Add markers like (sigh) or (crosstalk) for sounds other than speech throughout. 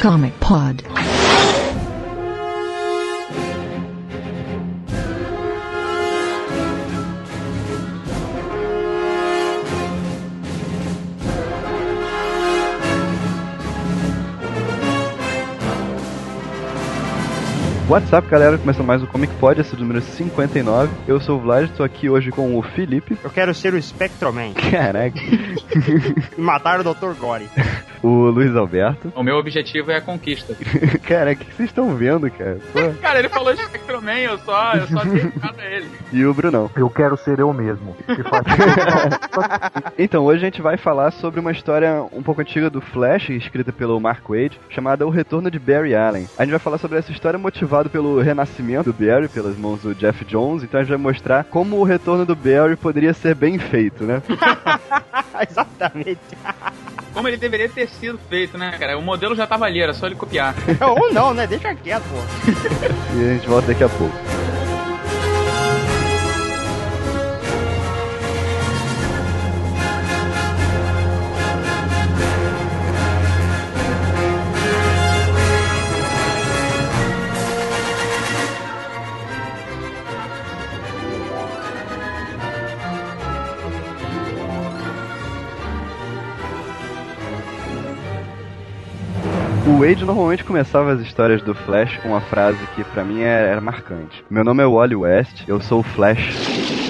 Comic Pod. What's up, galera? Começando mais o Comic Pod, esse é o número 59. Eu sou o Vlad, estou aqui hoje com o Felipe. Eu quero ser o Spectroman. Caraca. (laughs) e matar o Dr. Gore. (laughs) o Luiz Alberto. O meu objetivo é a conquista. (laughs) Caraca, o que vocês estão vendo, cara? Pô. (laughs) cara, ele falou Spectroman, eu só, eu só dei a ele. E o Brunão. Eu quero ser eu mesmo. (laughs) então, hoje a gente vai falar sobre uma história um pouco antiga do Flash, escrita pelo Mark Wade, chamada O Retorno de Barry Allen. A gente vai falar sobre essa história motivada pelo renascimento do Barry pelas mãos do Jeff Jones, então a gente vai mostrar como o retorno do Barry poderia ser bem feito, né? Exatamente. Como ele deveria ter sido feito, né, cara? O modelo já tava ali, era só ele copiar. (laughs) Ou não, né? Deixa quieto, pô. (laughs) e a gente volta daqui a pouco. O Wade normalmente começava as histórias do Flash com uma frase que para mim era, marcante. Meu nome é Wally West, eu sou o Flash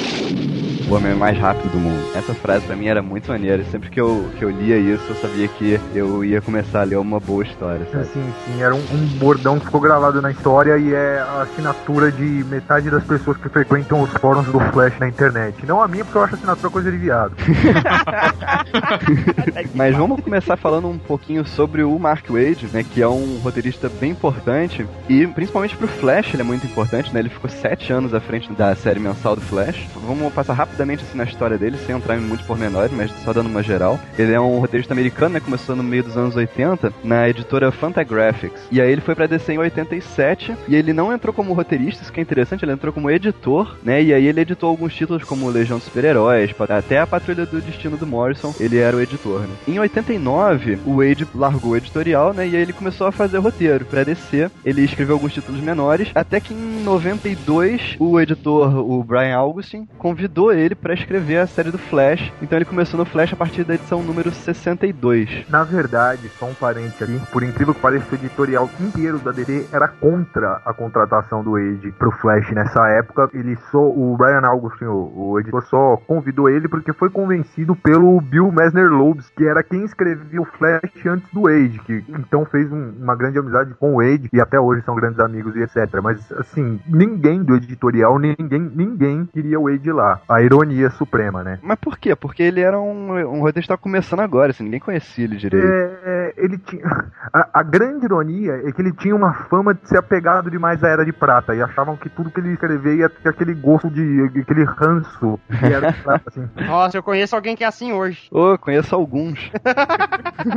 o homem mais rápido do mundo. Essa frase pra mim era muito maneira. Sempre que eu, que eu lia isso, eu sabia que eu ia começar a ler uma boa história. Sabe? Sim, sim. Era um, um, bordão que ficou gravado na história e é a assinatura de metade das pessoas que frequentam os fóruns do Flash na internet. Não a minha, porque eu acho a assinatura coisa de viado. (laughs) Mas vamos começar falando um pouquinho sobre o Mark Wade, né? Que é um roteirista bem importante. E principalmente pro Flash ele é muito importante, né? Ele ficou sete anos à frente da série mensal do Flash. Vamos passar rápido rapidamente assim na história dele, sem entrar em muitos pormenores, mas só dando uma geral. Ele é um roteirista americano, né? Começou no meio dos anos 80 na editora Fantagraphics. E aí ele foi pra DC em 87 e ele não entrou como roteirista, isso que é interessante, ele entrou como editor, né? E aí ele editou alguns títulos como Legião dos Super-Heróis, até a Patrulha do Destino do Morrison, ele era o editor, né? Em 89, o Wade largou o editorial, né? E aí ele começou a fazer roteiro pra DC. Ele escreveu alguns títulos menores, até que em 92 o editor, o Brian Augustin, convidou ele para escrever a série do Flash. Então ele começou no Flash a partir da edição número 62. Na verdade, só um parente aqui, por incrível que pareça, o editorial inteiro da DC era contra a contratação do Wade pro Flash nessa época. Ele só, o Brian Augustin, o, o editor, só convidou ele porque foi convencido pelo Bill Messner Loebs, que era quem escrevia o Flash antes do Wade, que então fez um, uma grande amizade com o Wade e até hoje são grandes amigos e etc. Mas assim, ninguém do editorial, ninguém, ninguém queria o Wade lá. A suprema, né? Mas por quê? Porque ele era um, um roteirista que estava começando agora, assim, ninguém conhecia ele direito. É, ele tinha. A, a, grande ironia é que ele tinha uma fama de ser apegado demais à Era de Prata e achavam que tudo que ele escrevia ia ter aquele gosto de. aquele ranço que era de prata, assim. (laughs) Nossa, eu conheço alguém que é assim hoje. Ô, oh, conheço alguns.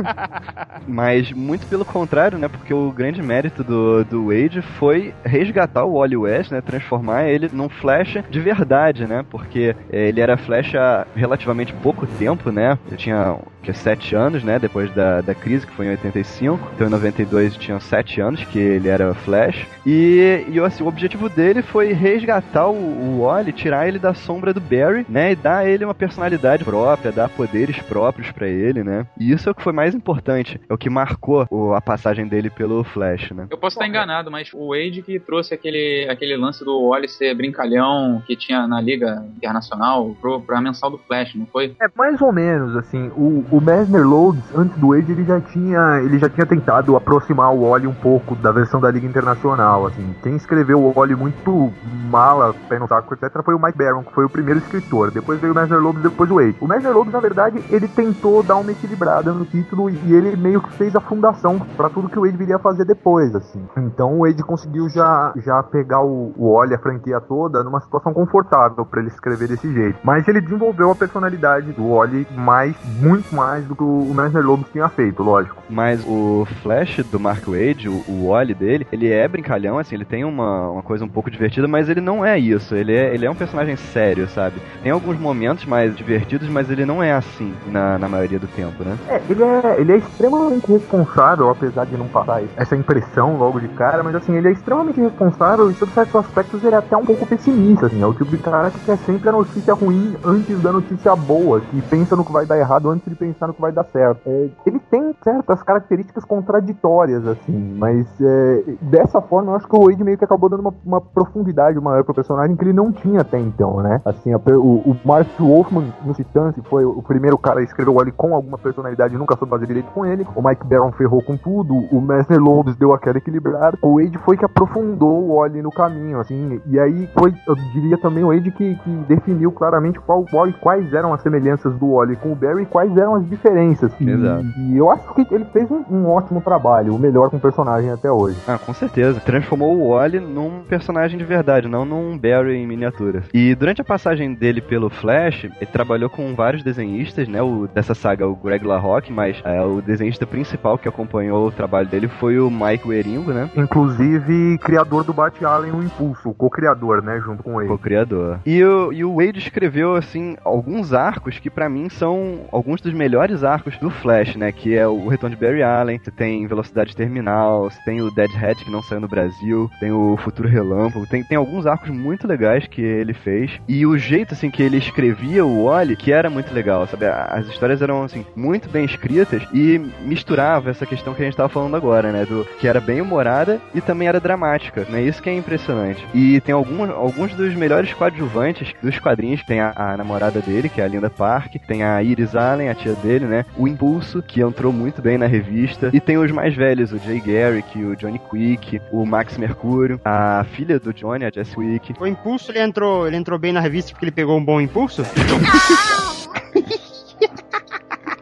(laughs) Mas muito pelo contrário, né? Porque o grande mérito do, do Wade foi resgatar o Wally West, né? Transformar ele num Flash de verdade, né? Porque é, ele era Flash há relativamente pouco tempo, né? Ele tinha que sete anos, né? Depois da, da crise, que foi em 85. Então em 92 tinha sete anos que ele era Flash. E, e assim, o objetivo dele foi resgatar o, o Wally, tirar ele da sombra do Barry, né? E dar a ele uma personalidade própria, dar poderes próprios para ele, né? E isso é o que foi mais importante. É o que marcou o, a passagem dele pelo Flash, né? Eu posso estar enganado, mas o Wade que trouxe aquele, aquele lance do Wally ser brincalhão que tinha na Liga Internacional pro, pra mensal do Flash, não foi? É, mais ou menos, assim. O, o Messner Loads, antes do Wade, ele já tinha ele já tinha tentado aproximar o Wally um pouco da versão da Liga Internacional, assim. Quem escreveu o Wally muito mala, pé no saco, etc, foi o Mike Barron, que foi o primeiro escritor. Depois veio o Messner Loads, depois o Wade. O Messner Loads, na verdade, ele tentou dar uma equilibrada no título e ele meio que fez a fundação para tudo que o Wade viria fazer depois, assim. Então o Wade conseguiu já, já pegar o, o Wally, a franquia toda, numa situação confortável para ele escrever desse jeito. Mas ele desenvolveu a personalidade do Wally mais, muito mais do que o Mesner Lobos tinha feito, lógico. Mas o Flash do Mark Wade, o, o Wally dele, ele é brincalhão, assim, ele tem uma, uma coisa um pouco divertida, mas ele não é isso. Ele é, ele é um personagem sério, sabe? Tem alguns momentos mais divertidos, mas ele não é assim na, na maioria do tempo, né? É, ele é, ele é extremamente responsável, apesar de não passar essa impressão logo de cara, mas assim, ele é extremamente responsável e, sob certos aspectos, ele é até um pouco pessimista, assim. É o tipo de cara que quer sempre a notícia ruim antes da notícia boa, que pensa no que vai dar errado antes de pensar no que vai dar certo. É, ele tem certas características contraditórias, assim, mas é, dessa forma eu acho que o Wade meio que acabou dando uma, uma profundidade maior pro personagem que ele não tinha até então, né? Assim, a, o, o Wolfman no Titãs foi o primeiro cara a escrever o Wally com alguma personalidade, nunca soube fazer direito com ele. O Mike Barron ferrou com tudo, o Messner Lourdes deu aquela equilibrada. O Wade foi que aprofundou o Wally no caminho, assim, e aí foi, eu diria também o Wade que, que definiu claramente qual, qual, quais eram as semelhanças do Wally com o Barry e quais eram as diferenças. Exato. E, e eu acho que ele fez um, um, ótimo trabalho, o melhor com o personagem até hoje. Ah, com certeza. Transformou o Wally num personagem de verdade, não num Barry em miniatura. E durante a passagem dele pelo Flash, ele trabalhou com vários desenhistas, né? O, dessa saga, o Greg LaRocque, mas é, o desenhista principal que acompanhou o trabalho dele foi o Mike Weringo, né? Inclusive, criador do Bat Allen, o Impulso, co-criador, né? Junto com ele. Co-criador. E o, e o Wade escreveu, assim, alguns arcos que para mim são alguns dos melhores arcos do Flash, né? Que é o Retorno de Barry Allen, você tem Velocidade Terminal, você tem o Deadhead que não saiu no Brasil, tem o Futuro Relâmpago, tem, tem alguns arcos muito legais que ele fez. E o jeito, assim, que ele escrevia o Wally, que era muito legal, sabe? As histórias eram, assim, muito bem escritas e misturava essa questão que a gente tava falando agora, né? Do que era bem humorada e também era dramática, né? Isso que é impressionante. E tem algum, alguns dos melhores coadjuvantes dos quadrinhos, tem a, a namorada dele, que é a Linda Park, tem a Iris Allen, a tia dele, né? O Impulso, que entrou muito bem na revista, e tem os mais velhos, o Jay Garrick, o Johnny Quick, o Max Mercúrio, a filha do Johnny, a Jess Wick. O Impulso, ele entrou, ele entrou bem na revista porque ele pegou um bom impulso? (laughs)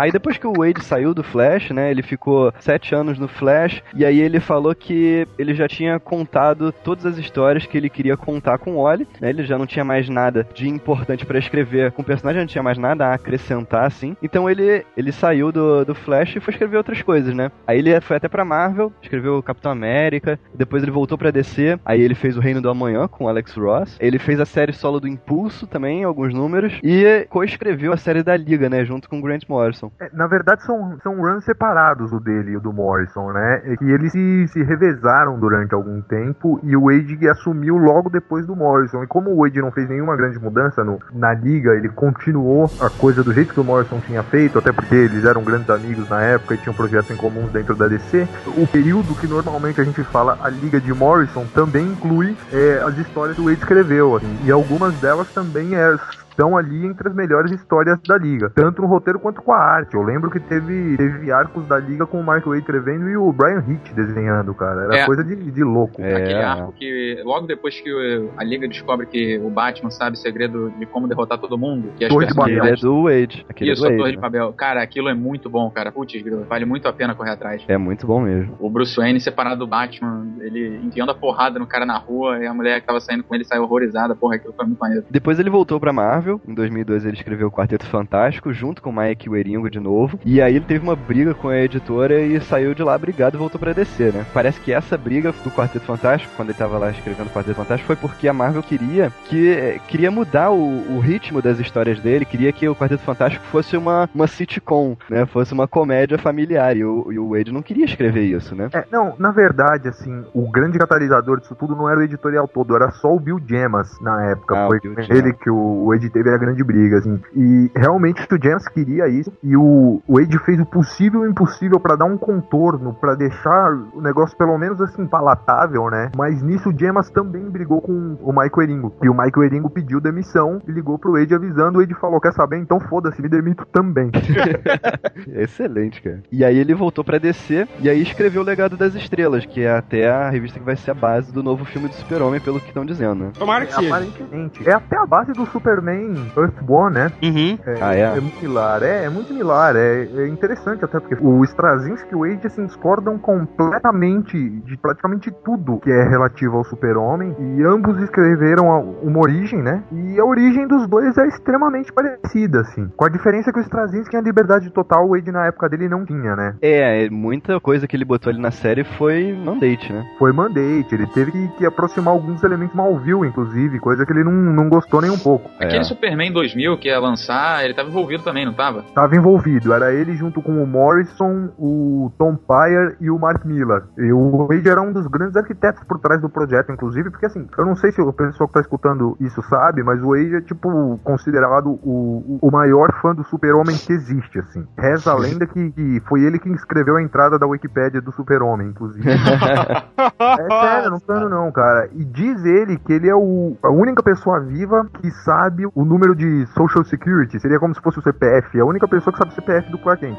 Aí depois que o Wade saiu do Flash, né, ele ficou sete anos no Flash, e aí ele falou que ele já tinha contado todas as histórias que ele queria contar com o Wally, né, ele já não tinha mais nada de importante para escrever com o personagem, não tinha mais nada a acrescentar, assim. Então ele, ele saiu do, do Flash e foi escrever outras coisas, né. Aí ele foi até pra Marvel, escreveu Capitão América, depois ele voltou pra DC, aí ele fez o Reino do Amanhã com Alex Ross, ele fez a série solo do Impulso também, alguns números, e coescreveu a série da Liga, né, junto com Grant Morrison. É, na verdade, são, são runs separados, o dele e o do Morrison, né? E que eles se, se revezaram durante algum tempo e o Wade assumiu logo depois do Morrison. E como o Wade não fez nenhuma grande mudança no, na liga, ele continuou a coisa do jeito que o Morrison tinha feito, até porque eles eram grandes amigos na época e tinham projetos em comuns dentro da DC. O período que normalmente a gente fala a liga de Morrison também inclui é, as histórias que o Wade escreveu. Assim, e algumas delas também é, estão ali entre as melhores histórias da liga, tanto no roteiro quanto com a arte. Eu lembro que teve, teve arcos da liga com o Mark Waid escrevendo e o Brian Hitch desenhando, cara. Era É. coisa de, de louco. É. Aquele arco que, logo depois que a Liga descobre que o Batman sabe o segredo de como derrotar todo mundo, que as Torre de Aquele é do Wade. Aquele Isso, é a do Torre Wade. de né? Babel. Cara, aquilo é muito bom, cara. Putz, grilo, vale muito a pena correr atrás. É muito bom mesmo. O Bruce Wayne separado do Batman, ele enfiando a porrada no cara na rua e a mulher que tava saindo com ele saiu horrorizada. Porra, aquilo foi muito maneiro. Depois ele voltou pra Marvel. Em 2002 ele escreveu o Quarteto Fantástico junto com o Mike Weringo de novo. E aí ele teve uma briga com a editora e saiu de lá brigado e voltou pra DC, né? Parece que essa briga do Quarteto Fantástico, quando ele tava lá escrevendo o Quarteto Fantástico, foi porque a Marvel queria que eh, queria mudar o, o ritmo das histórias dele, queria que o Quarteto Fantástico fosse uma, uma sitcom, né? Fosse uma comédia familiar. E o, e o Wade não queria escrever isso, né? É, não, na verdade, assim, o grande catalisador disso tudo não era o editorial todo, era só o Bill Gemas na época. Ah, Foi ele que o, o Ed teve a grande briga, assim. E realmente o Gemas queria isso, e o, o Ed fez o possível e o impossível pra dar um contorno, pra deixar o negócio pelo menos assim palatável, né? Mas nisso o Gemas também brigou com o Michael Eringo. E o Michael Eringo pediu demissão e ligou pro Ed avisando, o Ed falou: Quer saber? Então foda-se, me demito também. (laughs) Excelente, cara. E aí ele voltou pra DC e aí escreveu o Legado das Estrelas, que é até a revista que vai ser a base do novo filme do Super-Homem, pelo que estão dizendo, né? Tomara que É, seja. aparentemente. É até a base do Superman também Earthborn, né? Uhum. É, Ah, é? muito similar, é, é muito similar, é, é interessante até porque o Straczynski e o Wade assim, discordam completamente de praticamente tudo que é relativo ao super-homem e ambos escreveram a- uma origem, né? E a origem dos dois é extremamente parecida, assim. Com a diferença que o Straczynski tinha liberdade total, o Wade na época dele não tinha, né? É, muita coisa que ele botou ali na série foi mandate, né? Foi mandate, ele teve que, que aproximar alguns elementos Malville, inclusive, coisa que ele não, não gostou nem um pouco. É. Aquele Superman 2000 que ia lançar, ele tava envolvido também, não tava? Tava envolvido, era ele junto com o Morrison, o Tom Pyre e o Mark Miller. E o Wade era um dos grandes arquitetos por trás do projeto, inclusive, porque assim, eu não sei se o pessoal que tá escutando isso sabe, mas o Wade é tipo considerado o, o maior fã do super-homem que existe, assim. Reza a lenda que, que foi ele que escreveu a entrada da Wikipédia do super-homem, inclusive. (laughs) É sério, não tô (laughs) não, cara. E diz ele que ele é o, a única pessoa viva que sabe o número de Social Security. Seria como se fosse o CPF. É a única pessoa que sabe o CPF do Clark Kent.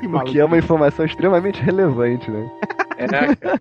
Que O que é uma informação extremamente relevante, né? É, cara.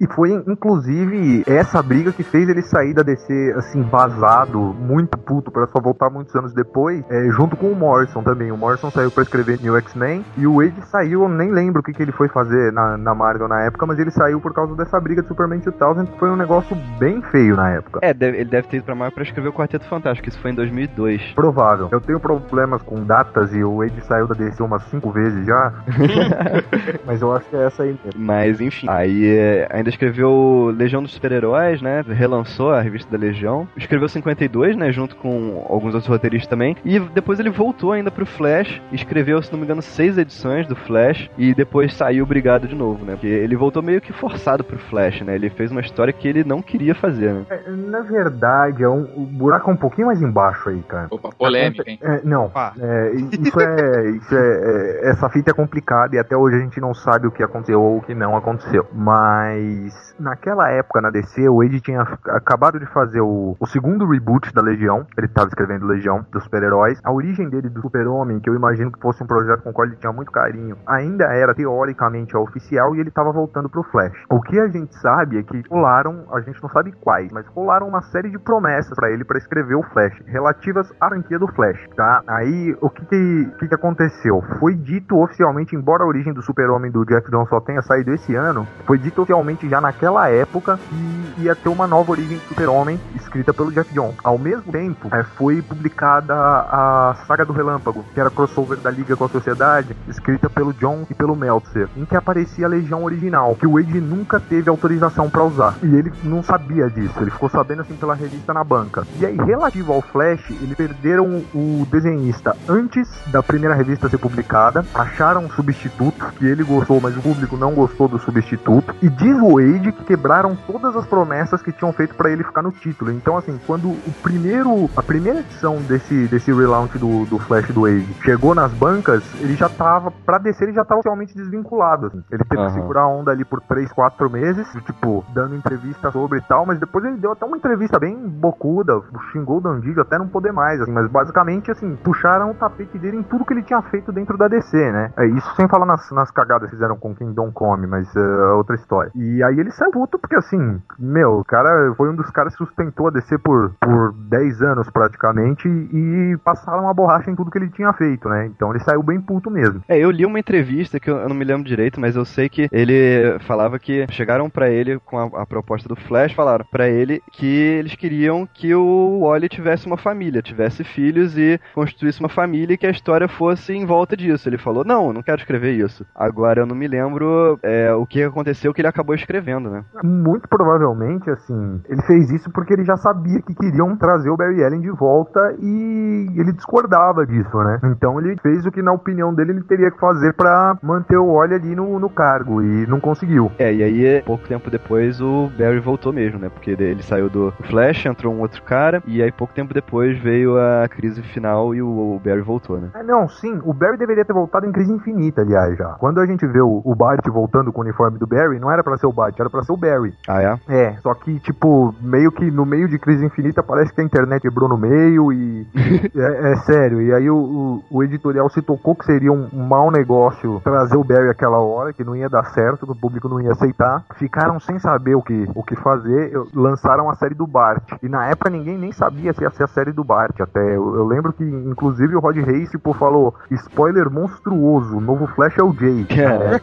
E foi, inclusive, essa briga que fez ele sair da DC, assim, vazado, muito puto, pra só voltar muitos anos depois, é, junto com o Morrison também. O Morrison saiu pra escrever New X-Men, e o Wade saiu, eu nem lembro o que, que ele foi fazer na, na Marvel na época, mas ele saiu por causa dessa briga de Superman 2000, que foi um negócio bem feio na época. É, deve- ele deve ter ido pra Marvel pra escrever o Quarteto Fantástico, isso foi em 2002. Provável. Eu tenho problemas com datas e o Wade saiu da DC umas cinco vezes já. (laughs) Mas eu acho que é essa aí mesmo. Mas enfim, aí é, ainda escreveu Legião dos Super-Heróis, né? Relançou a revista da Legião. Escreveu 52, né? Junto com alguns outros roteiristas também. E depois ele voltou ainda pro Flash. Escreveu, se não me engano, seis edições do Flash. E depois saiu brigado de novo, né? Porque ele voltou meio que forçado pro Flash, né? Ele fez uma história que ele não queria fazer, né? É, na verdade, é um, o buraco é um pouquinho mais embaixo aí, cara. Opa, polêmica, hein? É, não, é, isso é, isso é, é- essa fita é complicada e até hoje a gente não sabe o que aconteceu ou o que não aconteceu. Mas peace. Naquela época na DC, o Wade tinha acabado de fazer o, o segundo reboot da Legião. Ele estava escrevendo Legião dos super-heróis. A origem dele do Super-Homem, que eu imagino que fosse um projeto com o qual ele tinha muito carinho, ainda era teoricamente a oficial e ele estava voltando pro Flash. O que a gente sabe é que rolaram, a gente não sabe quais, mas rolaram uma série de promessas para ele para escrever o Flash, relativas à franquia do Flash, tá? Aí o que que, que que aconteceu? Foi dito oficialmente, embora a origem do Super-Homem do Jeff Jones só tenha saído esse ano, foi dito oficialmente já naquela época que ia ter uma nova origem do Super-Homem escrita pelo Jeff Jones. Ao mesmo tempo, é, foi publicada a Saga do Relâmpago, que era crossover da Liga com a Sociedade, escrita pelo John e pelo Meltzer, em que aparecia a Legião original, que o Wade nunca teve autorização para usar. E ele não sabia disso, ele ficou sabendo assim pela revista na banca. E aí, relativo ao Flash, eles perderam o desenhista antes da primeira revista ser publicada, acharam um substituto que ele gostou, mas o público não gostou do substituto. E diz o Wade quebraram todas as promessas que tinham feito para ele ficar no título. Então, assim, quando o primeiro, a primeira edição desse, desse relaunch do, do Flash do Wade chegou nas bancas, ele já tava, pra descer, ele já tava oficialmente desvinculado. assim. Ele teve Aham. que segurar a onda ali por 3, 4 meses, tipo, dando entrevista sobre e tal, mas depois ele deu até uma entrevista bem bocuda, xingou o Dandigo até não poder mais, assim, mas basicamente, assim, puxaram o tapete dele em tudo que ele tinha feito dentro da DC, né? É, isso sem falar nas, nas cagadas que fizeram com Kingdom Come, mas é, é outra história. E aí ele saiu puto porque, assim, meu, o cara foi um dos caras que sustentou a DC por, por 10 anos praticamente e passaram a borracha em tudo que ele tinha feito, né? Então ele saiu bem puto mesmo. É, eu li uma entrevista que eu não me lembro direito, mas eu sei que ele falava que chegaram pra ele com a, a proposta do Flash, falaram pra ele que eles queriam que o Wally tivesse uma família, tivesse filhos e constituísse uma família e que a história fosse em volta disso. Ele falou: Não, não quero escrever isso. Agora eu não me lembro é, o que aconteceu que ele acabou escrevendo, né? Muito provavelmente, assim, ele fez isso porque ele já sabia que queriam trazer o Barry Allen de volta e ele discordava disso, né? Então ele fez o que, na opinião dele, ele teria que fazer pra manter o Wally ali no, no cargo e não conseguiu. É, e aí, pouco tempo depois, o Barry voltou mesmo, né? Porque ele saiu do Flash, entrou um outro cara, e aí pouco tempo depois veio a crise final e o, o Barry voltou, né? É, não, sim, o Barry deveria ter voltado em Crise Infinita, aliás, já. Quando a gente vê o, o Bart voltando com o uniforme do Barry, não era pra ser o Bart, era pra ser o Barry. Ah, é? É, É, só que, tipo, meio que no meio de crise infinita parece que a internet quebrou no meio e. (laughs) é, é sério. E aí o, o, o editorial se tocou que seria um, mau negócio trazer o Barry aquela hora, que não ia dar certo, que o público não ia aceitar. Ficaram sem saber o que, o que fazer, lançaram a série do Bart. E na época ninguém nem sabia se ia ser a série do Bart. Até eu, eu lembro que, inclusive, o Rod Reis tipo, falou: spoiler monstruoso, o novo Flash é o Jay. É.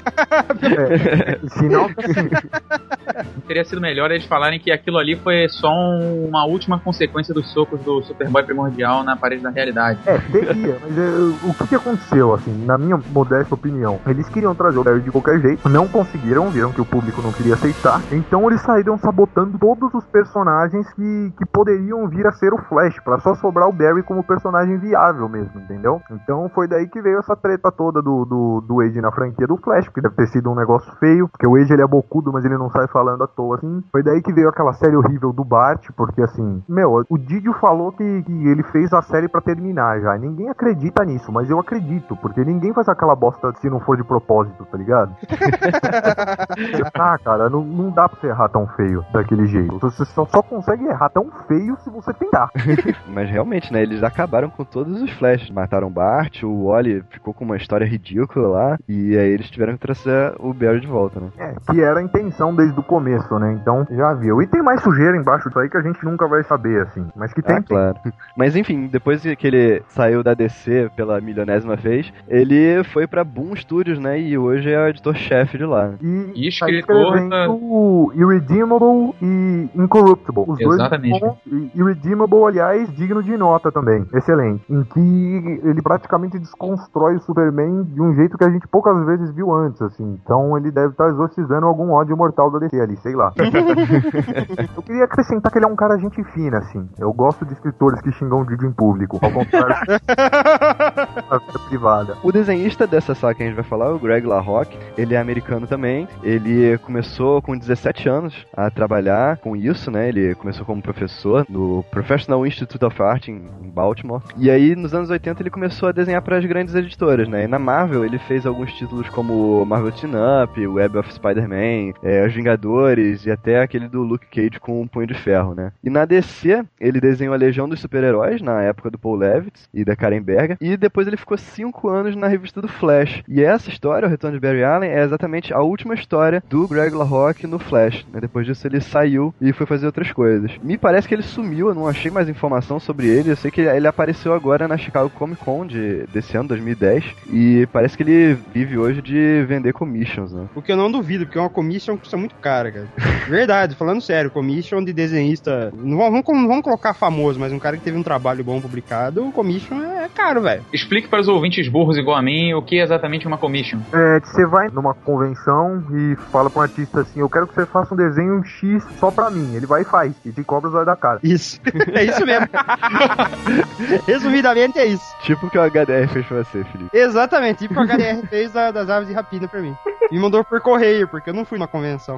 (laughs) é, sinal que (laughs) (laughs) Teria sido melhor eles falarem que aquilo ali foi só um, uma última consequência dos socos do Superboy primordial na parede da realidade. É, teria, mas é, o que, que aconteceu, assim, na minha modesta opinião? Eles queriam trazer o Barry de qualquer jeito, não conseguiram, viram que o público não queria aceitar, então eles saíram sabotando todos os personagens que, que poderiam vir a ser o Flash, para só sobrar o Barry como personagem viável mesmo, entendeu? Então foi daí que veio essa treta toda do, do, do Wade na franquia do Flash, porque deve ter sido um negócio feio, porque o Wade ele é bocudo, mas ele não sai falando à toa, assim. Foi daí que veio aquela série horrível do Bart, porque assim, meu, o Didio falou que, que ele fez a série para terminar já. Ninguém acredita nisso, mas eu acredito, porque ninguém faz aquela bosta se não for de propósito, tá ligado? (laughs) ah, cara, não, não dá pra você errar tão feio daquele jeito. Você só, só consegue errar tão feio se você tentar. (laughs) mas realmente, né, eles acabaram com todos os flashes. Mataram o Bart, o Wally ficou com uma história ridícula lá, e aí eles tiveram que trazer o Barry de volta, né? É, que era a intenção desde o começo, né? Então já viu. E tem mais sujeira embaixo disso aí que a gente nunca vai saber, assim. Mas que tem. Ah, claro. (laughs) Mas enfim, depois que ele saiu da DC pela milionésima vez, ele foi pra Boom Studios, né? E hoje é o editor-chefe de lá. E, e tá escritor. Tá Irredeemable e Incorruptible. Os Exatamente. dois. Irredeemable, aliás, digno de nota também. Excelente. Em que ele praticamente desconstrói o Superman de um jeito que a gente poucas vezes viu antes, assim. Então ele deve estar exorcizando algum ódio mortal da DC ali, sei lá. (laughs) eu queria acrescentar que ele é um cara gente fina, assim. Eu gosto de escritores que xingam o Didi em público, ao contrário (laughs) da vida privada. O desenhista dessa saga que a gente vai falar o Greg LaRocque. Ele é americano também. Ele começou com 17 anos a trabalhar com isso, né? Ele começou como professor no Professional Institute of Art em Baltimore. E aí, nos anos 80, ele começou a desenhar para as grandes editoras, né? E na Marvel, ele fez alguns títulos como Marvel Teen Up, Web of Spider-Man, é, Vingadores e até aquele do Luke Cage com um punho de ferro, né? E na DC, ele desenhou a Legião dos Super-Heróis, na época do Paul Levitz e da Karen Berger, e depois ele ficou cinco anos na revista do Flash. E essa história, o Retorno de Barry Allen, é exatamente a última história do Greg LaRocque no Flash. Né? Depois disso ele saiu e foi fazer outras coisas. Me parece que ele sumiu, eu não achei mais informação sobre ele. Eu sei que ele apareceu agora na Chicago Comic Con de, desse ano, 2010, e parece que ele vive hoje de vender commissions, né? O que eu não duvido, porque uma commission custa muito cara, cara. Verdade, falando sério, commission de desenhista. Não vamos, vamos colocar famoso, mas um cara que teve um trabalho bom publicado, o commission é caro, velho. Explique para os ouvintes burros igual a mim o que é exatamente uma commission. É, você vai numa convenção e fala pra um artista assim: Eu quero que você faça um desenho X só pra mim. Ele vai e faz, e te cobra os olhos da cara. Isso, (laughs) é isso mesmo. (laughs) Resumidamente é isso. Tipo o que o HDR fez pra você, Felipe. Exatamente, tipo o que o HDR fez das aves de rapina pra mim. Me mandou por correio, porque eu não fui na convenção.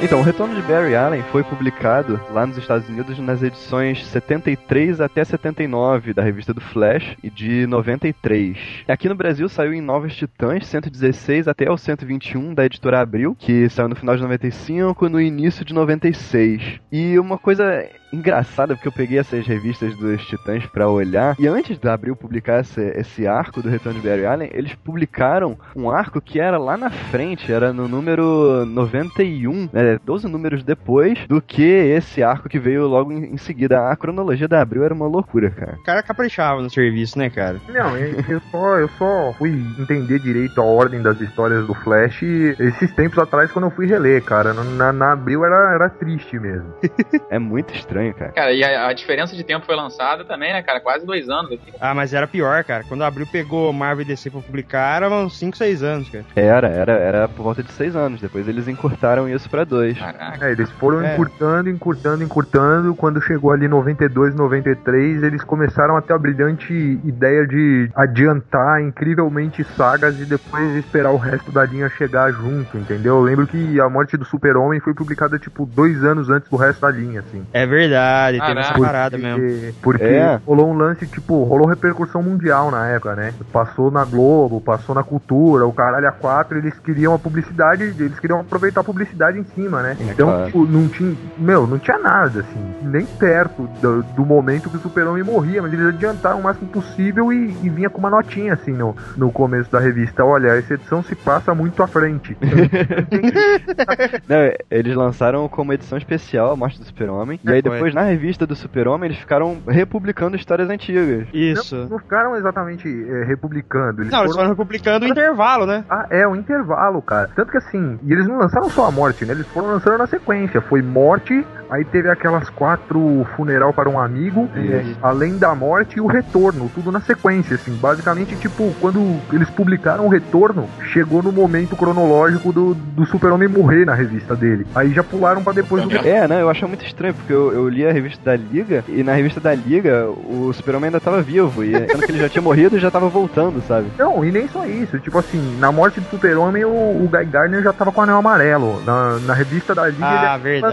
Então, o Retorno de Barry Allen foi publicado lá nos Estados Unidos nas edições 73 até 79 da revista do Flash e de 93. Aqui no Brasil saiu em Novas Titãs 116 até o 121 da editora Abril, que saiu no final de 95 e no início de 96. E uma coisa engraçada, porque eu peguei essas revistas dos Titãs para olhar, e antes da Abril publicar esse, esse arco do Retorno de Barry Allen, eles publicaram um arco que era lá na frente, era no número 91, né, 12 números depois do que esse arco que veio logo em, em seguida. A cronologia da Abril era uma loucura, cara. O cara caprichava no serviço, né, cara? Não, eu, só, eu só fui entender direito a ordem das histórias do Flash esses tempos atrás quando eu fui reler, cara. Na, na Abril era, era triste mesmo. (laughs) é muito estranho estranho, cara. Cara, e a, a diferença de tempo foi lançada também, né, cara? Quase dois anos. Aqui. Ah, mas era pior, cara. Quando abriu, pegou Marvel e DC pra publicar, era uns 5, 6 anos, cara. Era, era, era por volta de seis anos. Depois eles encurtaram isso pra dois. Caraca. É, eles foram É. encurtando, encurtando, encurtando. Quando chegou ali 92, 93, eles começaram a ter a brilhante ideia de adiantar incrivelmente sagas e depois esperar o resto da linha chegar junto, entendeu? Eu lembro que a morte do Super-Homem foi publicada, tipo, dois anos antes do resto da linha, assim. É verdade, essa Caraca. parada mesmo. Porque, porque É. rolou um lance, tipo, rolou repercussão mundial na época, né? Passou na Globo, passou na Cultura, o caralho a quatro, eles queriam a publicidade, eles queriam aproveitar a publicidade em cima, né? Então, claro. tipo, não tinha, meu, não tinha nada, assim, nem perto do, do momento que o Super-Homem morria, mas eles adiantaram o máximo possível e, e vinha com uma notinha, assim, no, no começo da revista. Olha, essa edição se passa muito à frente. (laughs) (laughs) Não, eles lançaram como edição especial a morte do Super-Homem. E aí Foi. Depois, na revista do Super-Homem, eles ficaram republicando histórias antigas. Isso. não, não ficaram exatamente é, republicando. Eles Não, eles foram foram republicando o intervalo, né? Ah, é, o intervalo, cara. Tanto que assim, e eles não lançaram só a morte, né? Eles foram lançando na sequência. Foi morte, aí teve aquelas quatro funeral para um amigo, é, Isso. além da morte e o retorno, tudo na sequência, assim. Basicamente, tipo, quando eles publicaram o retorno, chegou no momento cronológico do, do super-homem morrer na revista dele. Aí já pularam pra depois do É, né? Eu acho muito estranho, porque eu, eu li a revista da Liga, e na revista da Liga, o Super-Homem ainda tava vivo, e sendo que ele já tinha morrido e já tava voltando, sabe? Não, e nem só isso. Tipo assim, na morte do super-homem, o, o Guy Gardner já tava com o anel amarelo. Na, na revista da Liga, Ah, ele verdade,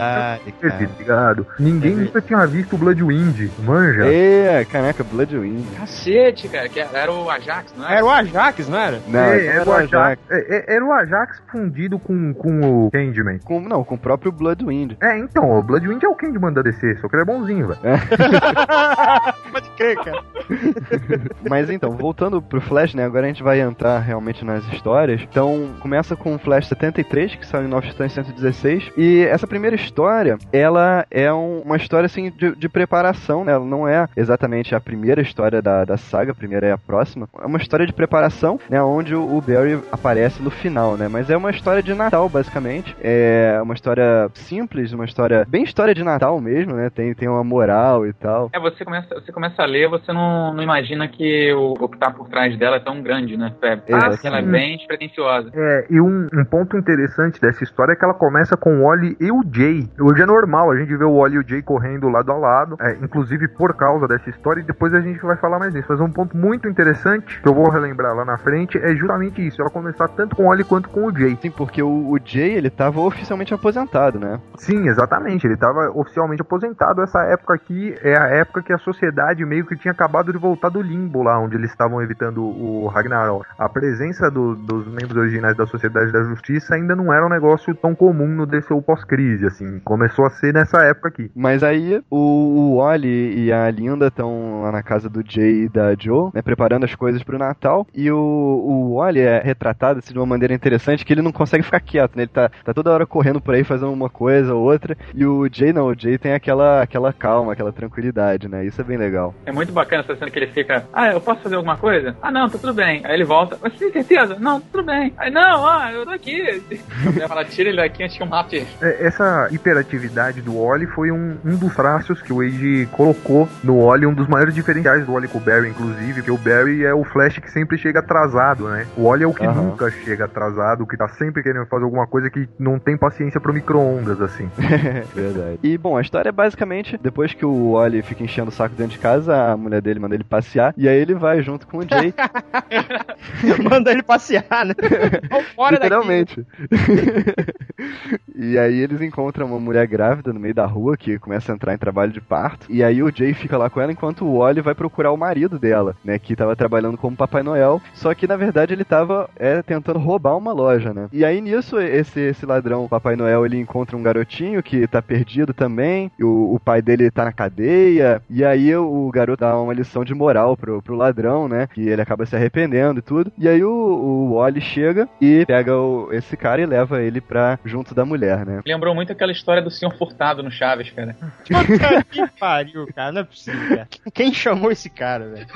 cara. Ligado? Ninguém É nunca tinha visto o Bloodwind, manja? É, caraca, Bloodwind. Cacete, cara, que era o Ajax, não era? Era o Ajax, não era? Não, É, era, era o Ajax, Ajax. é, é, era o Ajax fundido com, com o Candyman. Com, não, com o próprio Bloodwind. É, então, o Bloodwind é o Candyman da DC, só que ele é bonzinho, velho. (laughs) Pode crer, cara. (laughs) Mas então, voltando pro Flash, né? Agora a gente vai entrar realmente nas histórias. Então, começa com o Flash 73, que saiu em Nova Titãs 116. E essa primeira história, ela é um- uma história, assim, de, de preparação, né? Ela não é exatamente a primeira história da, da saga, a primeira é a próxima. É uma história de preparação, né? Onde o, o Barry aparece no final, né? Mas é uma história de Natal, basicamente. É uma história simples, uma história... Bem história de Natal mesmo, né? Tem, tem uma moral e tal. É, você começa, você começa a ler, você não, não imagina que o, o que tá por trás dela é tão grande, né? É, ela é bem despretensiosa. É, e um, um ponto interessante dessa história é que ela começa com o Wally e o Jay. Hoje é normal, a gente vê o Wally e o Jay correndo lado a lado, é, inclusive por causa dessa história, e depois a gente vai falar mais nisso. Mas um ponto muito interessante, que eu vou relembrar lá na frente, é justamente isso, ela começar tanto com o Wally quanto com o Jay. Sim, porque o, o Jay, ele tava oficialmente aposentado, né? Sim, exatamente. Ele estava oficialmente aposentado. Essa época aqui é a época que a sociedade meio que tinha acabado de voltar do limbo lá, onde eles estavam evitando o Ragnarok. A presença do- dos membros originais da Sociedade da Justiça ainda não era um negócio tão comum no DCU pós-crise, assim. Começou a ser nessa época aqui. Mas aí o, o Wally e a Linda estão lá na casa do Jay e da Joe, né, preparando as coisas pro Natal. E o, o Wally é retratado assim, de uma maneira interessante que ele não consegue ficar quieto, né? Ele tá, tá toda hora correndo por aí fazendo uma coisa ou outra. E o Jay não, o Jay tem aquela, aquela calma, aquela tranquilidade, né? Isso é bem legal. É muito bacana essa cena que ele fica, ah, eu posso fazer alguma coisa? Ah, não, tá tudo bem. Aí ele volta, mas você tem certeza? Não, tá tudo bem. Aí, não, ah, eu tô aqui. (laughs) Ela tira ele daqui antes que o map. É, Essa hiperatividade do Wally foi um, um dos traços que o Wade colocou no Wally, um dos maiores diferenciais do Wally com o Barry, inclusive, porque o Barry é o Flash que sempre chega atrasado, né? O Wally é o que Aham. nunca chega atrasado, o que tá sempre querendo fazer alguma coisa que não tem paciência pro micro-ondas, assim. (laughs) Verdade. E bom, a história é basicamente depois que o Wally fica enchendo o saco dentro de casa, a mulher dele manda ele passear, e aí ele vai junto com o Jay. (laughs) Manda ele passear, né? (laughs) Fora daqui. E aí eles encontram uma mulher grávida no meio da rua que começa a entrar em trabalho de parto. E aí o Jay fica lá com ela enquanto o Wally vai procurar o marido dela, né? Que tava trabalhando como Papai Noel. Só que na verdade ele tava é, tentando roubar uma loja, né? E aí nisso, esse, esse ladrão, Papai Noel, ele encontra um garotinho que tá perdido também. O, o pai dele tá na cadeia. E aí o, o garoto dá uma lição de moral pro, pro ladrão, né? Que ele acaba se arrependendo e tudo. E aí o, o Wally chega e pega o- esse cara e leva ele pra junto da mulher, né? Lembrou muito aquela história do senhor furtado no Chaves, cara. (laughs) Puta que pariu, cara. Não é possível, cara. Quem chamou esse cara, velho?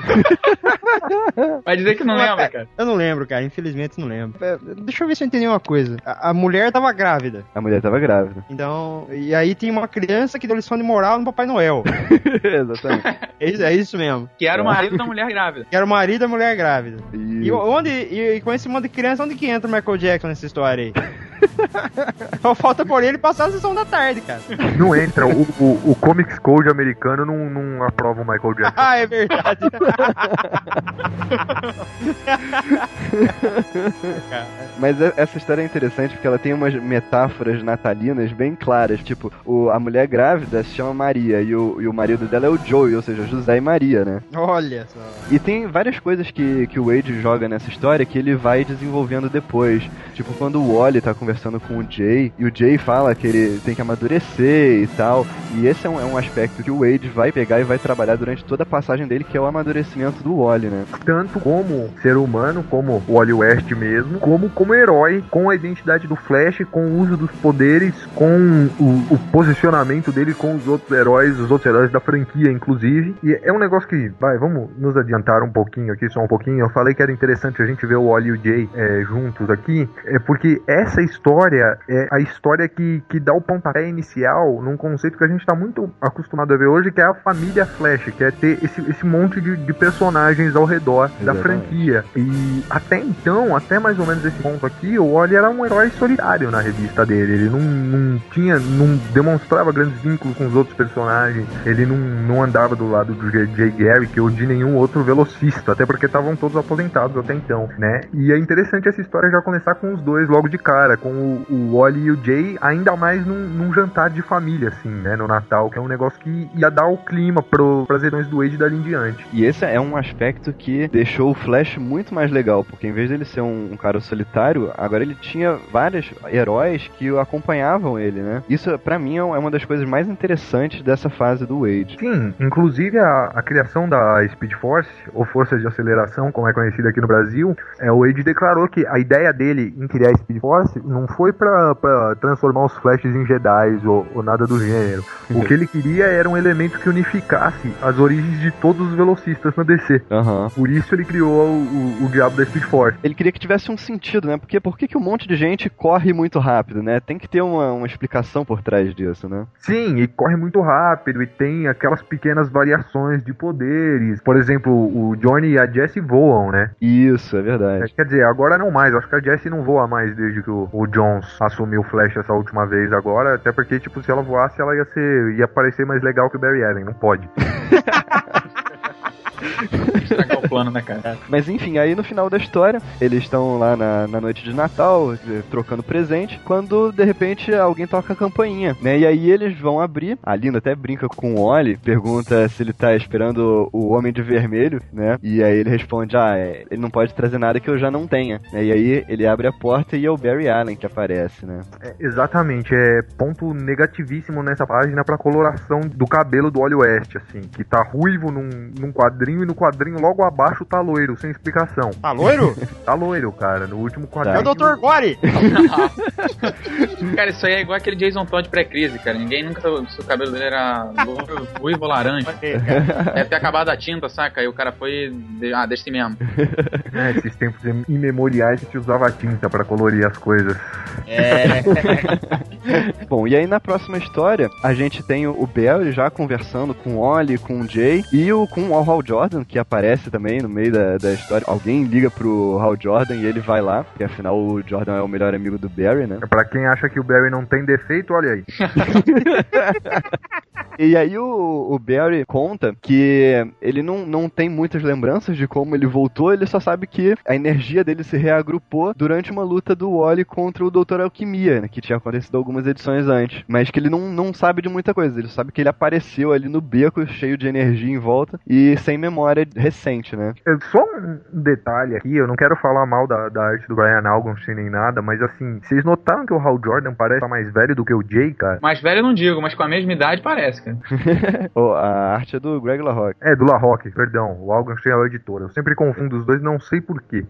(laughs) Vai dizer que não lembra, cara. Eu não lembro, cara. Infelizmente não lembro. É, Deixa eu ver se eu entendi uma coisa. A, a mulher tava grávida. A mulher tava grávida. Então, e aí tem uma criança que deu lição de moral no Papai Noel. (laughs) Exatamente. É isso, é isso mesmo. Que era o marido da mulher grávida. Que era o marido da mulher grávida. E... E onde, e, e com esse monte de criança, onde que entra o Michael Jackson nessa história aí? (laughs) Só falta por ele passar a sessão da tarde, cara. Não entra, o, o, o Comics Code americano não, não aprova o Michael Jackson. Ah, é verdade. (laughs) Mas e- essa história é interessante porque ela tem umas metáforas natalinas bem claras. Tipo, o, a mulher grávida se chama Maria e o, e o marido dela é o Joey, ou seja, José e Maria, né? Olha só. E tem várias coisas que, que o Wade joga nessa história que ele vai desenvolvendo depois. Tipo, quando o Wally tá conversando com o Jay, e o Jay fala que ele tem que amadurecer e tal. E esse é um, é um aspecto que o Wade vai pegar e vai trabalhar durante toda a passagem dele, que é o amadurecimento do Wally, né? Tanto como ser humano, como o Wally West mesmo, como como herói, com a identidade do Flash, com o uso dos poderes, com o, o posicionamento dele com os outros heróis, os outros heróis da franquia, inclusive. E é um negócio que, vai, vamos nos adiantar um pouquinho aqui, só um pouquinho. Eu falei que era interessante a gente ver o Wally e o Jay é, juntos aqui, é porque essa história é a história que, que dá o pontapé inicial num conceito que a gente tá muito acostumado a ver hoje, que é a família Flash, que é ter esse, esse monte de, de personagens ao redor da Exatamente. franquia. E até então, até mais ou menos esse ponto aqui, o Wally era um herói solitário na revista dele. Ele não, não tinha, não demonstrava grandes vínculos com os outros personagens. Ele não, não andava do lado do J. J. Garrick ou de nenhum outro velocista, até porque estavam todos aposentados até então, né? E é interessante essa história já começar com os dois logo de cara, com o, o Wally e o Jay, ainda mais num, num jantar de família, assim, né? No Natal, que é um negócio que ia dar o clima pro, pras heróis do Wade dali em diante. E esse é um aspecto que deixou o Flash muito mais legal, porque em vez dele ser um, um cara solitário, agora ele tinha vários heróis que o acompanhavam ele, né? Isso, pra mim, é uma das coisas mais interessantes dessa fase do Wade. Sim, inclusive a, a criação da Speed Force, ou Força de Aceleração, como é conhecida aqui no Brasil, é, o Wade declarou que a ideia dele em criar a Speed Force não foi pra, pra transformar os Flashes em Jedi ou, ou nada do gênero. O que ele queria era um elemento que unificasse as origens de todos os velocistas na DC. Aham. Por isso ele criou o, o, o diabo da Speed Force. Ele queria que tivesse um sentido, né? Porque por que, que um monte de gente corre muito rápido, né? Tem que ter uma, uma explicação por trás disso, né? Sim, e corre muito rápido e tem aquelas pequenas variações de poderes. Por exemplo, o Johnny e a Jessie voam, né? Isso, é É, verdade. Quer dizer, agora não mais. Acho que a Jessie não voa mais desde que o, o Jones assumiu o Flash essa última vez agora. Até porque, tipo, se ela voasse, ela ia ser. ia parecer mais legal que o Barry Allen. Não pode. (laughs) Estragar o plano, né, cara? Mas enfim, aí no final da história, eles estão lá na, na noite de Natal, trocando presente, quando de repente alguém toca a campainha, né? E aí eles vão abrir. A Linda até brinca com o Oli, pergunta se ele tá esperando o Homem de Vermelho, né? E aí ele responde: Ah, é, ele não pode trazer nada que eu já não tenha. né? E aí ele abre a porta e é o Barry Allen que aparece, né? É, exatamente. É ponto negativíssimo nessa página pra coloração do cabelo do Wally West, assim. Que tá ruivo num, num quadrinho e no quadrinho logo abaixo tá loiro, sem explicação. Tá loiro? (laughs) Tá loiro, cara. No último É quadrinho. o Dr. Gore! (laughs) cara, isso aí é igual aquele Jason Todd pré-crise, cara. Ninguém nunca. Se o cabelo dele era louro, (laughs) ruivo ou laranja. Deve ter acabado a tinta, saca? Aí o cara foi. Ah, deste mesmo. É, esses tempos imemoriais que se usava tinta pra colorir as coisas. É. Bom, e aí na próxima história, a gente tem o Barry já conversando com o Oli, com o Jay e o, com o Hal Jordan, que aparece também no meio da, da história. Alguém liga pro Hal Jordan e ele vai lá, porque afinal o Jordan é o melhor amigo do Barry, né? Pra quem acha que o Barry não tem defeito, olha aí. (laughs) E aí o, o Barry conta que ele não, não tem muitas lembranças de como ele voltou, ele só sabe que a energia dele se reagrupou durante uma luta do Wally contra o Dr. Alquimia, né, que tinha acontecido algumas edições antes. Mas que ele não, não sabe de muita coisa, ele sabe que ele apareceu ali no beco, cheio de energia em volta e sem memória recente, né? É, Só um detalhe aqui, eu não quero falar mal da, da arte do Brian Algonstein nem nada, mas assim, vocês notaram que o Hal Jordan parece estar mais velho do que o Jay, cara? Mais velho eu não digo, mas com a mesma idade parece, cara. (laughs) oh, a arte é do Greg LaRocque. É, do LaRocque, perdão. O Algonstein é o editor. Eu sempre confundo os dois, não sei porquê.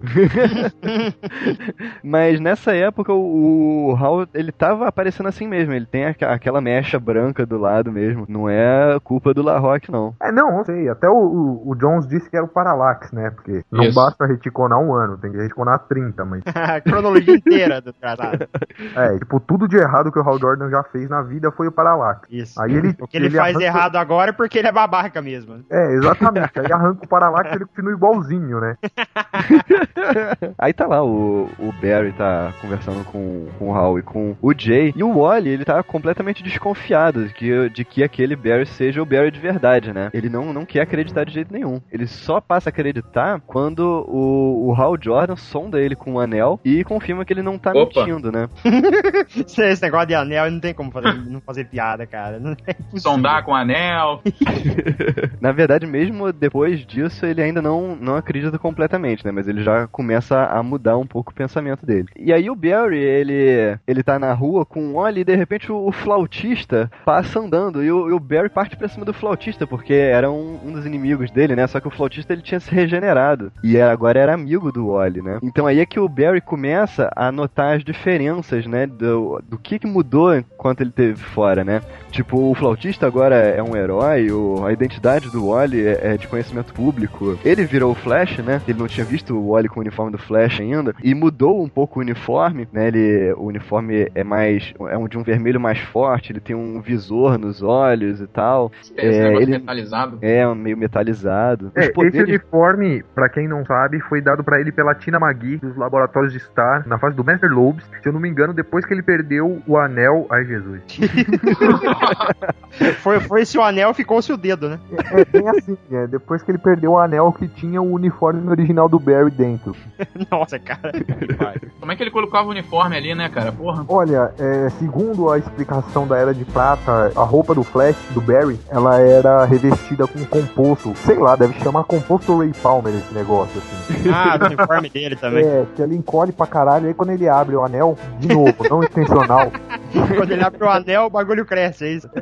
(laughs) Mas nessa época o, o Hal, ele tava aparecendo assim mesmo. Ele tem a, aquela mecha branca do lado mesmo. Não é culpa do LaRocque, não. É, não, não sei. Até o, o, o Jones disse que era o Parallax, né? Porque não Isso. basta reticonar um ano, tem que reticonar 30, mas. A (laughs) cronologia inteira do tratado. É, tipo, tudo de errado que o Hal Jordan já fez na vida foi o Parallax. Isso. Aí ele- o que ele, ele faz arranca- errado agora é porque ele é babaca mesmo. É, exatamente. Aí arranca o Parallax e ele continua igualzinho, né? (laughs) Aí tá lá, o, o Barry tá conversando com, com o Hal e com o Jay. E o Wally, ele tá completamente desconfiado de que, de que aquele Barry seja o Barry de verdade, né? Ele não, não quer acreditar de jeito nenhum. Ele só passa a acreditar quando o, o Hal Jordan sonda ele com o anel e confirma que ele não tá Opa. mentindo, né? (laughs) Esse negócio de anel não tem como fazer, não fazer piada, cara. Não é. Sondar com anel. (laughs) Na verdade, mesmo depois disso, ele ainda não, não acredita completamente, né? Mas ele já começa a mudar um pouco o pensamento dele. E aí o Barry, ele, ele tá na rua com o Wally e de repente o, o flautista passa andando. E o, e o Barry parte pra cima do flautista, porque era um, um dos inimigos dele, né? Só que o flautista ele tinha se regenerado. E agora era amigo do Wally, né? Então aí é que o Barry começa a notar as diferenças, né? Do, do que, que mudou enquanto ele teve fora, né? Tipo, o flautista agora é um herói, o, a identidade do Wally é, é de conhecimento público. Ele virou o Flash, né? Ele não tinha visto o Wally com o uniforme do Flash ainda. E mudou um pouco o uniforme, né? Ele, o uniforme é mais. é um de um vermelho mais forte, ele tem um visor nos olhos e tal. Esse É, ele- metalizado. É, meio metalizado. É, esse uniforme, pra quem não sabe, foi dado pra ele pela Tina Magui, dos laboratórios de Star, na fase do Master Lobes. Se eu não me engano, depois que ele perdeu o anel. Ai, Jesus. (laughs) Foi, foi se o anel, ficou-se o dedo, né? É bem assim, é. Depois que ele perdeu o anel que tinha o uniforme original do Barry dentro. (laughs) Nossa, cara. Como é que ele colocava o uniforme ali, né, cara? Porra. Olha, é, segundo a explicação da Era de Prata, a roupa do Flash, do Barry, ela era revestida com composto. Sei lá, deve chamar composto Ray Palmer esse negócio, assim. (laughs) Ah, do uniforme dele também. É, que ele encolhe pra caralho, aí quando ele abre o anel, de novo, não intencional. (laughs) Quando ele abre o anel, o bagulho cresce, é isso? (laughs)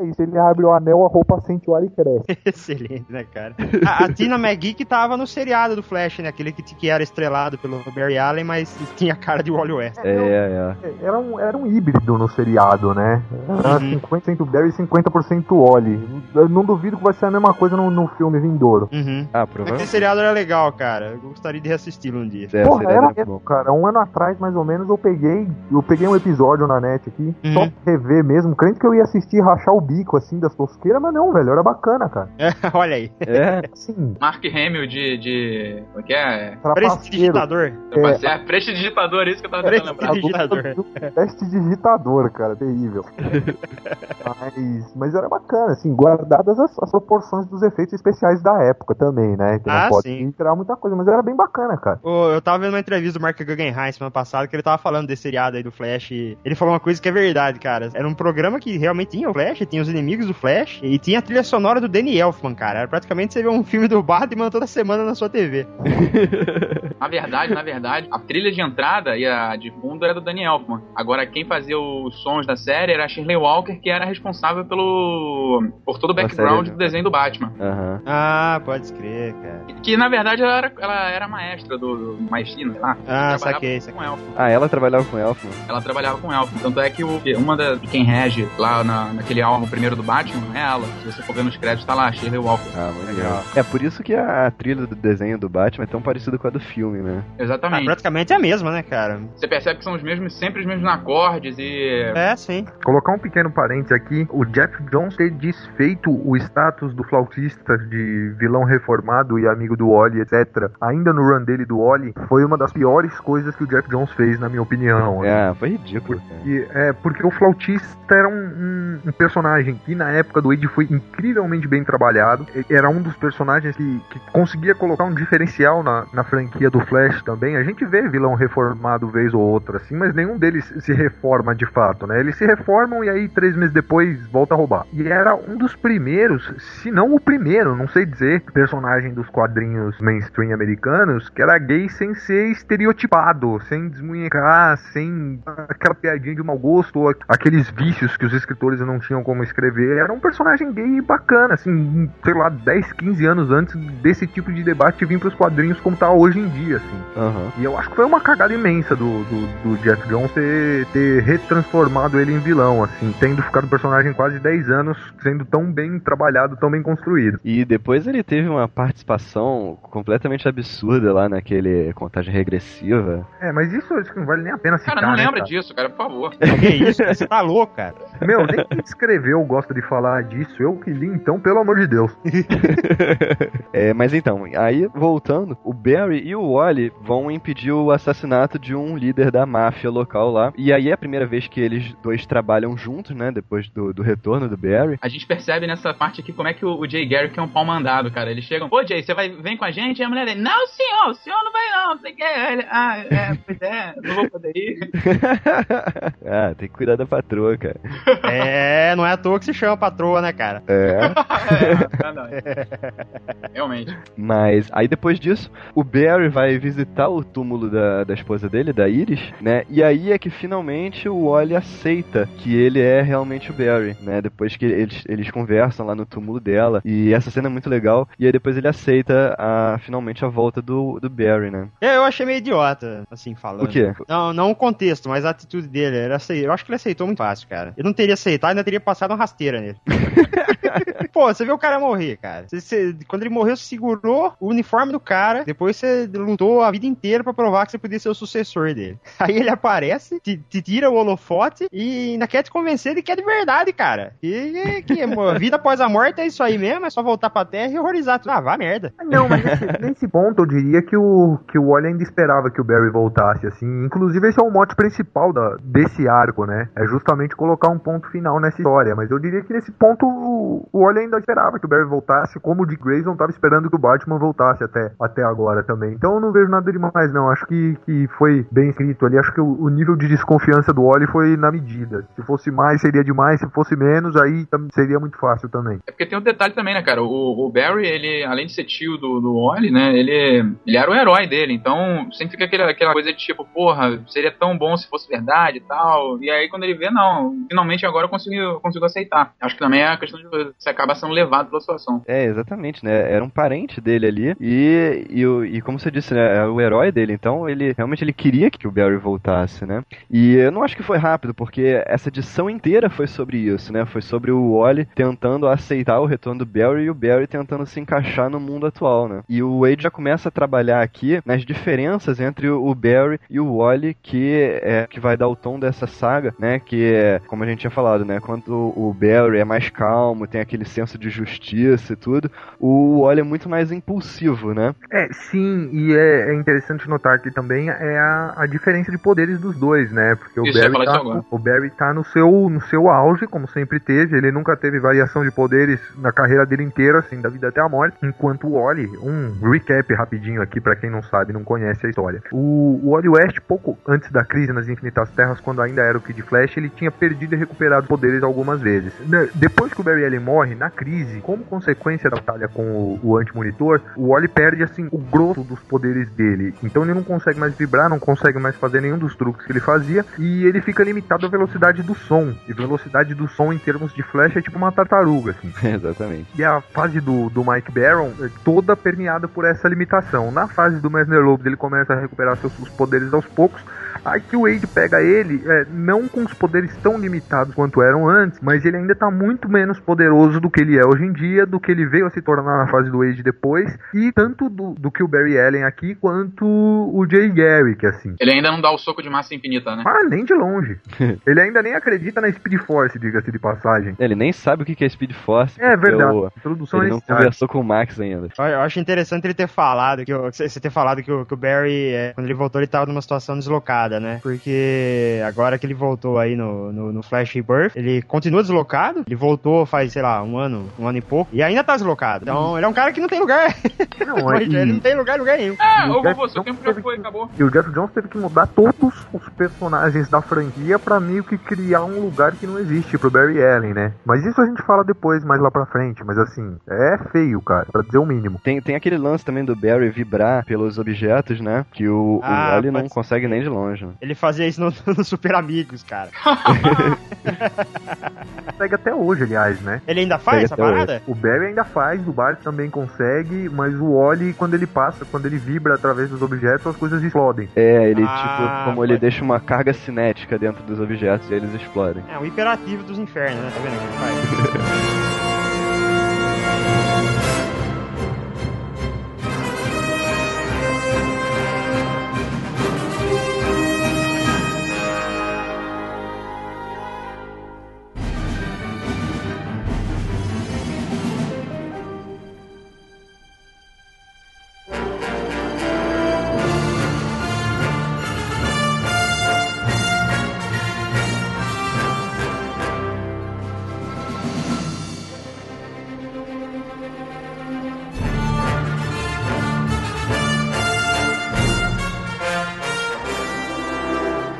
É isso, ele abre o anel, a roupa sente o ar e cresce. Excelente, né, cara? A, a Tina McGee que tava no seriado do Flash, né? Aquele que, que era estrelado pelo Barry Allen, mas tinha cara de Wally West. É, é. Era um, era um híbrido no seriado, né? Era Uhum. 50% Barry e 50% Wally. Eu não duvido que vai ser a mesma coisa no, no filme vindouro. Uhum. Ah, Aquele provavelmente. seriado era legal, cara. Eu gostaria de reassisti-lo um dia. É, Porra, seria era mesmo, bom. cara. Um ano atrás, mais ou menos, eu peguei. Eu peguei um episódio na net aqui, Uhum. só pra rever mesmo, crente que eu ia assistir rachar o bico assim das tosqueiras, mas não, velho, era bacana, cara. (laughs) Olha aí. É, Assim, Mark Hamill de. de. Como é que é? Prestidigitador. É, é prestidigitador, isso que eu tava tentando lembrar. Prestidigitador. Teste digitador, cara, terrível. (laughs) mas, mas era bacana, assim, guardadas as, as proporções dos efeitos especiais da época também, né? Que não Ah, pode sim. tirar muita coisa, mas era bem bacana, cara. Ô, eu tava vendo uma entrevista do Mark Guggenheim semana passada que ele tava falando desse seriado aí do Flash. Ele falou uma coisa que é verdade, cara. Era um programa que realmente tinha o Flash, tinha os inimigos do Flash e tinha a trilha sonora do Danny Elfman, cara. Era praticamente você ver um filme do Batman toda semana na sua TV. (laughs) Na verdade, na verdade, a trilha de entrada e a de fundo era do Danny Elfman. Agora, quem fazia os sons da série era a Shirley Walker, que era responsável pelo por todo o background série, do desenho do Batman. Aham. Ah, pode crer, cara. Que, na verdade, ela era, ela era maestra do, do maestrina, sei lá. Ah, Trabalhava saquei, com saquei. Elfman. Ah, ela trabalhava com Elfman. Ela trabalhava com Elfman. Tanto é que o, uma da, de quem rege lá na, naquele álbum primeiro do Batman é ela. Se você for ver nos créditos, tá lá, Shirley Walker. Ah, legal. É por isso que a trilha do desenho do Batman é tão parecida com a do filme, né? Ah, Exatamente. praticamente é a mesma, né, cara? Você percebe que são os mesmos, sempre os mesmos acordes e. É, sim. Colocar um pequeno parênteses aqui, o Jeff Jones ter desfeito o status do flautista de vilão reformado e amigo do Wally, etc., ainda no run dele do Wally, foi uma das piores coisas que o Jeff Jones fez, na minha opinião. É, foi ridículo. cara. E, é, porque o flautista era um, um- um personagem que na época do Age foi incrivelmente bem trabalhado. Era um dos personagens que, que conseguia colocar um diferencial na, na franquia do Flash também. A gente vê vilão reformado vez ou outra, assim, mas nenhum deles se reforma de fato, né? Eles se reformam e aí três meses depois volta a roubar. E era um dos primeiros, se não o primeiro, não sei dizer, personagem dos quadrinhos mainstream americanos que era gay sem ser estereotipado, sem desmunhecar, sem aquela piadinha de mau gosto, ou aqueles vícios que os escritores não tinham como escrever. Era um personagem gay bacana, assim, sei lá, 10, 15 anos antes desse tipo de debate vir pros quadrinhos como tá hoje em dia, assim. Aham. E eu acho que foi uma cagada imensa do, do, do Jeff Jones ter, ter retransformado ele em vilão, assim, tendo ficado um personagem quase 10 anos sendo tão bem trabalhado, tão bem construído. E depois ele teve uma participação completamente absurda lá naquele contagem regressiva. É, mas isso acho que não vale nem a pena citar, Cara, não né, lembra cara? disso, cara, por favor. Que (laughs) isso, cara? Você tá louco, cara. Meu, nem quem escreveu gosta de falar disso. Eu que li, então, pelo amor de Deus. (laughs) É, mas então, aí voltando, o Barry e o Wally vão impedir o assassinato de um líder da máfia local lá. E aí é a primeira vez que eles dois trabalham juntos, né? Depois do, do retorno do Barry. A gente percebe nessa parte aqui como é que o, o Jay Garrick é um pau mandado, cara. Eles chegam, ô Jay, você vai, vem com a gente? E a mulher dele, não senhor, o senhor não vai não, você quer? Ele, ah, é, pois é, não vou poder ir. (laughs) ah, tem que cuidar da patroa, cara. (laughs) É, não é à toa que se chama patroa, né, cara? É. (laughs) é, não, não. Realmente. Mas aí depois disso, o Barry vai visitar o túmulo da, da esposa dele, da Iris, né? E aí é que finalmente o Wally aceita que ele é realmente o Barry, né? Depois que eles, eles conversam lá no túmulo dela. E essa cena é muito legal. E aí depois ele aceita a, finalmente a volta do, do Barry, né? É, Eu achei meio idiota, assim, falando. O quê? Não, não o contexto, mas a atitude dele. Era acei- Eu acho que ele aceitou muito fácil, cara. Ele não teria aceitado, ainda teria passado uma rasteira nele. (laughs) Pô, você viu o cara morrer, cara. Você- você- quando ele morreu, você segurou o uniforme do cara. Depois você lutou a vida inteira pra provar que você podia ser o sucessor dele. (laughs) Aí ele aparece, te, te tira o holofote e ainda quer te convencer de que é de verdade, cara. E que a vida após a morte é isso aí mesmo, é só voltar pra terra e horrorizar tudo. Ah, vá merda. Não, mas nesse, (laughs) nesse ponto eu diria que o, que o Wally ainda esperava que o Barry voltasse, assim. Inclusive esse é o mote principal da, desse arco, né? É justamente colocar um ponto final nessa história. Mas eu diria que nesse ponto o, o Wally ainda esperava que o Barry voltasse, como o Dick Grayson estava esperando que o Batman voltasse até, até agora também. Então eu não vejo nada demais, não. Acho que, que foi bem escrito ali. Acho que o, o nível de desconfiança do Wally foi na medida. Se fosse mais, seria demais. Se fosse menos, aí seria muito fácil também. É porque tem um detalhe também, né, cara? O, o Barry, ele, além de ser tio do, do né, ele, ele era o herói dele. Então, sempre fica aquela, aquela coisa de tipo, porra, seria tão bom se fosse verdade e tal. E aí, quando ele vê, não, finalmente agora eu consigo, consigo aceitar. Acho que também é a questão de você acabar sendo levado pela situação. É, exatamente, né? Era um parente dele ali. E, e, e como você disse, né? Era o herói dele. Então, ele realmente ele queria que o Barry voltasse, né? E eu não acho que foi rápido, porque essa edição inteira foi sobre isso, né? Foi sobre o Wally tentando aceitar o retorno do Barry e o Barry tentando se encaixar no mundo atual, né? E o Wade já começa a trabalhar aqui nas diferenças entre o Barry e o Wally, que é que vai dar o tom dessa saga, né? Que é, como a gente tinha falado, né? Quando o Barry é mais calmo, tem aquele senso de justiça e tudo, o Wally é muito mais impulsivo, né? É, sim, e é, é interessante notar que também é a, a diferença de poderes dos dois, né? Porque o Isso, Barry, tá, o Barry tá no seu, no seu auge, como sempre teve. Ele nunca teve variação de poderes na carreira dele inteira, assim, da vida até a morte. Enquanto o Wally, um recap rapidinho aqui pra quem não sabe, não conhece a história. O, o Wally West, pouco antes da crise nas Infinitas Terras, quando ainda era o Kid Flash, ele tinha perdido e recuperado poderes algumas vezes. Depois que o Barry Allen morre, na crise, como consequência da batalha com o, o anti-monitor, o Wally perde, assim, o grosso dos poderes dele. Então ele não consegue mais vibrar, não consegue mais fazer nenhum dos truques que ele fazia, e ele fica limitado à velocidade do som. E velocidade do som em termos de flash é tipo uma tartaruga, assim. (laughs) Exatamente. E a fase do, do Mike Barron é toda permeada por essa limitação. Na fase do Mesner Lopes, ele começa a recuperar seus os poderes aos poucos. Aí que o Wade pega ele, é, não com os poderes tão limitados quanto eram antes, mas ele ainda tá muito menos poderoso do que ele é hoje em dia, do que ele veio a se tornar na fase do Wade depois, e tanto do, do que o Barry Allen aqui, quanto o Jay Garrick, assim. Ele ainda não dá o soco de massa infinita, né? Ah, nem de longe. (laughs) ele ainda nem acredita na Speed Force, diga-se de passagem. Ele nem sabe o que que é Speed Force. É verdade. o- introdução Ele é não estranha. conversou com o Max ainda. Eu eu acho interessante ele ter falado que o- você ter falado que o, que o Barry, é, quando ele voltou, ele tava numa situação deslocada, né? Porque agora que ele voltou aí no, no, no Flash Rebirth, ele continua deslocado. Ele voltou faz, sei lá, um ano, um ano e pouco, e ainda tá deslocado. Então, ele é um cara que não tem lugar. Não, (laughs) é- ele não tem lugar em lugar nenhum. O ô Jeff vovô, seu Jones tempo já teve foi, que- acabou. E o Jeff Jones teve que mudar todos os personagens da franquia pra meio que criar um lugar que não existe pro Barry Allen, né? Mas isso a gente fala depois, mais lá pra frente. Mas assim, é feio, cara, pra dizer o mínimo. Tem, tem aquele lance também do Barry vibrar pelos objetos, né? Que o, Ah, o Wally não consegue nem de longe. Personagem. Ele fazia isso no, (laughs) no Super Amigos, cara. (laughs) Consegue até hoje, aliás, né? Ele ainda faz essa até hoje. parada? O Barry ainda faz, o Bart também consegue, mas o Wally, quando ele passa, quando ele vibra através dos objetos, as coisas explodem. É, ele, Ah, tipo, como ele deixa uma carga cinética dentro dos objetos e eles explodem. É, o imperativo dos infernos, né? Tá vendo o que ele faz? (laughs)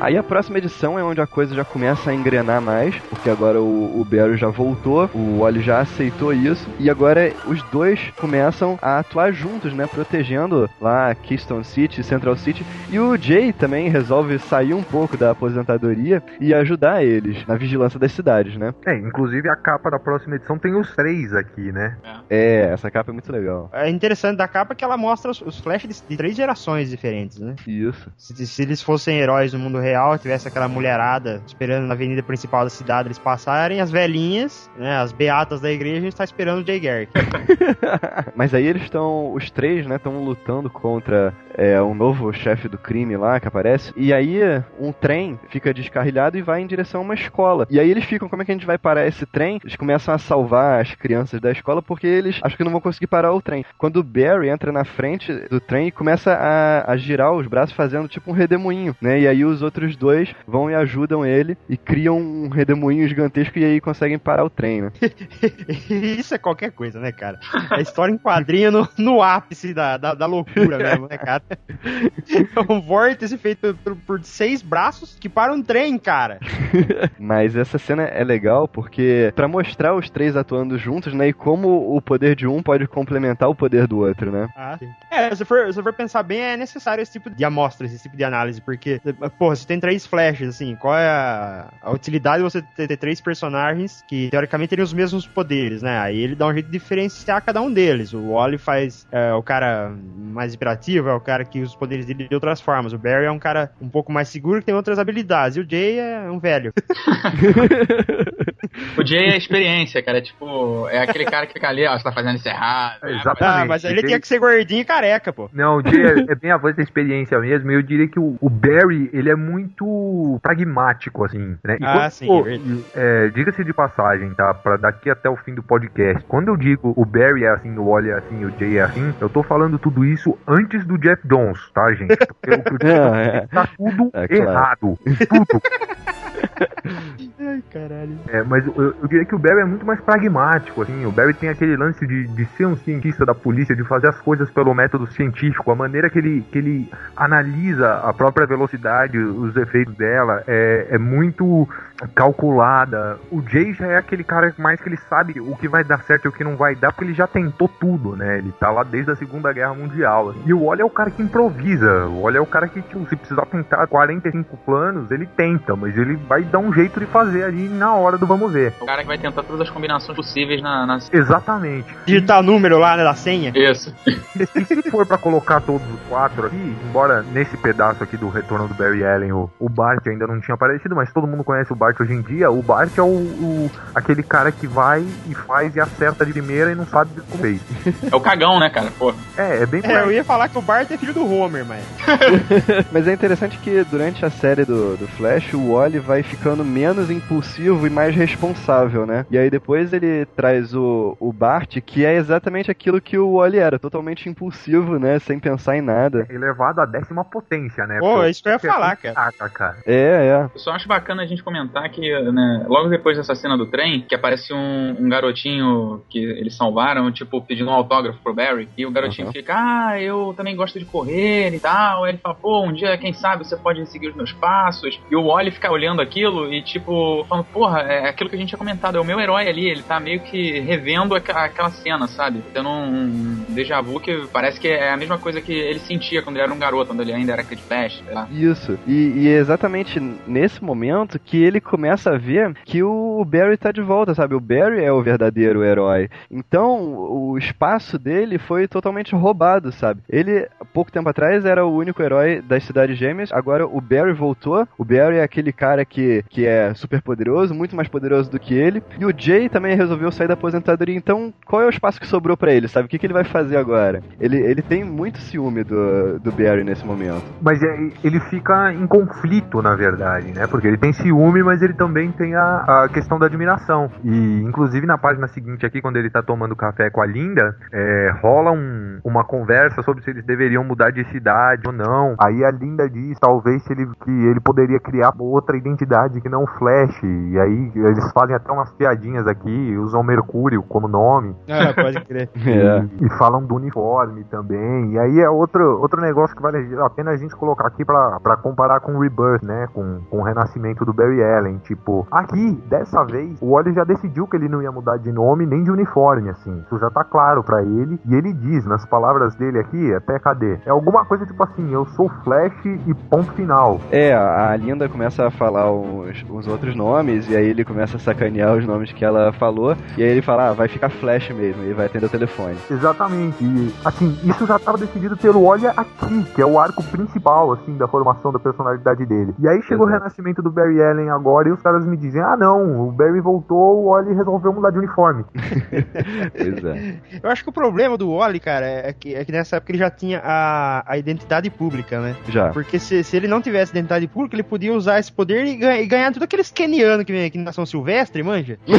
Aí a próxima edição é onde a coisa já começa a engrenar mais, porque agora o, o Barry já voltou, o Wally já aceitou isso, e agora os dois começam a atuar juntos, né? Protegendo lá Keystone City, Central City, e o Jay também resolve sair um pouco da aposentadoria e ajudar eles na vigilância das cidades, né? É, inclusive a capa da próxima edição tem os três aqui, né? É, essa capa é muito legal. É interessante da capa que ela mostra os, os Flash de, de três gerações diferentes, né? Isso. Se, se eles fossem heróis no mundo real, tivesse aquela mulherada esperando na avenida principal da cidade eles passarem, as velhinhas, né, as beatas da igreja, está esperando o Jay Garrick. (laughs) Mas aí eles estão, os três, né, estão lutando contra é, um novo chefe do crime lá que aparece. E aí um trem fica descarrilhado e vai em direção a uma escola. E aí eles ficam, como é que a gente vai parar esse trem? Eles começam a salvar as crianças da escola porque eles acham que não vão conseguir parar o trem. Quando o Barry entra na frente do trem e começa a, a girar os braços fazendo tipo um redemoinho, né? E aí os outros dois vão e ajudam ele e criam um redemoinho gigantesco e aí conseguem parar o trem, né? (laughs) Isso é qualquer coisa, né, cara? É história em quadrinho no, no ápice da, da, da loucura (laughs) mesmo, né, cara? É um vórtice feito por, por seis braços que para um trem, cara. (laughs) Mas essa cena é legal porque pra mostrar os três atuando juntos, né, e como o poder de um pode complementar o poder do outro, né? Ah, sim. É, se for, se for pensar bem, é necessário esse tipo de amostra, esse tipo de análise, porque, porra, você tem três flashes, assim, qual é a, a utilidade de você ter, ter três personagens que, teoricamente, teriam os mesmos poderes, né? Aí ele dá um jeito de diferenciar cada um deles. O Wally faz é, o cara mais hiperativo, é o cara que usa os poderes dele de outras formas. O Barry é um cara um pouco mais seguro que tem outras habilidades. E o Jay é um velho. (laughs) O Jay é experiência, cara. É tipo, é aquele cara que fica ali, ó, você tá fazendo isso errado. É, exatamente. Ah, mas ele Jay- tinha que ser gordinho e careca, pô. Não, o Jay é, é bem a voz da experiência mesmo, e eu diria que o, o Barry, ele é muito pragmático, assim, né? E Ah, quando- sim, pô, é é, Diga-se de passagem, tá? Pra daqui até o fim do podcast, quando eu digo o Barry é assim, o Wally é assim, o Jay é assim, eu tô falando tudo isso antes do Jeff Jones, tá, gente? Porque o que eu (laughs) digo Não, é. tá tudo É claro. errado. Tudo. (laughs) (laughs) Ai, caralho. É, mas eu, eu diria que o Barry é muito mais pragmático, assim. O Barry tem aquele lance de, de ser um cientista da polícia, de fazer as coisas pelo método científico, a maneira que ele, que ele analisa a própria velocidade, os efeitos dela, é, é muito calculada. O Jay já é aquele cara mais que ele sabe o que vai dar certo e o que não vai dar, porque ele já tentou tudo, né? Ele tá lá desde a Segunda Guerra Mundial. assim. E o Wally é o cara que improvisa. O Wally é o cara que, tipo, se precisar tentar 45 planos, ele tenta, mas ele vai dar um jeito de fazer ali na hora do vamos ver. O cara que vai tentar todas as combinações possíveis na. na... Exatamente. Digitar número lá né, da senha. Isso. E se for pra colocar todos os quatro aqui, embora nesse pedaço aqui do retorno do Barry Allen o, o Bart ainda não tinha aparecido, mas todo mundo conhece o Bart hoje em dia, o Bart é o, o- aquele cara que vai e faz e acerta de primeira e não sabe como fez. É o cagão, né, cara? Pô. É, é bem É, eu ia falar que o Bart é filho do Homer, mas. (laughs) Mas é interessante que durante a série do, do Flash, o Wally vai ficando menos impulsivo e mais responsável, né? E aí depois ele traz o, o Bart, que é exatamente aquilo que o Wally era, totalmente impulsivo, né? Sem pensar em nada. Elevado à décima potência, né? Pô, é isso que eu ia falar, é cara. saca, cara. É, é. Eu só acho bacana a gente comentar comentar que, né, logo depois dessa cena do trem, que aparece um, um garotinho que eles salvaram, tipo, pedindo um autógrafo pro Barry, e o garotinho Uhum. fica, ah, eu também gosto de correr e tal. Aí ele fala, pô, um dia, quem sabe, você pode seguir os meus passos. E o Wally fica olhando aquilo e, tipo, falando, porra, é aquilo que a gente tinha comentado, é o meu herói ali, ele tá meio que revendo aqu- aquela cena, sabe? Tendo um déjà vu que parece que é a mesma coisa que ele sentia quando ele era um garoto, quando ele ainda era Kid Flash, sei lá. Isso. E, e é exatamente nesse momento que ele começa a ver que o Barry tá de volta, sabe? O Barry é o verdadeiro herói. Então, o espaço dele foi totalmente roubado, sabe? Ele, pouco tempo atrás, era o único herói das cidades gêmeas. Agora o Barry voltou. O Barry é aquele cara que, que é super poderoso, muito mais poderoso do que ele. E o Jay também resolveu sair da aposentadoria. Então, qual é o espaço que sobrou pra ele, sabe? O que, que ele vai fazer agora? Ele, ele tem muito ciúme do, do Barry nesse momento. Mas é- ele fica em conflito, na verdade, né? Porque ele tem ciúme, mas ele também tem a, a questão da admiração. E, inclusive, na página seguinte aqui, quando ele tá tomando café com a Linda, é, rola um- uma conversa sobre se eles deveriam mudar de cidade ou não. Aí a Linda diz, talvez, se ele, que ele poderia criar outra identidade que não o Flash. E aí eles fazem até umas piadinhas aqui, usam Mercúrio como nome. Ah, pode crer. (laughs) E, e falam do uniforme também. E aí é outro, outro negócio que vale a pena a gente colocar aqui pra, pra comparar com o Rebirth, né? Com, com o renascimento do Barry Allen. Tipo, aqui, dessa vez, o Wally já decidiu que ele não ia mudar de nome nem de uniforme, assim. Isso já tá claro pra ele. E ele diz, nas palavras dele aqui, até cadê? É alguma coisa tipo assim, eu sou Flash e ponto final. É, a Linda começa a falar os, os outros nomes, e aí ele começa a sacanear os nomes que ela falou, e aí ele fala, ah, vai ficar Flash mesmo, e vai atender o telefone. Exatamente. E, assim, isso já estava decidido pelo Olha Aqui, que é o arco principal, assim, da formação da personalidade dele. E aí chegou o Exato. renascimento do Barry Allen agora e os caras me dizem, ah não, o Barry voltou, o Ollie resolveu mudar de uniforme. (laughs) Pois é. Eu acho que o problema do Wally, cara, é que, é que nessa época ele já tinha a, a identidade pública, né? Já. Porque se, se ele não tivesse identidade pública, ele podia usar esse poder e, ganha- e ganhar tudo aqueles kenianos que vem aqui na São Silvestre, manja? (laughs)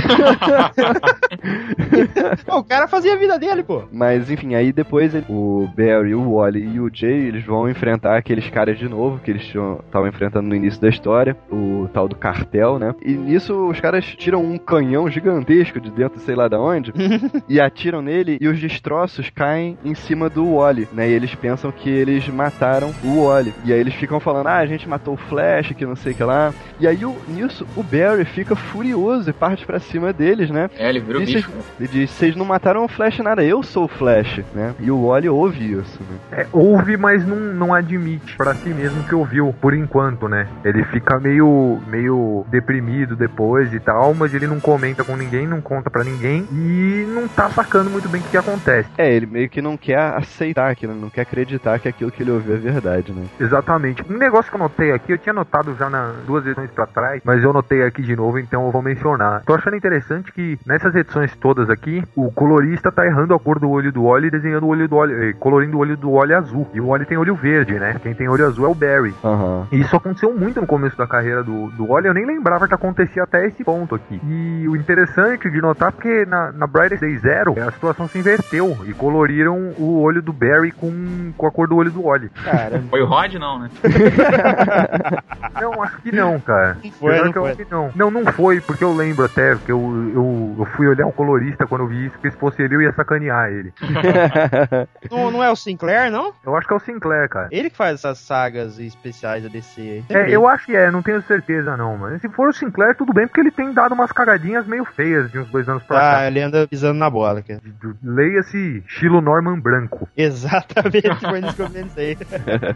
Pô, o cara fazia a vida dele, pô. Mas enfim, aí depois ele- o Barry, o Wally e o Jay, eles vão enfrentar aqueles caras de novo que eles estavam enfrentando no início da história, o tal do cartel, né? E nisso os caras tiram um canhão gigantesco de dentro, sei lá da onde, (laughs) e atiram nele e os destroços caem em cima do Wally, né? E eles pensam que eles mataram o Wally. E aí eles ficam falando: "Ah, a gente matou o Flash, que não sei o que lá". E aí o- nisso o Barry fica furioso e parte pra cima deles, né? É, ele virou Isso- bicho. Ele diz: "Vocês não mataram o Flash nada, eu sou o Flash", né? E o Wally ouve isso, né? É, ouve, mas não, não admite pra si mesmo que ouviu, por enquanto, né? Ele fica meio, meio deprimido depois e tal, mas ele não comenta com ninguém, não conta pra ninguém e não tá sacando muito bem o que, que acontece. É, ele meio que não quer aceitar aquilo, não quer acreditar que aquilo que ele ouviu é verdade, né? Exatamente. Um negócio que eu notei aqui, eu tinha notado já na duas edições pra trás, mas eu notei aqui de novo, então eu vou mencionar. Tô achando interessante que nessas edições todas aqui, o colorista tá errando a cor do olho do Wally e desenhando o olho do Wally, eh, colorindo o olho do Wally azul. E o Wally tem olho verde, né? Quem tem olho azul é o Barry. Aham. E isso aconteceu muito no começo da carreira do, do Wally, eu nem lembrava que acontecia até esse ponto aqui. E o interessante de notar, porque na, na Brightest Day Zero, a situação se inverteu e coloriram o olho do Barry com, com a cor do olho do Wally. Cara, (laughs) Foi o Rod, não, né? (laughs) Não, acho que não, cara. Não foi, não que eu foi. acho que não. Não, não foi, porque eu lembro até, porque eu, eu, eu fui olhar o colorista quando eu vi isso, porque se fosse ele eu ia sacanear ele. (laughs) não, não é o Sinclair, não? Eu acho que é o Sinclair, cara. Ele que faz essas sagas especiais da DC. É, eu acho que é, não tenho certeza não, mas se for o Sinclair, tudo bem, porque ele tem dado umas cagadinhas meio feias de uns dois anos pra Ah, cá. ele anda pisando na bola, cara. Leia-se Chilo Norman Branco. (laughs) Exatamente, foi nisso que eu pensei.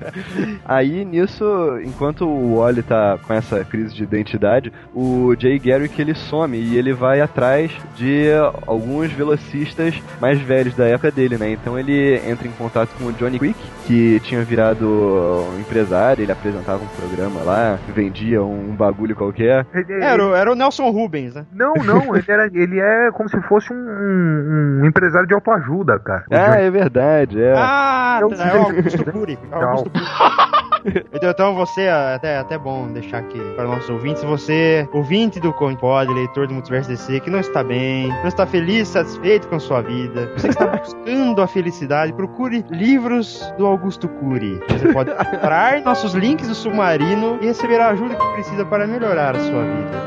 (laughs) Aí nisso, enquanto o Wally tá com essa crise de identidade, o Jay Garrick ele some e ele vai atrás de alguns velocistas mais velhos da época dele, né? Então ele entra em contato com o Johnny Quick, que tinha virado um empresário, ele apresentava um programa lá, vendia um bagulho qualquer. Ele- Era, o- era o Nelson Rubens, né? Não, não, (laughs) ele, era, ele é como se fosse um, um- empresário de autoajuda, cara. Ah, Johnny- é verdade, é. Ah, tá, é o Augusto Cury. É o Augusto Cury. (laughs) Então, então você, é até, até bom deixar aqui para nossos ouvintes, você, ouvinte do Pod, leitor do Multiverso DC, que não está bem, não está feliz, satisfeito com sua vida, você que está buscando a felicidade, procure livros do Augusto Cury. Você pode comprar nossos links do Submarino e receber a ajuda que precisa para melhorar a sua vida.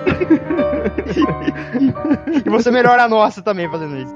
(laughs) e você melhora a nossa também fazendo isso.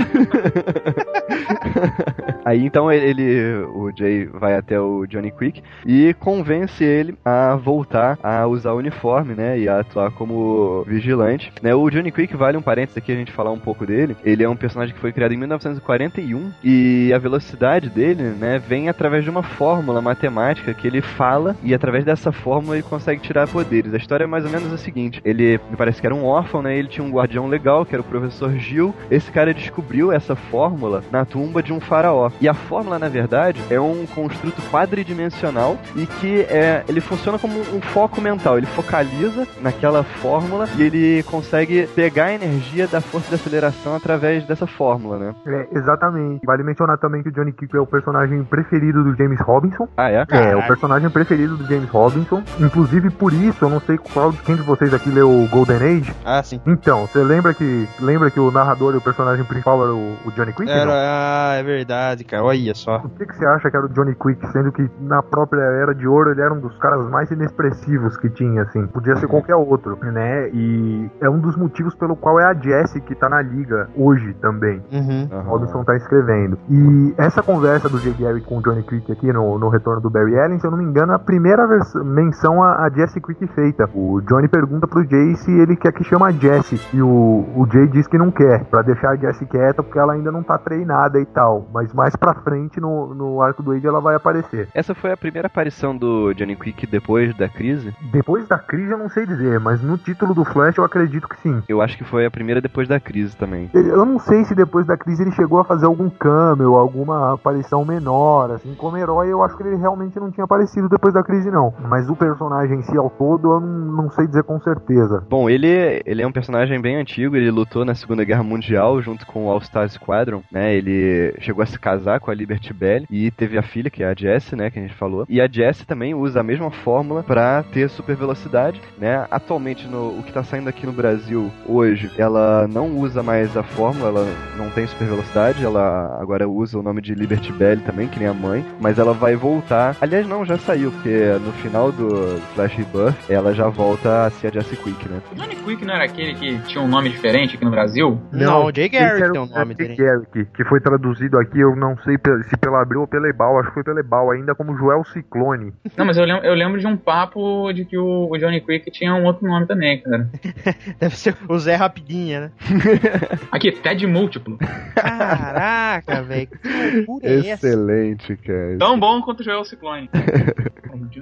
Aí então ele, o Jay vai até o Johnny Quick e convence ele a voltar a usar o uniforme, né, e a atuar como vigilante. Né, o Johnny Quick vale um parênteses aqui a gente falar um pouco dele. Ele é um personagem que foi criado em 1941 e a velocidade dele, né, vem através de uma fórmula matemática que ele fala e através dessa fórmula ele consegue tirar poderes. A história é mais ou menos a seguinte: ele me parece que era um órfão, né? Ele tinha um guardião legal que era o professor Gil. Esse cara descobriu essa fórmula na tumba de um faraó. E a fórmula, na verdade, é um construto quadridimensional e que é, ele funciona como um foco mental. Ele focaliza naquela fórmula e ele consegue pegar a energia da força de aceleração através dessa fórmula, né? É, exatamente. Vale mencionar também que o Johnny Quick é o personagem preferido do James Robinson. Ah, é? É, o personagem preferido do James Robinson. Inclusive por isso, eu não sei qual quem de vocês aqui leu o Golden Age. Ah, sim. Então, você lembra que lembra que o narrador e o personagem principal era o, o Johnny Quick? Era, ah, é verdade, cara. Olha só. Por que, que você acha que era o Johnny Quick, sendo que na própria Era de Ouro ele era um dos caras mais inexpressivos que tinha, assim. Podia ser qualquer outro, né? E é um dos motivos pelo qual é a Jessie que tá na liga hoje também. Uhum. O Robinson tá escrevendo. E essa conversa do Jay Garrick com o Johnny Quick aqui no, no retorno do Barry Allen, se eu não me engano, é a primeira menção a, a Jessie Quick feita. O Johnny pergunta pro Jay se ele quer que chama a Jessie. E o, o Jay diz que não quer, pra deixar a Jessie quieta, porque ela ainda não tá treinada e tal. Mas mais pra frente, no, no arco do Age, ela vai aparecer. Essa foi a primeira aparição do Johnny Quick depois da crise? Depois da crise, eu não sei dizer, mas no título do Flash, eu acredito que sim. Eu acho que foi a primeira depois da crise também. Eu não sei se depois da crise ele chegou a fazer algum cameo, alguma aparição menor, assim, como herói eu acho que ele realmente não tinha aparecido depois da crise não. Mas o personagem em si ao todo eu não, não sei dizer com certeza. Bom, ele, ele é um personagem bem antigo, ele lutou na Segunda Guerra Mundial junto com o All-Star Squadron, né? Ele chegou a se casar com a Liberty Bell e teve a filha, que é a Jessie, né, que a gente falou. E a Jessie também usa a mesma fórmula para ter super velocidade, né? Atualmente no o que tá saindo aqui no Brasil hoje, ela não usa mais a fórmula, ela não tem super velocidade, ela agora usa o nome de Liberty Bell também, que nem a mãe, mas ela vai voltar. Aliás, não, já saiu, porque no final do Flash Rebirth, ela já volta a ser a Jessie Quick, né? O Johnny Quick não era aquele que tinha um nome diferente aqui no Brasil? Não, o Jay Garrick tem o nome Jay dele. Garrick, que foi traduzido aqui, eu não sei se pela Abril ou pela Ebal, acho que foi pela Ebal ainda como Joel Ciclone. Não, mas eu lembro, eu lembro de um papo de que o, o Johnny Quick tinha um outro nome também, cara. (laughs) Deve ser o Zé Rapidinha, né? (laughs) Aqui, Ted Múltiplo. Caraca, (laughs) velho. Que loucura é essa? Excelente, cara. Tão bom quanto o Joel Ciclone.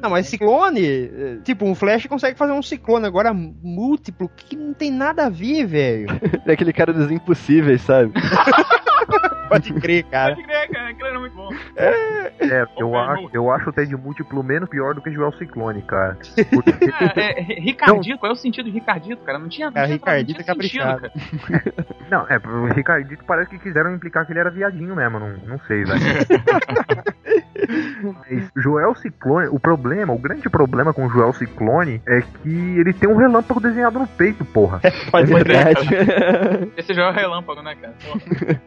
Não, mas ciclone, tipo, um Flash consegue fazer um ciclone, agora múltiplo, que não tem nada a ver, velho. É aquele cara dos impossíveis, sabe? Pode crer, cara. Pode crer, cara, aquilo era muito bom. É, eu, Ô, acho, velho. eu acho o Ted Múltiplo menos pior do que Joel Ciclone, cara. Porque (laughs) É, é, Ricardito, qual é o sentido de Ricardito, cara? Não tinha, não Cara, tinha, Ricardito não é tinha caprichado. sentido, cara. (laughs) Não, é, o Ricardito parece que quiseram implicar que ele era viadinho mesmo, não, não sei, velho. (laughs) Mas Joel Ciclone, o problema, o grande problema com o Joel Ciclone é que ele tem um relâmpago desenhado no peito, porra. É verdade. Esse já é o relâmpago, né, cara? Pô.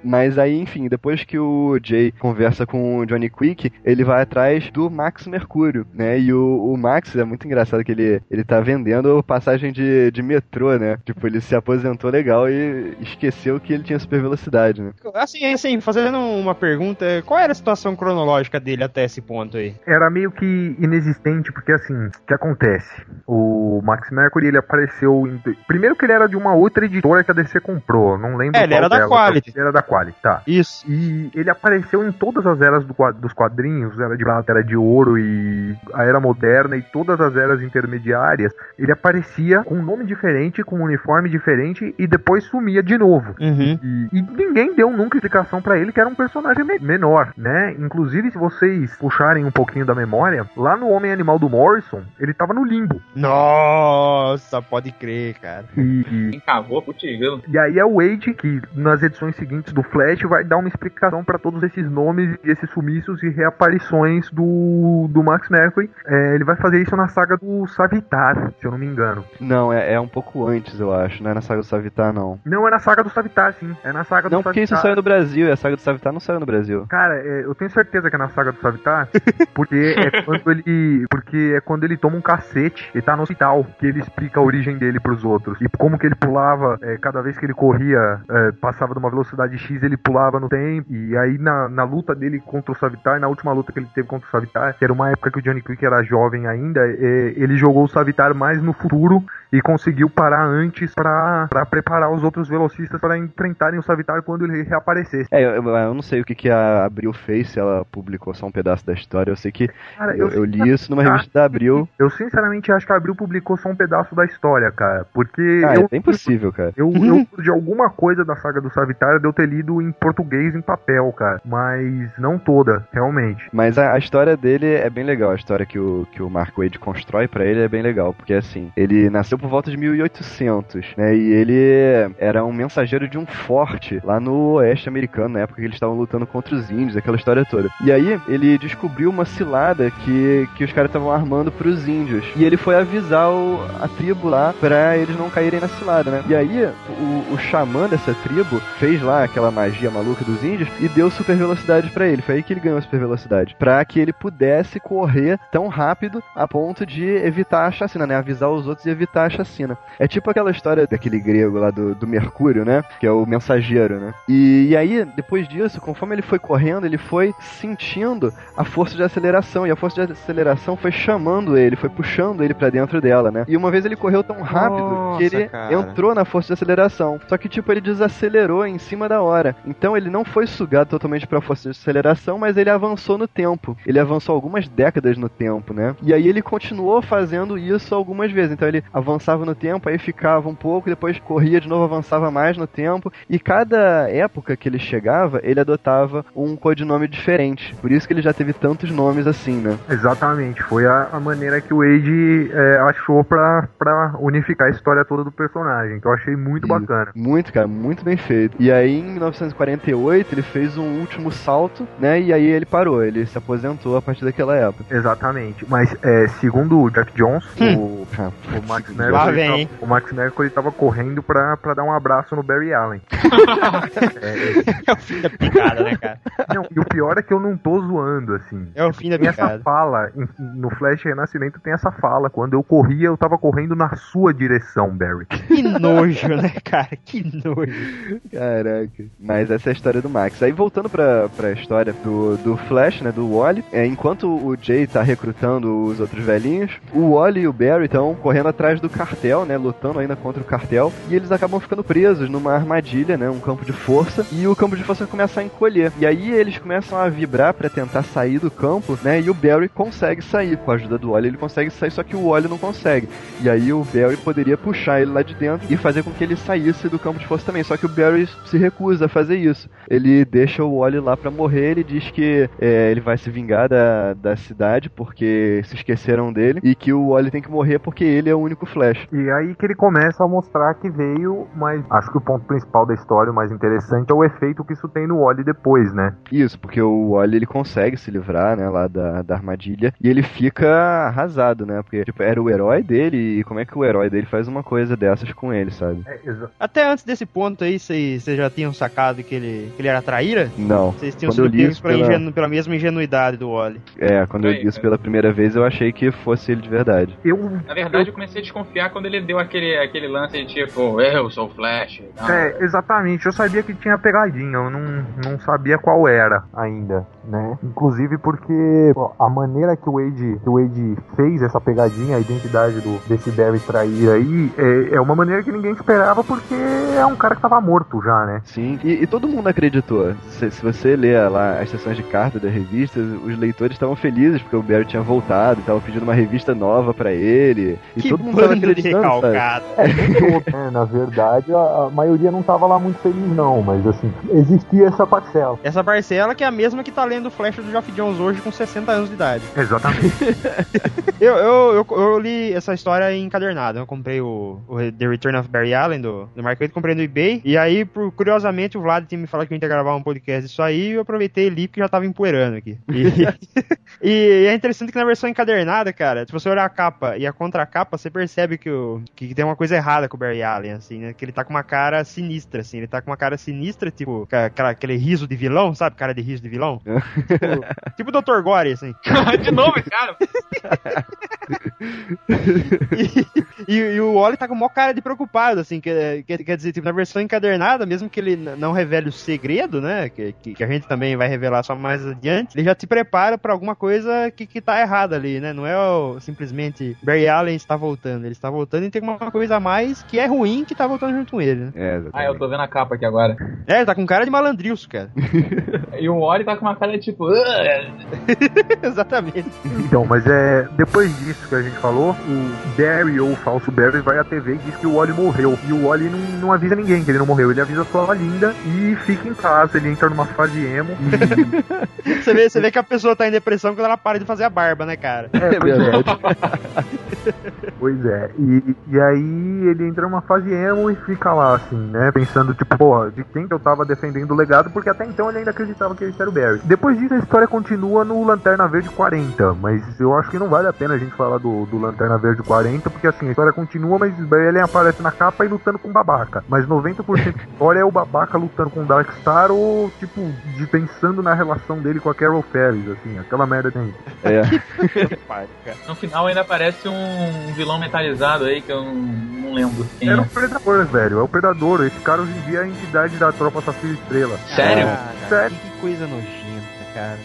Mas aí, enfim, depois que o Jay conversa com o Johnny Quick, ele vai atrás do Max Mercúrio, né? E o, o Max é muito engraçado que ele, ele tá vendendo passagem de, de metrô, né? Tipo, ele se aposentou legal e esqueceu que ele tinha super velocidade, né? Assim, assim, fazendo uma pergunta, qual era a situação cronológica dele até esse ponto aí? Era meio que inexistente, porque assim, o que acontece? O Max Mercury, ele apareceu em... Primeiro que ele era de uma outra editora que a DC comprou, não lembro É, ele qual era da delas. Quality. Ele era da Quality, tá. Isso. E ele apareceu em todas as eras do dos quadrinhos, era de prata, era de ouro e a era moderna e todas as eras intermediárias. Ele aparecia com um nome diferente, com um uniforme diferente e depois sumia de novo. Uhum. E, e ninguém deu nunca explicação pra ele que era um personagem me- menor, né? Inclusive, se vocês puxarem um pouquinho da memória, lá no Homem Animal do Morrison, ele tava no limbo. Nossa, pode crer, cara. E, e, Quem cavou, putz, grilo. e aí é o Wade que nas edições seguintes do Flash vai dar uma explicação pra todos esses nomes e esses sumiços e reaparições do, do Max Mercury. É, ele vai fazer isso na saga do Savitar, se eu não me engano. Não, é, é um pouco antes, eu acho. Não é na saga do Savitar, não. Não, é na saga do Savitar, sim. É na saga Não, do porque isso saiu no Brasil e a saga do Savitar não saiu no Brasil. Cara, é, eu tenho certeza que é na saga do Savitar, (laughs) porque é quando ele. Porque é quando ele toma um cacete, ele tá no hospital, que ele explica a origem dele pros outros. E como que ele pulava, é, cada vez que ele corria, é, passava de uma velocidade X, ele pulava no tempo. E aí na, na luta dele contra o Savitar, na última luta que ele teve contra o Savitar, que era uma época que o Johnny Quick era jovem ainda, é, ele jogou o Savitar mais no futuro e conseguiu parar antes pra, pra preparar os outros velocistas para enfrentarem o Savitar quando ele reaparecesse. É, eu, eu não sei o que, que a Abril fez, se ela publicou só um pedaço da história. Eu sei que Cara, eu, eu li isso numa revista da Abril. (laughs) Eu sinceramente acho que a Abril publicou só um pedaço da história, cara. Porque Ah, eu, é bem possível, cara. eu, eu (laughs) de alguma coisa da saga do Savitar de eu ter lido em português em papel, cara. Mas não toda, realmente. Mas a, a história dele é bem legal. A história que o, que o Mark Wade constrói pra ele é bem legal. Porque assim, ele nasceu por volta de 1800, né? E ele era um mensageiro de um forte lá no oeste americano, na época que eles estavam lutando contra os índios, aquela história toda. E aí ele descobriu uma cilada que, que os caras estavam armando pros índios. E ele foi avisar o- a tribo lá pra eles não caírem na cilada, né? E aí o, o xamã dessa tribo fez lá aquela magia maluca dos índios e deu super velocidade pra ele. Foi aí que ele ganhou a super velocidade. Pra que ele pudesse correr tão rápido a ponto de evitar a chacina, né? Avisar os outros e evitar a chacina. É tipo aquela história daquele grego lá do, do Mercúrio, né? Que é o mensageiro, né? E, e aí, depois disso, conforme ele foi correndo, ele foi sentindo a força de aceleração. E a força de aceleração foi chamando ele, foi puxando ele pra dentro dela, né? E uma vez ele correu tão rápido que Nossa, ele cara. entrou na força de aceleração. Só que, tipo, ele desacelerou em cima da hora. Então ele não foi sugado totalmente pra força de aceleração, mas ele avançou no tempo. Ele avançou algumas décadas no tempo, né? E aí ele continuou fazendo isso algumas vezes. Então ele avançava no tempo, aí ficava um pouco, depois corria de novo, avançava mais no tempo. E cada época que ele chegava, ele adotava um codinome diferente. Por isso que ele já teve tantos nomes assim, né? Exatamente. Foi a, a maneira que o Wade é, achou pra, pra unificar a história toda do personagem. Que eu achei muito Isso. bacana. Muito, cara, muito bem feito. E aí, em 1948, ele fez um último salto, né? E aí ele parou, ele se aposentou a partir daquela época. Exatamente. Mas, é, segundo o Jack Jones, o, Ah, o Max Mercury, o Max Mercury tava correndo pra, pra dar um abraço no Barry Allen. (laughs) É o fim da picada, né, cara? Não, e o pior é que eu não tô zoando, assim. É o fim da Tem essa picada. fala, em- no Flash Renascimento tem essa fala. Quando eu corria, eu tava correndo na sua direção, Barry. Que nojo, né, cara? Que nojo. Caraca. Mas essa é a história do Max. Aí voltando pra, pra história do, do Flash, né, do Wally, é, enquanto o Jay tá recrutando os outros velhinhos, o Wally e o Barry estão correndo atrás do cartel, né, lutando ainda contra o cartel, e eles acabam ficando presos numa armadilha, né, um campo de força, e o campo de força começa a encolher. E aí eles começam a vibrar pra tentar sair do campo, né, e o Barry consegue sair. Com a ajuda do Wally, ele consegue sair, só que o Wally não consegue. E aí o Barry poderia puxar ele lá de dentro e fazer com que ele saísse do campo de força também. Só que o Barry se recusa a fazer isso. Ele deixa o Wally lá pra morrer, ele diz que é, ele vai se vingar da, da cidade porque se esqueceram dele e que o Wally tem que morrer porque ele é o único Flash. E aí que ele começa a mostrar que veio, mas acho que o ponto principal da história, o mais interessante, é o efeito que isso tem no Wally depois, né? Isso, porque o Wally ele consegue se livrar, né, lá da, da armadilha e ele fica arrasado, né? Porque tipo, era o herói dele e como é que o herói dele faz uma coisa dessas com ele, sabe? É, Até antes desse ponto aí, vocês vocês já tinham sacado que ele, que ele era traíra? Não. Vocês tinham Quando eu sido pegos pela, ingenu- pela mesma ingenuidade do Wally. É, quando eu Aí, vi isso pela primeira vez, eu achei que fosse ele de verdade. eu, Na verdade, eu comecei a desconfiar quando ele deu aquele, aquele lance de tipo, eu sou o Flash. Não, É, exatamente. Eu sabia que tinha pegadinha, eu não, não sabia qual era ainda, né? Inclusive porque ó, a maneira que o Wade, que o Wade fez essa pegadinha, a identidade do, desse Barry trair aí, é, é uma maneira que ninguém esperava porque é um cara que tava morto já, né? Sim, e, e todo mundo acreditou. Se você ler lá as sessões de carta da revista, os leitores estavam felizes porque o Barry tinha voltado, estava pedindo uma revista nova pra ele. E que todo mundo tava acreditando, sabe? recalcado. É, na verdade, a, a maioria não tava lá muito feliz não, mas assim, existia essa parcela. Essa parcela que é a mesma que tá lendo o Flash do Geoff Jones hoje com 60 anos de idade. Exatamente. (laughs) Eu, eu, eu, eu li essa história encadernada. Eu comprei o, o The Return of Barry Allen do, do Mark Waid, comprei no eBay. E aí, por, curiosamente, o Vlad tinha me falado que eu ia gravar um podcast disso aí. E eu aproveitei e li porque já tava empoeirando aqui. (laughs) E, e é interessante que na versão encadernada, cara, se você olhar a capa e a contracapa, você percebe que, o, que tem uma coisa errada com o Barry Allen, assim, né? Que ele tá com uma cara sinistra, assim. Ele tá com uma cara sinistra, tipo, aquela, aquele riso de vilão, sabe? Cara de riso de vilão. (laughs) tipo, tipo o Dr. Gore, assim. (laughs) de novo, cara. e, e, o Wally tá com uma cara de preocupado, assim, que, que, quer dizer, tipo, na versão encadernada, mesmo que ele não revele o segredo, né, que, que, que, a gente também vai revelar só mais adiante, ele já te prepara para alguma coisa que, que tá errada ali, né, não é o, simplesmente Barry Allen está voltando, ele está voltando e tem uma coisa a mais que é ruim que tá voltando junto com ele, né. É, ah, eu tô vendo a capa aqui agora. É, ele tá com cara de malandrilso, cara. (laughs) e o Wally tá com uma cara de tipo... (laughs) Exatamente. Então, mas é... Depois disso que a gente falou, o Barry ou o falso Barry vai à TV e diz que o Wally morreu. E o Wally não, não avisa ninguém que ele não morreu. Ele avisa só a Linda e fica em casa. Ele entra numa fase emo. E... você, vê, você vê que a pessoa tá em depressão quando ela para de fazer a barba, né, cara? É, pois é. pois é. E, e aí ele entra numa fase emo e fica lá, assim, né? Pensando, tipo, porra, de quem que eu tava defendendo o legado, porque até então ele ainda acreditava que ele era o Barry. Depois disso, a história continua no Lanterna Verde 40, mas eu acho que não vale a pena a gente falar do, do Lanterna Verde 40, porque assim, a história continua, mas ele aparece na capa e lutando com babaca. Mas 90% da história é o babaca lutando com o Darkstar ou, tipo, de pensando na relação dele com a Carol Ferris, assim, aquela merda tem. É. (laughs) no final ainda aparece um vilão metalizado aí que eu não, lembro. Quem Era é. o Predador, velho. É o Predador. Esse cara hoje em dia é a entidade da tropa Safira Estrela. Sério? Ah, Sério. Que coisa nojenta, cara.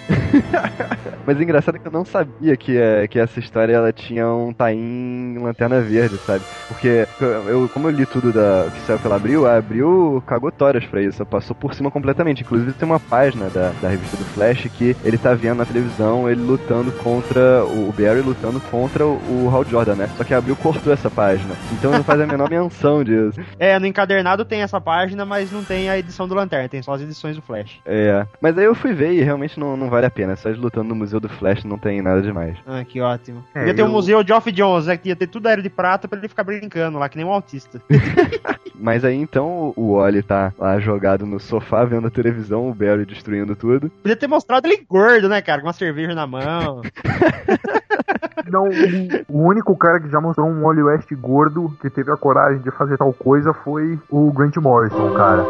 (laughs) Mas o engraçado é que eu não sabia que, é, que essa história ela tinha um tain em Lanterna Verde, sabe? Porque eu, como eu li tudo da, que saiu pela Abril, a Abril cagou tórias pra isso, passou por cima completamente. Inclusive tem uma página da, da revista do Flash que ele tá vendo na televisão ele lutando contra o Barry lutando contra o, o Hal Jordan, né? Só que a Abril cortou essa página. Então não faz a menor (laughs) menção disso. É, no encadernado tem essa página, mas não tem a edição do Lanterna, tem só as edições do Flash. É. Mas aí eu fui ver e realmente não, não vale a pena. Só eles lutando no Museu do Flash não tem nada demais. Ah, que ótimo. É, ia ter eu- um museu Geoff Jones, né? Que ia ter tudo aéreo de prata pra ele ficar brincando lá, que nem um autista. (laughs) Mas aí então o Wally tá lá jogado no sofá vendo a televisão, o Barry destruindo tudo. Podia ter mostrado ele gordo, né, cara? Com uma cerveja na mão. (laughs) Não, o, o único cara que já mostrou um Wally West gordo que teve a coragem de fazer tal coisa foi o Grant Morrison, cara.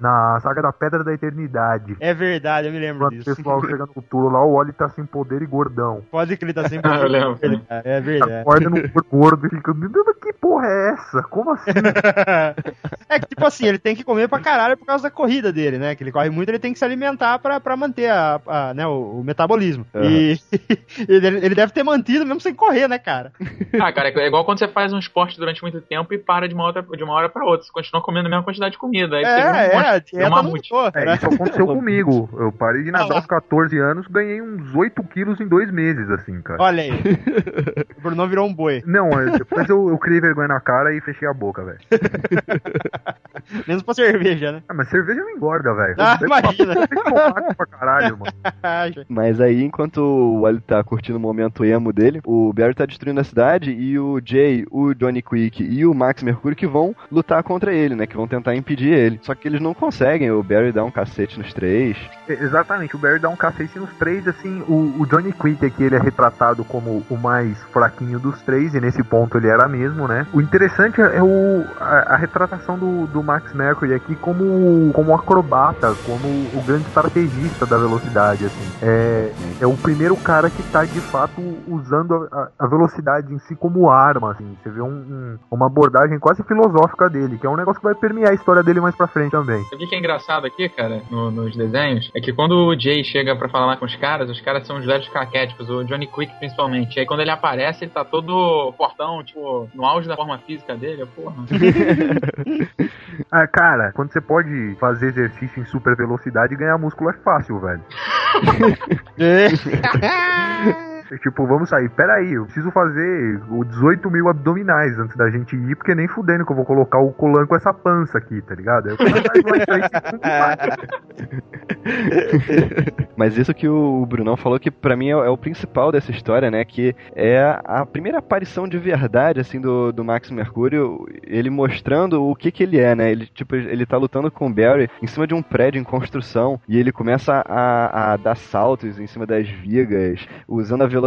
Na, na saga da Pedra da Eternidade. É verdade, eu me lembro Quando o disso. pessoal chega no futuro lá, o Wally tá sem poder e gordão. Pode que ele tá sempre. Ah, (laughs) eu lembro. É verdade. Acorda no corpo gordo e fica, "Meu Deus, que porra é essa? Como assim? (laughs) é que, tipo assim, ele tem que comer pra caralho por causa da corrida dele, né? Que ele corre muito, ele tem que se alimentar pra, pra manter a, a, né, o, o metabolismo. Uhum. E (laughs) (laughs) ele, ele deve ter mantido mesmo sem correr, né, cara? (laughs) Ah, cara, é igual quando você faz um esporte durante muito tempo e para de uma, outra, de uma hora pra outra. Você continua comendo a mesma quantidade de comida. Aí você um É, é, é um mamute. mudou. É, né? isso aconteceu (laughs) comigo. Eu parei de nadar Ah aos 14 anos, ganhei uns 8 quilos em dois meses, assim, cara. Olha aí. O Brunão virou um boi. Não, é, depois eu, eu criei vergonha na cara e fechei a boca, velho. (laughs) Menos pra cerveja, né? Ah, mas cerveja não engorda, velho. Ah, imagina. Tem que pra caralho, mano. (laughs) Mas aí, enquanto o Wally tá curtindo o momento emo dele, o Barry tá destruindo a cidade e o Jay, o Johnny Quick e o Max Mercúrio que vão lutar contra ele, né? Que vão tentar impedir ele. Só que eles não conseguem, o Barry dá um cacete nos três. Exatamente, o Barry dá um cacete nos três, assim, o, o Johnny Quick aqui, ele é retratado como o mais fraquinho dos três, e nesse ponto ele era mesmo, né? O interessante é o, a, a retratação do, do Max Mercury aqui como, como acrobata, como o grande estrategista da velocidade, assim. É, é o primeiro cara que tá, de fato, usando a, a velocidade em si como arma, assim. Você vê um- um- uma abordagem quase filosófica dele, que é um negócio que vai permear a história dele mais pra frente também. O que é engraçado aqui, cara, no- nos desenhos, é que quando o Jay chega pra falar lá com os caras, os caras são os velhos caquéticos, o Johnny Quick principalmente. E aí quando ele aparece, ele tá todo portão, tipo, no auge da forma física dele, porra. (laughs) Ah, cara, quando você pode fazer exercício em super velocidade e ganhar músculo é fácil, velho. (laughs) (laughs) (laughs) Tipo, vamos sair. Pera aí, eu preciso fazer o 18 mil abdominais antes da gente ir, porque nem fudendo que eu vou colocar o colan com essa pança aqui, tá ligado? E vai. (laughs) Mas isso que o Brunão falou que para mim é, é, o principal dessa história, né? Que é a primeira aparição de verdade, assim, do, do Max Mercúrio, ele mostrando o que que ele é, né? Ele, tipo, ele tá lutando com o Barry em cima de um prédio em construção e ele começa a, a dar saltos em cima das vigas, usando a velocidade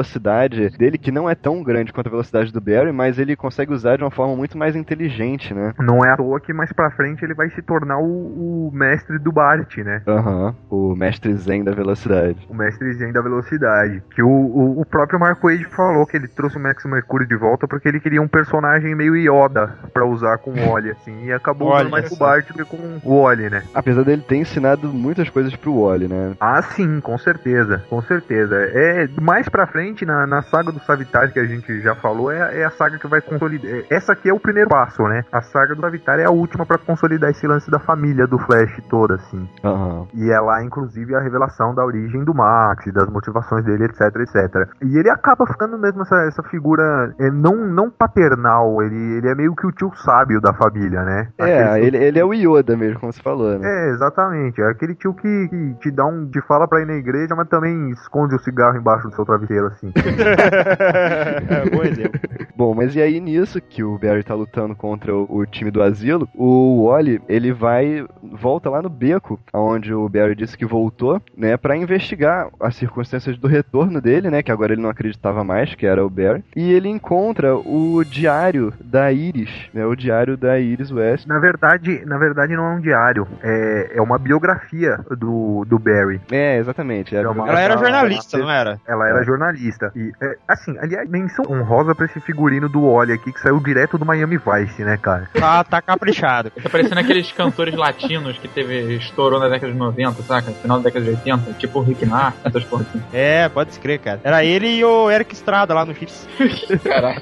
dele, que não é tão grande quanto a velocidade do Barry, mas ele consegue usar de uma forma muito mais inteligente, né? Não é à toa que mais pra frente ele vai se tornar o, o mestre do Bart, né? Aham, uhum, o mestre zen da velocidade. O mestre zen da velocidade. Que o, o, o próprio Mark Wade falou que ele trouxe o Max Mercury de volta porque ele queria um personagem meio Yoda pra usar com o Wally, assim, e acabou usando mais com o Bart do que com o Wally, né? Apesar dele ter ensinado muitas coisas pro Wally, né? Ah, sim, com certeza, com certeza. É, mais pra frente, na, na saga do Savitar que a gente já falou, é, é a saga que vai consolidar. É, essa aqui é o primeiro passo, né? A saga do Savitar é a última para consolidar esse lance da família do Flash toda, assim. Uhum. E é lá, inclusive, a revelação da origem do Max, das motivações dele, etc, etc. E ele acaba ficando mesmo essa, essa figura é, não, não paternal, ele, ele é meio que o tio sábio da família, né? É, Aquele ele, ele é o Yoda mesmo, como você falou, né? É, exatamente. É aquele tio que, que te dá um. te fala pra ir na igreja, mas também esconde o cigarro embaixo do seu travesseiro, assim. (laughs) é, bom exemplo. Bom, mas e aí nisso que o Barry tá lutando contra o, o time do asilo, o Wally, ele vai, volta lá no beco, onde o Barry disse que voltou, né, para investigar as circunstâncias do retorno dele, né, que agora ele não acreditava mais que era o Barry, e ele encontra o diário da Iris, né, o diário da Iris West. Na verdade, na verdade não é um diário, é, é uma biografia do, do Barry. É, exatamente. É uma, ela era jornalista, ela, não era? Ela era jornalista. E, é, assim, aliás, menção honrosa pra esse figurino do Oli aqui, que saiu direto do Miami Vice, né, cara? Ah, tá caprichado. Tá parecendo aqueles cantores latinos que teve, estourou na década de 90, saca? No final da década de 80, tipo o Rick Martin, essas porras assim. É, pode se crer, cara. Era ele e o Eric Estrada lá no Chips. (laughs) Caralho.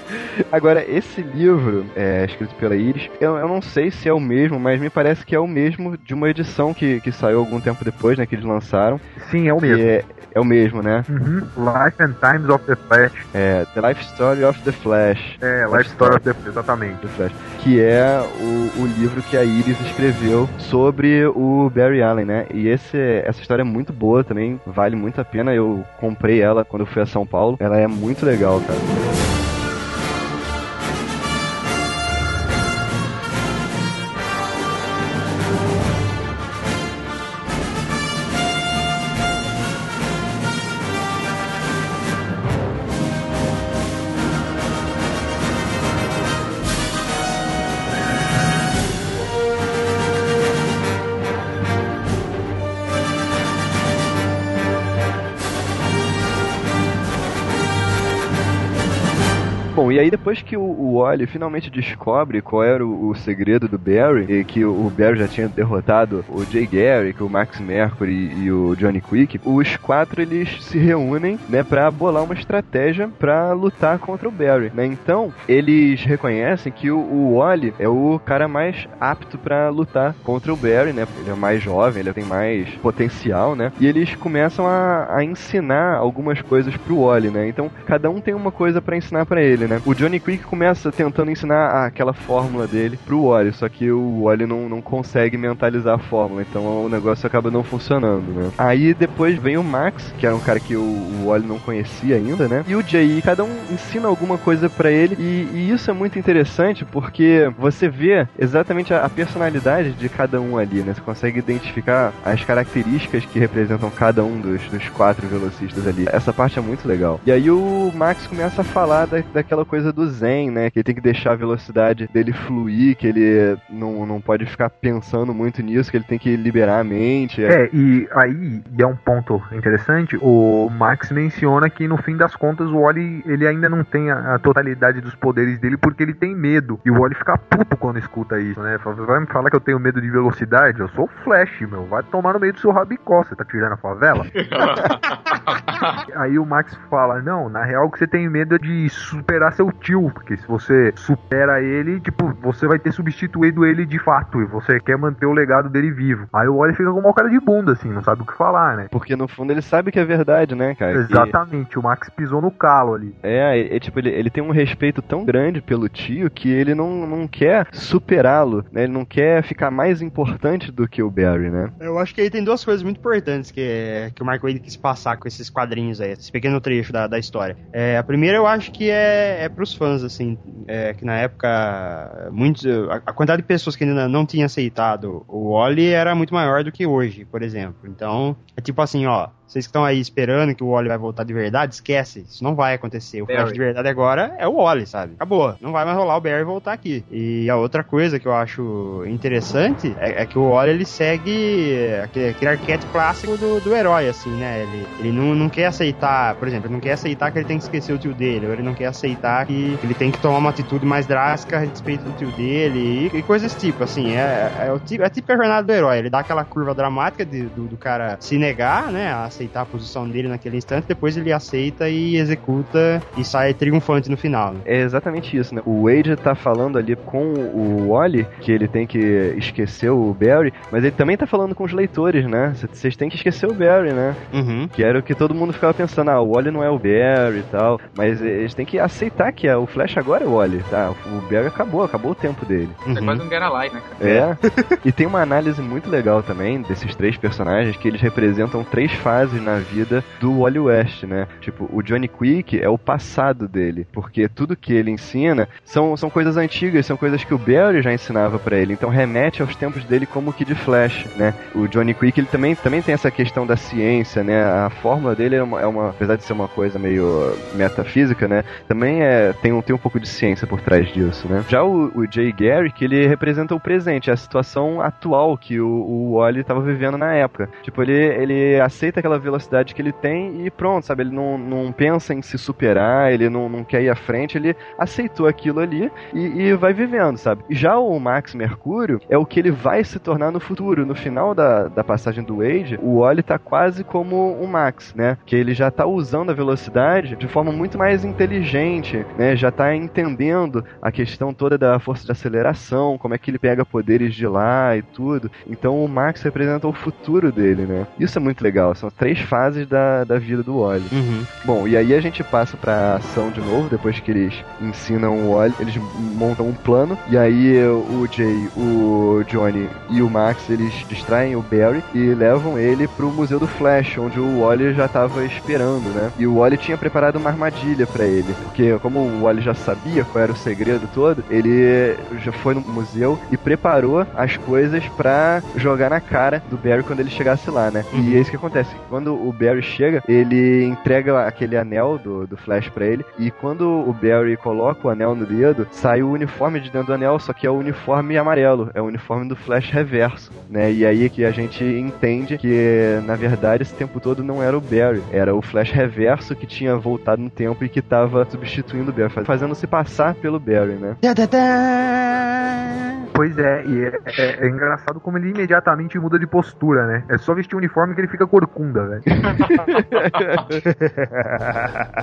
(laughs) Agora, esse livro, é, escrito pela Iris, eu, eu, não sei se é o mesmo, mas me parece que é o mesmo de uma edição que, que saiu algum tempo depois, né? Que eles lançaram. Sim, é o mesmo. É, é o mesmo, né? Uhum. Life and Times of the Flash. É, The Life Story of the Flash. É, Life, Life Story of the Flash, exatamente. The Flash. Que é o, o livro que a Iris escreveu sobre o Barry Allen, né? E esse, essa história é muito boa também, vale muito a pena. Eu comprei ela quando eu fui a São Paulo. Ela é muito legal, cara. E aí depois que o, o Wally finalmente descobre qual era o, o, segredo do Barry, e que o, Barry já tinha derrotado o Jay Garrick, o Max Mercury e, e o Johnny Quick, os quatro eles se reúnem, né, pra bolar uma estratégia para lutar contra o Barry, né? Então, eles reconhecem que o, o Wally é o cara mais apto para lutar contra o Barry, né? Ele é mais jovem, ele tem mais potencial, né? E eles começam a, a ensinar algumas coisas pro Wally, né? Então, cada um tem uma coisa para ensinar para ele, né? O Johnny Quick começa tentando ensinar aquela fórmula dele pro Wally, só que o Wally não, não consegue mentalizar a fórmula, então o negócio acaba não funcionando, né? Aí depois vem o Max, que era um cara que o, Wally não conhecia ainda, né? E o Jay, cada um ensina alguma coisa para ele, e, e, isso é muito interessante porque você vê exatamente a, a personalidade de cada um ali, né? Você consegue identificar as características que representam cada um dos, dos quatro velocistas ali. Essa parte é muito legal. E aí o Max começa a falar da, daquela aquela coisa do Zen, né? Que ele tem que deixar a velocidade dele fluir, que ele não, não pode ficar pensando muito nisso, que ele tem que liberar a mente. É, e aí e é um ponto interessante, o Max menciona que no fim das contas o Wally ele ainda não tem a, a totalidade dos poderes dele porque ele tem medo. E o Wally fica puto quando escuta isso, né? Vai me falar que eu tenho medo de velocidade? Eu sou o Flash, meu. Vai tomar no meio do seu rabicó. Você tá tirando a favela? (laughs) Aí o Max fala: Não, na real que você tem medo é de superar seu tio, porque se você supera ele, tipo, você vai ter substituído ele de fato, e você quer manter o legado dele vivo. Aí o Wally fica com uma cara de bunda, assim, não sabe o que falar, né? Porque no fundo ele sabe que é verdade, né, cara? Que- Exatamente, o Max pisou no calo ali. É, é, tipo, ele, ele tem um respeito tão grande pelo tio que ele não, não quer superá-lo, né? Ele não quer ficar mais importante do que o Barry, né? Eu acho que aí tem duas coisas muito importantes que, que o Mark Wade quis passar com esses quadrinhos aí, esse pequeno trecho da, da história. É, a primeira eu acho que é, é pros fãs, assim, é, que na época muitos, a, a quantidade de pessoas que ainda não tinham aceitado o Wally era muito maior do que hoje, por exemplo. Então, é tipo assim, ó, vocês que estão aí esperando que o Wally vai voltar de verdade, esquece. Isso não vai acontecer. O Flash Barry. de verdade agora é o Wally, sabe? Acabou. Não vai mais rolar o Barry voltar aqui. E a outra coisa que eu acho interessante é, é que o Wally ele segue aquele, aquele arquétipo clássico do, do herói, assim, né? Ele, ele não, não quer aceitar, por exemplo, ele não quer aceitar que ele tem que esquecer o tio dele, ou ele não quer aceitar que ele tem que tomar uma atitude mais drástica a respeito do tio dele e, e coisas desse tipo, assim. É, é, o tipo, é a típica jornada do herói. Ele dá aquela curva dramática de- do, do cara se negar, né? A aceitar a posição dele naquele instante, depois ele aceita e executa e sai triunfante no final. né? É exatamente isso, né? O Wade tá falando ali com o Wally que ele tem que esquecer o Barry, mas ele também tá falando com os leitores, né? Vocês têm que esquecer o Barry, né? Uhum. Que era o que todo mundo ficava pensando, ah, o Wally não é o Barry e tal, mas eles têm que aceitar que é, o Flash agora é o Wally, tá? O Barry acabou, acabou o tempo dele. É uhum. quase um Get Alive, né, cara? É. (laughs) e tem uma análise muito legal também desses três personagens que eles representam três fases na vida do Wally West, né? Tipo, o Johnny Quick é o passado dele, porque tudo que ele ensina são, são coisas antigas, são coisas que o Barry já ensinava pra ele, então remete aos tempos dele como Kid Flash, né? O Johnny Quick, ele também, também tem essa questão da ciência, né? A fórmula dele é uma, é uma apesar de ser uma coisa meio metafísica, né? Também é, tem, um, tem um pouco de ciência por trás disso, né? Já o, o Jay Garrick, ele representa o presente, a situação atual que o, o Wally estava vivendo na época. Tipo, ele, ele aceita aquela velocidade que ele tem e pronto, sabe? Ele não, não pensa em se superar, ele não, não quer ir à frente, ele aceitou aquilo ali e, e vai vivendo, sabe? Já o Max Mercúrio é o que ele vai se tornar no futuro. No final da, da passagem do Wade, o Wally tá quase como o Max, né? Que ele já tá usando a velocidade de forma muito mais inteligente, né? Já tá entendendo a questão toda da força de aceleração, como é que ele pega poderes de lá e tudo. Então o Max representa o futuro dele, né? Isso é muito legal. São três fases da, da vida do Wally. Uhum. Bom, e aí a gente passa pra ação de novo, depois que eles ensinam o Wally, eles montam um plano, e aí o Jay, o Johnny e o Max, eles distraem o Barry e levam ele pro Museu do Flash, onde o Wally já tava esperando, né? E o Wally tinha preparado uma armadilha pra ele, porque como o Wally já sabia qual era o segredo todo, ele já foi no museu e preparou as coisas pra jogar na cara do Barry quando ele chegasse lá, né? E é isso que acontece. Quando o Barry chega, ele entrega aquele anel do, do Flash pra ele, e quando o Barry coloca o anel no dedo, sai o uniforme de dentro do anel, só que é o uniforme amarelo, é o uniforme do Flash reverso, né? E aí que a gente entende que, na verdade, esse tempo todo não era o Barry, era o Flash reverso que tinha voltado no tempo e que tava substituindo o Barry, faz- fazendo se passar pelo Barry, né? Pois é, e é, é- é engraçado como ele imediatamente muda de postura, né? É só vestir o uniforme que ele fica corcunda, velho. (laughs)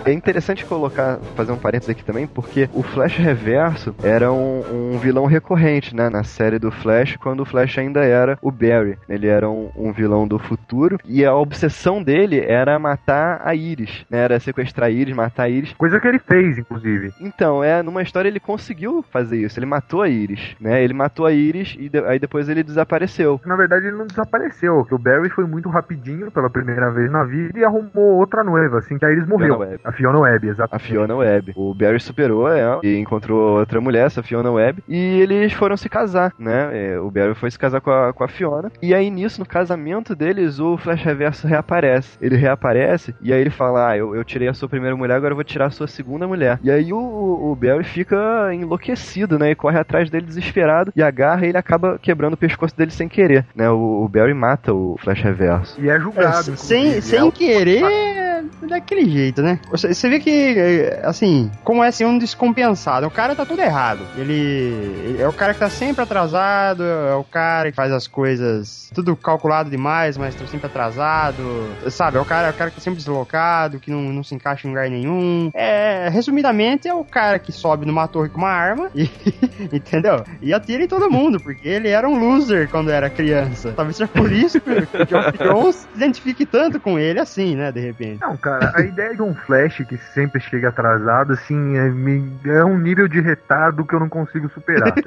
É interessante colocar, fazer um parênteses aqui também, porque o Flash Reverso era um, um vilão recorrente, né, na série do Flash, quando o Flash ainda era o Barry. Ele era um, um vilão do futuro, e a obsessão dele era matar a Iris, né, era sequestrar a Iris, matar a Iris. Coisa que ele fez, inclusive. Então, é, numa história ele conseguiu fazer isso, ele matou a Iris, né, ele matou a Iris e de- aí depois ele desapareceu. Na verdade, ele não desapareceu, que o Barry foi muito rapidinho pela primeira vez na vida e arrumou outra noiva, assim que a Iris morreu. Webb. A Fiona Webb, exato. A Fiona Webb. O Barry superou ela e encontrou outra mulher, essa Fiona Webb, e eles foram se casar, né? É, O Barry foi se casar com a, com a Fiona. E aí, nisso, no casamento deles, o Flash Reverso reaparece. Ele reaparece e aí ele fala: Ah, eu, eu tirei a sua primeira mulher, agora eu vou tirar a sua segunda mulher. E aí o, o Barry fica enlouquecido, né? E corre atrás dele desesperado e agarra e ele acaba quebrando o pescoço dele sem querer, né? O, o Barry mata o Flash Reverso. E é julgado. sem inclusive. sem É querer, é daquele jeito, né? Você, você vê que, assim, como é assim, um descompensado. O cara tá tudo errado. Ele, ele é o cara que tá sempre atrasado, é o cara que faz as coisas tudo calculado demais, mas tá sempre atrasado. Sabe, é o cara, é o cara que tá sempre deslocado, que não, não se encaixa em lugar nenhum. É, resumidamente, é o cara que sobe numa torre com uma arma e, (laughs) entendeu? E atira em todo mundo, porque ele era um loser quando era criança. Talvez seja por isso que o Geoff (laughs) Jones se identifique tanto com ele assim, né, de repente. Não, cara, a ideia de um Flash que sempre chega atrasado, assim, é, é um nível de retardo que eu não consigo superar. (laughs)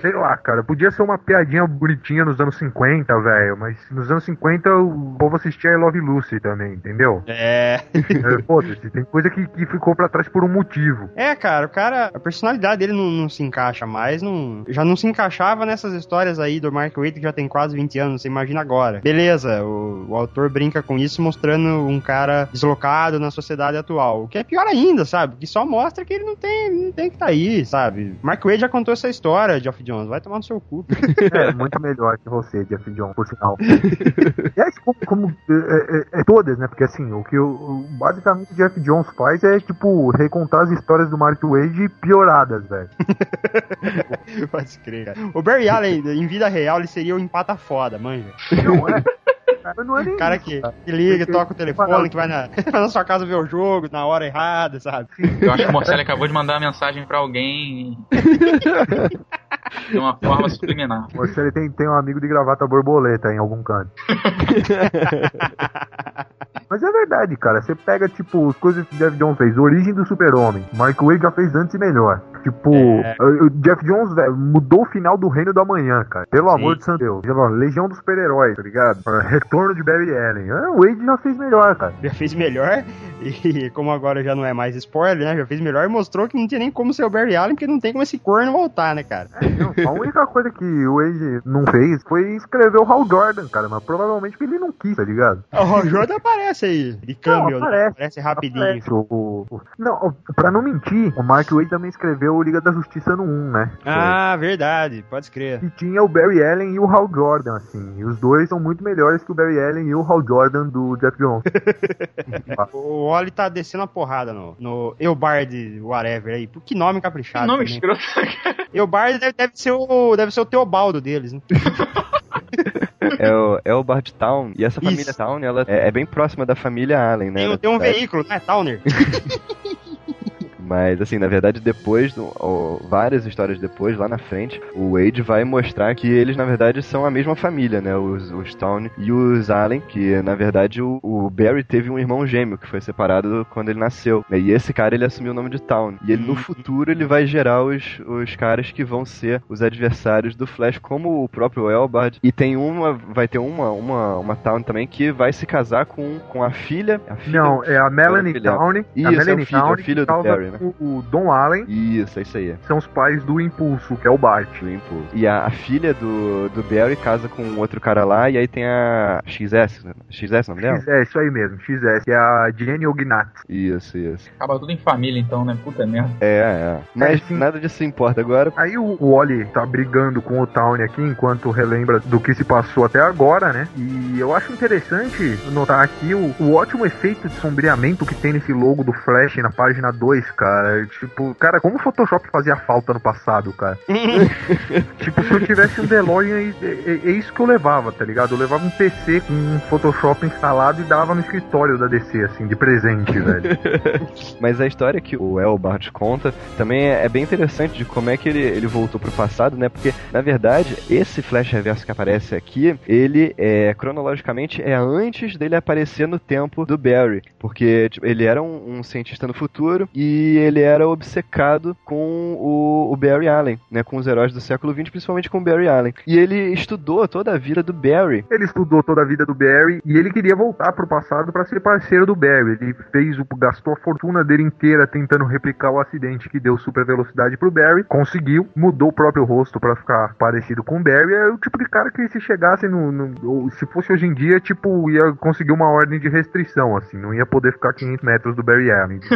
Sei lá, cara, podia ser uma piadinha bonitinha nos anos 50, velho, mas nos anos 50 o povo assistia I Love Lucy também, entendeu? É. É, Foda-se, tem coisa que, que ficou pra trás por um motivo. É, cara, o cara, a personalidade dele não, não se encaixa mais, não, já não se encaixava nessas histórias aí do Mark Waid que já tem quase 20 anos, você imagina agora. Beleza, o, o autor brinca com isso mostrando um cara deslocado na sociedade atual, o que é pior ainda, sabe? Que só mostra que ele não tem, não tem que estar aí, sabe? Mark Waid já contou essa história, Geoff Jones, vai tomar no seu cu. (laughs) É, muito melhor que você, Jeff John, por sinal. (laughs) e aí, como, como é, é- é todas, né? Porque assim, o que o- basicamente o Jeff Jones faz é, tipo, recontar as histórias do Mark Wade pioradas, velho. (laughs) (laughs) Pode crer, cara. O Barry Allen, em vida real, ele seria o empata foda, manja. Não é. Cara, não é nem O cara isso, que, cara. que liga, Porque- toca o telefone, que vai na, (laughs) vai na sua casa ver o jogo na hora errada, sabe? Eu acho que o Morcelli acabou de mandar uma mensagem pra alguém (laughs) de uma forma subliminar. Você ele tem, tem um amigo de gravata borboleta em algum canto. Mas é verdade, cara. Você pega, tipo, as coisas que o Jeff Jones fez. Origem do Super-Homem. Mark Wade já fez antes e melhor. Tipo, É. o Jeff Jones velho, mudou o final do Reino do Amanhã, cara. Pelo amor de Deus. Legião dos Super-Heróis, tá ligado? Retorno de Barry Allen. Ah, o Wade já fez melhor, cara. já fez melhor (laughs) e como agora já não é mais spoiler, né? Já fez melhor e mostrou que não tinha nem como ser o Barry Allen, porque não tem como esse corno voltar, né, cara? Não, a única coisa que o Wade não fez foi escrever o Hal Jordan, cara. Mas provavelmente ele não quis, tá ligado? O Ron Jordan aparece aí, de câmbio, né? aparece. aparece rapidinho. Aparece o- o- Não, pra não mentir, o Mark Wade também escreveu o Liga da Justiça no 1, né? Ah, verdade, pode crer. E tinha o Barry Allen e o Hal Jordan, assim. E os dois são muito melhores que o Barry Allen e o Hal Jordan do Jeff Jones. (laughs) O Oli tá descendo a porrada no, no Eubard whatever aí. Que nome caprichado. Que nome também. escroto. (laughs) Eubard deve, deve ser o deve ser o Teobaldo deles, né? É o, é o Bard Town. E essa família Isso. Town, ela é, é bem próxima da família Allen, né? Tem, tem um veículo, né? Towner. (laughs) Mas, assim, na verdade, depois, do- ó, várias histórias depois, lá na frente, o Wade vai mostrar que eles, na verdade, são a mesma família, né? Os, os Town e os Allen, que, na verdade, o, o Barry teve um irmão gêmeo que foi separado quando ele nasceu. né? E esse cara, ele assumiu o nome de Town. E ele, no Hum. futuro, ele vai gerar os, os caras que vão ser os adversários do Flash, como o próprio Elbard. E tem uma, vai ter uma, uma, uma Town também que vai se casar com, com a filha. A filha Não, é a Melanie. Downey. Isso, a é o Melanie filho, é filho do Barry, né? O, o Don Allen. Isso, é isso aí. São os pais do Impulso, que é o Bart. do Impulso. E a, a filha do, do Barry casa com um outro cara lá, e aí tem a XS, né? XS o nome dela? X, é, isso aí mesmo, XS, que é a Jenny Ognat. Isso, isso. Acaba tudo em família então, né? Puta merda. É, é. Mas nada disso importa agora. Aí o, o Wally tá brigando com o Town aqui enquanto relembra do que se passou até agora, né? E eu acho interessante notar aqui o, o ótimo efeito de sombreamento que tem nesse logo do Flash na página 2, cara. Tipo, cara, como o Photoshop fazia falta no passado, cara. (laughs) tipo, se eu tivesse um DeLorean, é, é- é isso que eu levava, tá ligado? Eu levava um PC com um Photoshop instalado e dava no escritório da DC, assim, de presente, velho. (laughs) Mas a história que o Elbart conta também é, é bem interessante de como é que ele, ele voltou pro passado, né? Porque, na verdade, esse Flash Reverso que aparece aqui, ele é, cronologicamente, é antes dele aparecer no tempo do Barry. Porque tipo, ele era um, um cientista no futuro e ele era obcecado com o, o Barry Allen, né? Com os heróis do século XX, principalmente com o Barry Allen. E ele estudou toda a vida do Barry. Ele estudou toda a vida do Barry e ele queria voltar pro passado pra ser parceiro do Barry. Ele fez o gastou a fortuna dele inteira tentando replicar o acidente que deu super velocidade pro Barry, conseguiu, mudou o próprio rosto pra ficar parecido com o Barry. É o tipo de cara que se chegasse no, no- se fosse hoje em dia, tipo, ia conseguir uma ordem de restrição assim, não ia poder ficar 500 metros do Barry Allen. (laughs)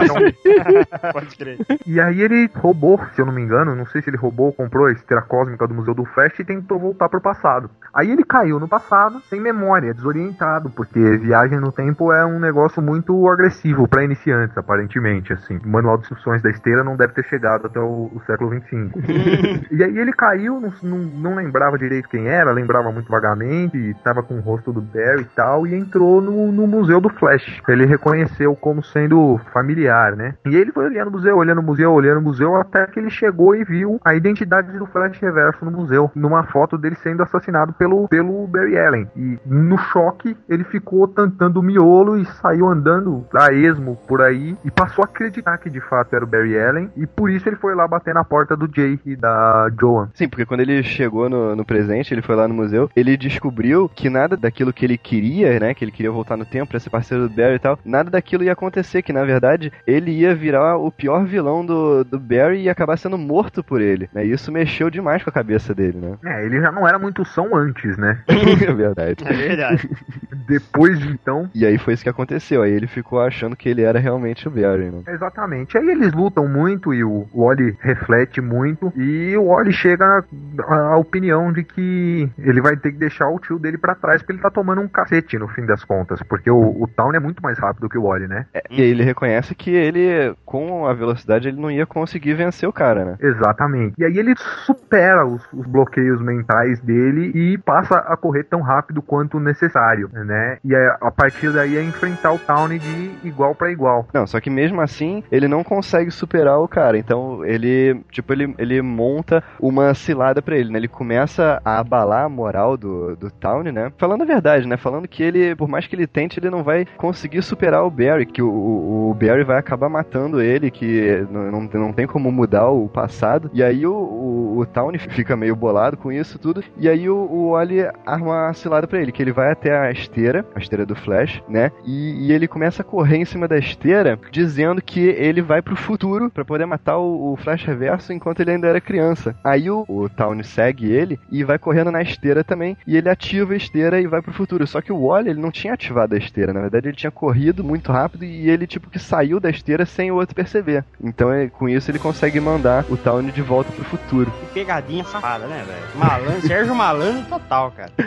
Então, (laughs) Pode crer. E aí ele roubou, se eu não me engano, não sei se ele roubou ou comprou a esteira cósmica do Museu do Flash e tentou voltar pro passado. Aí ele caiu no passado, sem memória, desorientado, porque viagem no tempo é um negócio muito agressivo para iniciantes, aparentemente, assim. O manual de instruções da esteira não deve ter chegado até o, o século 25. (laughs) e aí ele caiu, não, não, não, lembrava direito quem era, lembrava muito vagamente, estava com o rosto do Barry e tal, e entrou no, no Museu do Flash. Ele reconheceu como sendo familiar, né? E ele foi olhando o museu, olhando o museu, olhando o museu, até que ele chegou e viu a identidade do Flash Reverso no museu, numa foto dele sendo assassinado pelo, pelo Barry Allen. E no choque, ele ficou tentando o miolo e saiu andando a esmo por aí e passou a acreditar que de fato era o Barry Allen. E por isso ele foi lá bater na porta do Jay e da Joan. Sim, porque quando ele chegou no, no presente, ele foi lá no museu, ele descobriu que nada daquilo que ele queria, né, que ele queria voltar no tempo pra ser parceiro do Barry e tal, nada daquilo ia acontecer, que na verdade ele ia virar o pior vilão do, do Barry e acabar sendo morto por ele, né, e isso mexeu demais com a cabeça dele, né. É, ele já não era muito são antes, né? (laughs) é verdade. É verdade. (laughs) Depois de então. E aí foi isso que aconteceu, aí ele ficou achando que ele era realmente o Barry, né. Exatamente. Aí eles lutam muito e o Wally reflete muito e o Wally chega à opinião de que ele vai ter que deixar o tio dele para trás porque ele tá tomando um cacete no fim das contas, porque o, o Town é muito mais rápido que o Wally, né? É, e aí ele reconhece que ele, com a velocidade, ele não ia conseguir vencer o cara, né? Exatamente. E aí ele supera os, os bloqueios mentais dele e passa a correr tão rápido quanto necessário, né? E a, a partir daí é enfrentar o Town de igual para igual. Não, só que mesmo assim, ele não consegue superar o cara. Então ele, tipo, ele, ele monta uma cilada para ele, né? Ele começa a abalar a moral do, do Town, né? Falando a verdade, né? Falando que ele, por mais que ele tente, ele não vai conseguir superar o Barry, que o, o, o Barry vai acabar matando ele, que não, não, tem como mudar o passado. E aí o, o, o Town fica meio bolado com isso tudo. E aí o, o Wally arma a cilada pra ele, que ele vai até a esteira, a esteira do Flash, né? E, e ele começa a correr em cima da esteira, dizendo que ele vai pro futuro para poder matar o, o, Flash Reverso enquanto ele ainda era criança. Aí o, o Town segue ele e vai correndo na esteira também. E ele ativa a esteira e vai pro futuro. Só que o Wally, ele não tinha ativado a esteira. Na verdade, ele tinha corrido muito rápido e ele, tipo, que saiu da esteira sem o outro perceber. Então, é, com isso, ele consegue mandar o Town de volta pro futuro. Que pegadinha safada, né, velho? Malandro, Sérgio Malandro total, cara. (laughs)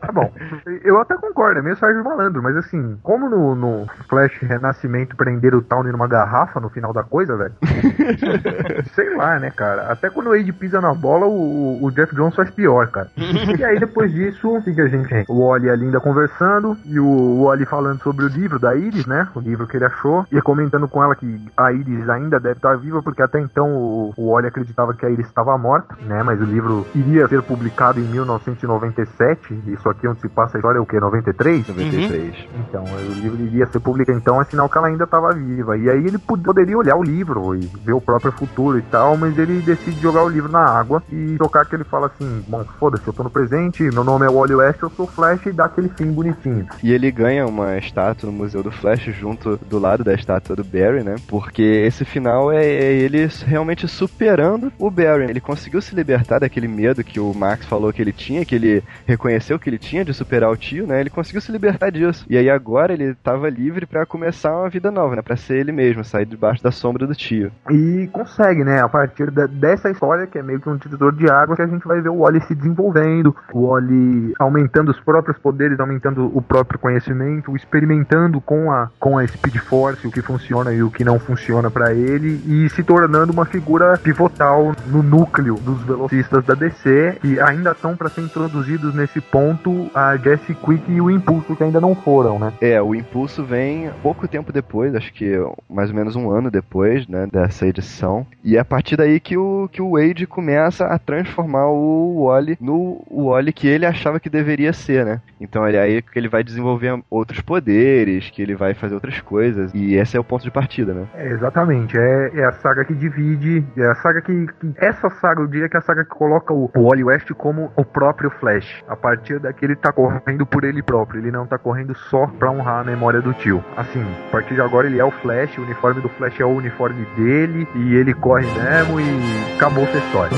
Tá bom. Eu até concordo, é meio Sérgio Malandro, mas assim, como no, no Flash Renascimento prender o Town numa garrafa no final da coisa, velho? (laughs) Sei lá, né, cara? Até quando o Wade pisa na bola, o, o Jeff Jones faz pior, cara. e aí, depois disso, o que a gente tem? O Wally e a Linda conversando, e o Wally falando sobre o livro da Iris, né? O livro que ele achou, e comentando com ela que a Iris ainda deve estar viva, porque até então o, o Wally acreditava que a Iris estava morta, né? Mas o livro iria ser publicado em 1997. Isso aqui onde se passa a história é o que? 93? 93. Uhum. Então, o livro iria ser publicado, então é sinal que ela ainda estava viva. E aí ele poderia olhar o livro e ver o próprio futuro e tal, mas ele decide jogar o livro na água e tocar que ele fala assim: bom, foda-se, eu tô no presente, meu nome é Wally West, eu sou Flash e dá aquele fim bonitinho. E ele ganha uma estátua no Museu do Flash junto do lado da estátua do Barry, né? Porque esse final é, é ele realmente superando o Barry. Ele conseguiu se libertar daquele medo que o Max falou que ele tinha, que ele reconheceu que ele tinha de superar o tio, né? Ele conseguiu se libertar disso. E aí agora ele tava livre para começar uma vida nova, né? Pra ser ele mesmo, sair debaixo da sombra do tio. E consegue, né? A partir da, dessa história, que é meio que um divisor de água, que a gente vai ver o Wally se desenvolvendo, o Wally aumentando os próprios poderes, aumentando o próprio conhecimento, experimentando com a, com a Speed Force o que funciona e o que não funciona para ele, e se tornando uma figura pivotal no núcleo dos velocistas da DC, e ainda estão para ser introduzidos nesse ponto a Jesse Quick e o Impulso, que ainda não foram, né? É, o Impulso vem pouco tempo depois, acho que mais ou menos um ano depois, né, dessa edição, e é a partir daí que o, que o Wade começa a transformar o Wally no Wally que ele achava que deveria ser, né? Então é aí que ele vai desenvolver outros poderes, que ele vai fazer outras coisas, e esse é o ponto de partida, né? É, exatamente, é, é a saga que divide, é a saga que, que, Essa saga, eu diria que é a saga que coloca o, o Wally West como o próprio Flash. A partir daqui ele tá correndo por ele próprio, ele não tá correndo só pra honrar a memória do tio. Assim, a partir de agora ele é o Flash, o uniforme do Flash é o uniforme dele, e ele corre mesmo e acabou essa história.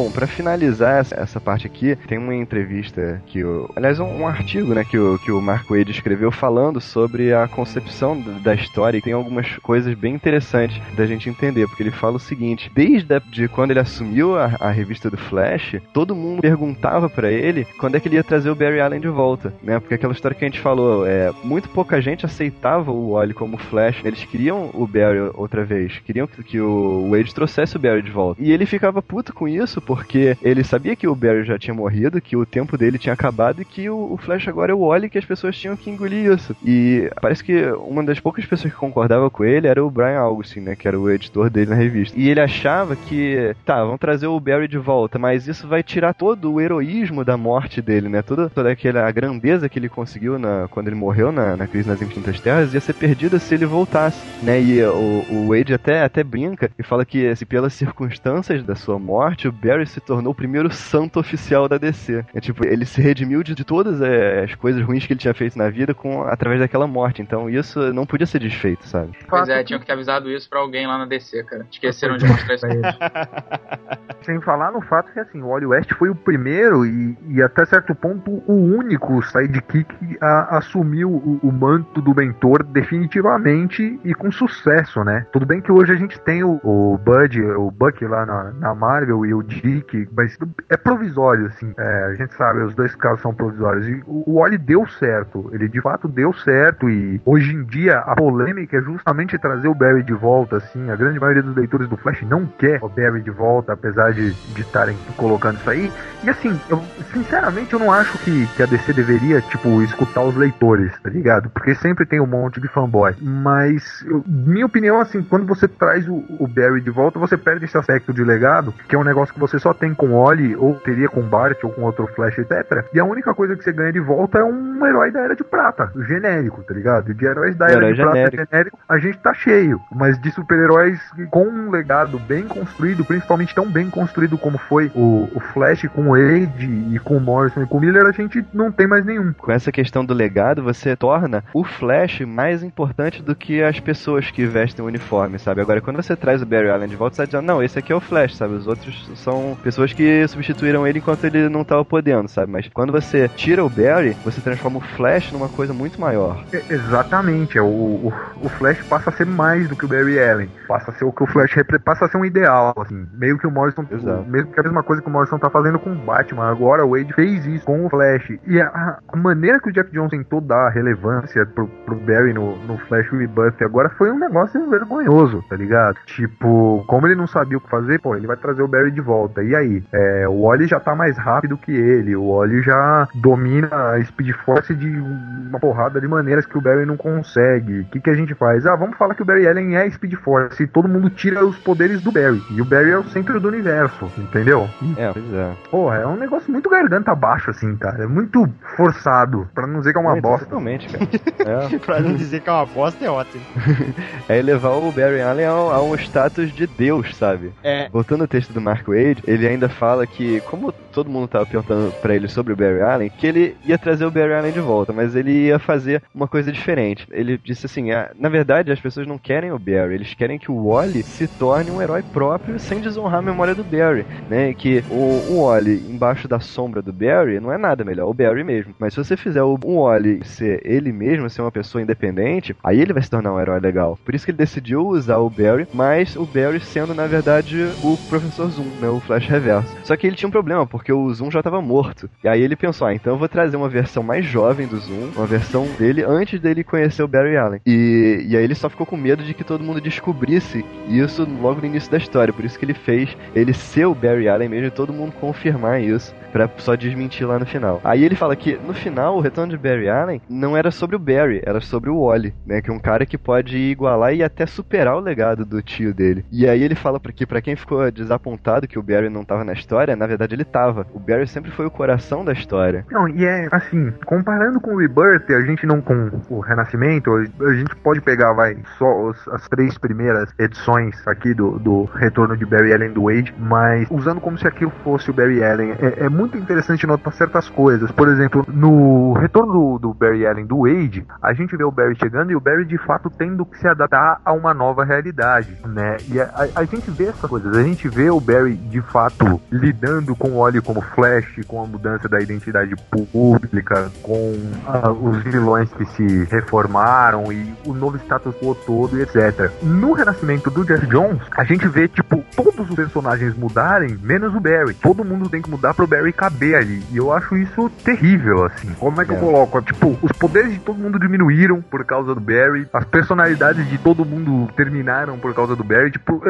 Bom, para finalizar essa parte aqui, tem uma entrevista que o. Aliás, um, um, artigo, né, que o, que o Mark Wade escreveu falando sobre a concepção da história e tem algumas coisas bem interessantes da gente entender, porque ele fala o seguinte: desde a, de quando ele assumiu a, a revista do Flash, todo mundo perguntava para ele quando é que ele ia trazer o Barry Allen de volta, né? Porque aquela história que a gente falou, é, muito pouca gente aceitava o Wally como Flash, eles queriam o Barry outra vez, queriam que, que o Wade trouxesse o Barry de volta. E ele ficava puto com isso, porque ele sabia que o Barry já tinha morrido, que o tempo dele tinha acabado e que o, o Flash agora é o Wally que as pessoas tinham que engolir isso. E parece que uma das poucas pessoas que concordava com ele era o Brian Augustin, né? Que era o editor dele na revista. E ele achava que, tá, vamos trazer o Barry de volta, mas isso vai tirar todo o heroísmo da morte dele, né? Toda, toda aquela a grandeza que ele conseguiu na, quando ele morreu na, na crise nas Infinitas Terras ia ser perdida se ele voltasse, né? E o, o Wade até, até brinca e fala que se pelas circunstâncias da sua morte, o Barry se tornou o primeiro santo oficial da DC. É tipo, ele se redimiu de, de todas é, as coisas ruins que ele tinha feito na vida com através daquela morte. Então isso não podia ser desfeito, sabe? Pois é, tinham que ter avisado isso pra alguém lá na DC, cara. Esqueceram de mostrar isso pra (laughs) eles. (laughs) Sem falar no fato que assim, o Wally West foi o primeiro e, e até certo ponto o único sidekick a assumir o, o, manto do mentor definitivamente e com sucesso, né? Tudo bem que hoje a gente tem o, o Bud, o Buck lá na, na, Marvel e o Dick, mas é provisório, assim. É, a gente sabe, os dois casos são provisórios. E o, o Wally deu certo, ele de fato deu certo e hoje em dia a polêmica é justamente trazer o Barry de volta, assim. A grande maioria dos leitores do Flash não quer o Barry de volta, apesar de estarem colocando isso aí. E assim, eu, sinceramente eu não acho que, que a DC deveria, tipo, escutar os leitores, tá ligado? Porque sempre tem um monte de fanboy. Mas, eu, minha opinião, assim, quando você traz o, o, Barry de volta, você perde esse aspecto de legado, que é um negócio que você só tem com Oli, ou teria com Bart, ou com outro Flash, etc. E a única coisa que você ganha de volta é um herói da Era de Prata, genérico, tá ligado? De heróis da Era Herói de genérico. Prata genérico, a gente tá cheio. Mas de super-heróis com um legado bem construído, principalmente tão bem construído como foi o, o Flash com o Wade e com o Morrison e com o Miller, a gente não tem mais nenhum. Com essa questão do legado, você torna o Flash mais importante do que as pessoas que vestem o uniforme, sabe? Agora, quando você traz o Barry Allen de volta, você diz, não, esse aqui é o Flash, sabe? Os outros são pessoas que substituíram ele enquanto ele não estava podendo, sabe? Mas quando você tira o Barry, você transforma o Flash numa coisa muito maior. É, exatamente. É, o, o, o, Flash passa a ser mais do que o Barry Allen. Passa a ser o que o Flash passa a ser um ideal, assim. Meio que o Morrison. Exato. Mesmo que a mesma coisa que o Morrison tá fazendo com o Batman. Agora o Wade fez isso com o Flash. E a, a maneira que o Jack Jones tentou dar relevância pro, pro Barry no, no Flash Rebirth agora foi um negócio vergonhoso, tá ligado? Tipo, como ele não sabia o que fazer, pô, ele vai trazer o Barry de volta. E aí? É, o Wally já tá mais rápido que ele. O Wally já domina a Speed Force de uma porrada de maneiras que o Barry não consegue. O que, que a gente faz? Ah, vamos falar que o Barry Allen é Speed Force e todo mundo tira os poderes do Barry. E o Barry é o centro do universo, entendeu? É, pois é. Porra, é um negócio muito garganta abaixo, assim, cara. É muito forçado, pra não dizer que é uma muito, bosta. Totalmente, cara. (laughs) é. pra não dizer que é uma bosta, é ótimo. (laughs) é elevar o Barry Allen a, a um status de Deus, sabe? É. Voltando ao texto do Mark Wade, ele ainda fala que, como todo mundo tava perguntando para ele sobre o Barry Allen, que ele ia trazer o Barry Allen de volta, mas ele ia fazer uma coisa diferente. Ele disse assim: ah, na verdade, as pessoas não querem o Barry, eles querem que o Wally se torne um herói próprio sem desonrar a memória do Barry, né? Que o, o Wally embaixo da sombra do Barry não é nada melhor, o Barry mesmo. Mas se você fizer o, o Wally ser ele mesmo, ser uma pessoa independente, aí ele vai se tornar um herói legal. Por isso que ele decidiu usar o Barry, mas o Barry sendo na verdade o Professor Zoom, né? O Flash Reverso. Só que ele tinha um problema, porque o Zoom já estava morto. E aí ele pensou, ah, então eu vou trazer uma versão mais jovem do Zoom, uma versão dele antes dele conhecer o Barry Allen. E, e aí ele só ficou com medo de que todo mundo descobrisse isso logo no início da história. Por isso que ele fez ele ser o Barry Allen mesmo e todo mundo confirmar isso para só desmentir lá no final. Aí ele fala que no final o retorno de Barry Allen não era sobre o Barry, era sobre o Wally, né, que é um cara que pode igualar e até superar o legado do tio dele. E aí ele fala que para quem ficou desapontado que o Barry não tava na história, na verdade ele tava. O Barry sempre foi o coração da história. Não, e é assim, comparando com o Rebirth, a gente não com o Renascimento, a gente pode pegar, vai, só os, as três primeiras edições aqui do, do retorno de Barry Allen do Wade, mas usando como se aquilo fosse o Barry Allen. É, é muito interessante notar certas coisas. Por exemplo, no retorno do, do, Barry Allen do Wade, a gente vê o Barry chegando e o Barry de fato tendo que se adaptar a uma nova realidade, né? E a, a, a gente vê essas coisas, a gente vê o Barry de fato lidando com o óleo como Flash, com a mudança da identidade pública, com ah, os vilões que se reformaram e o novo status quo todo e etc. No renascimento do Jeff Jones, a gente vê, tipo, todos os personagens mudarem, menos o Barry. Todo mundo tem que mudar pro Barry caber ali. E eu acho isso terrível, assim. Como é que é. eu coloco? Tipo, os poderes de todo mundo diminuíram por causa do Barry, as personalidades de todo mundo terminaram por causa do Barry. Tipo,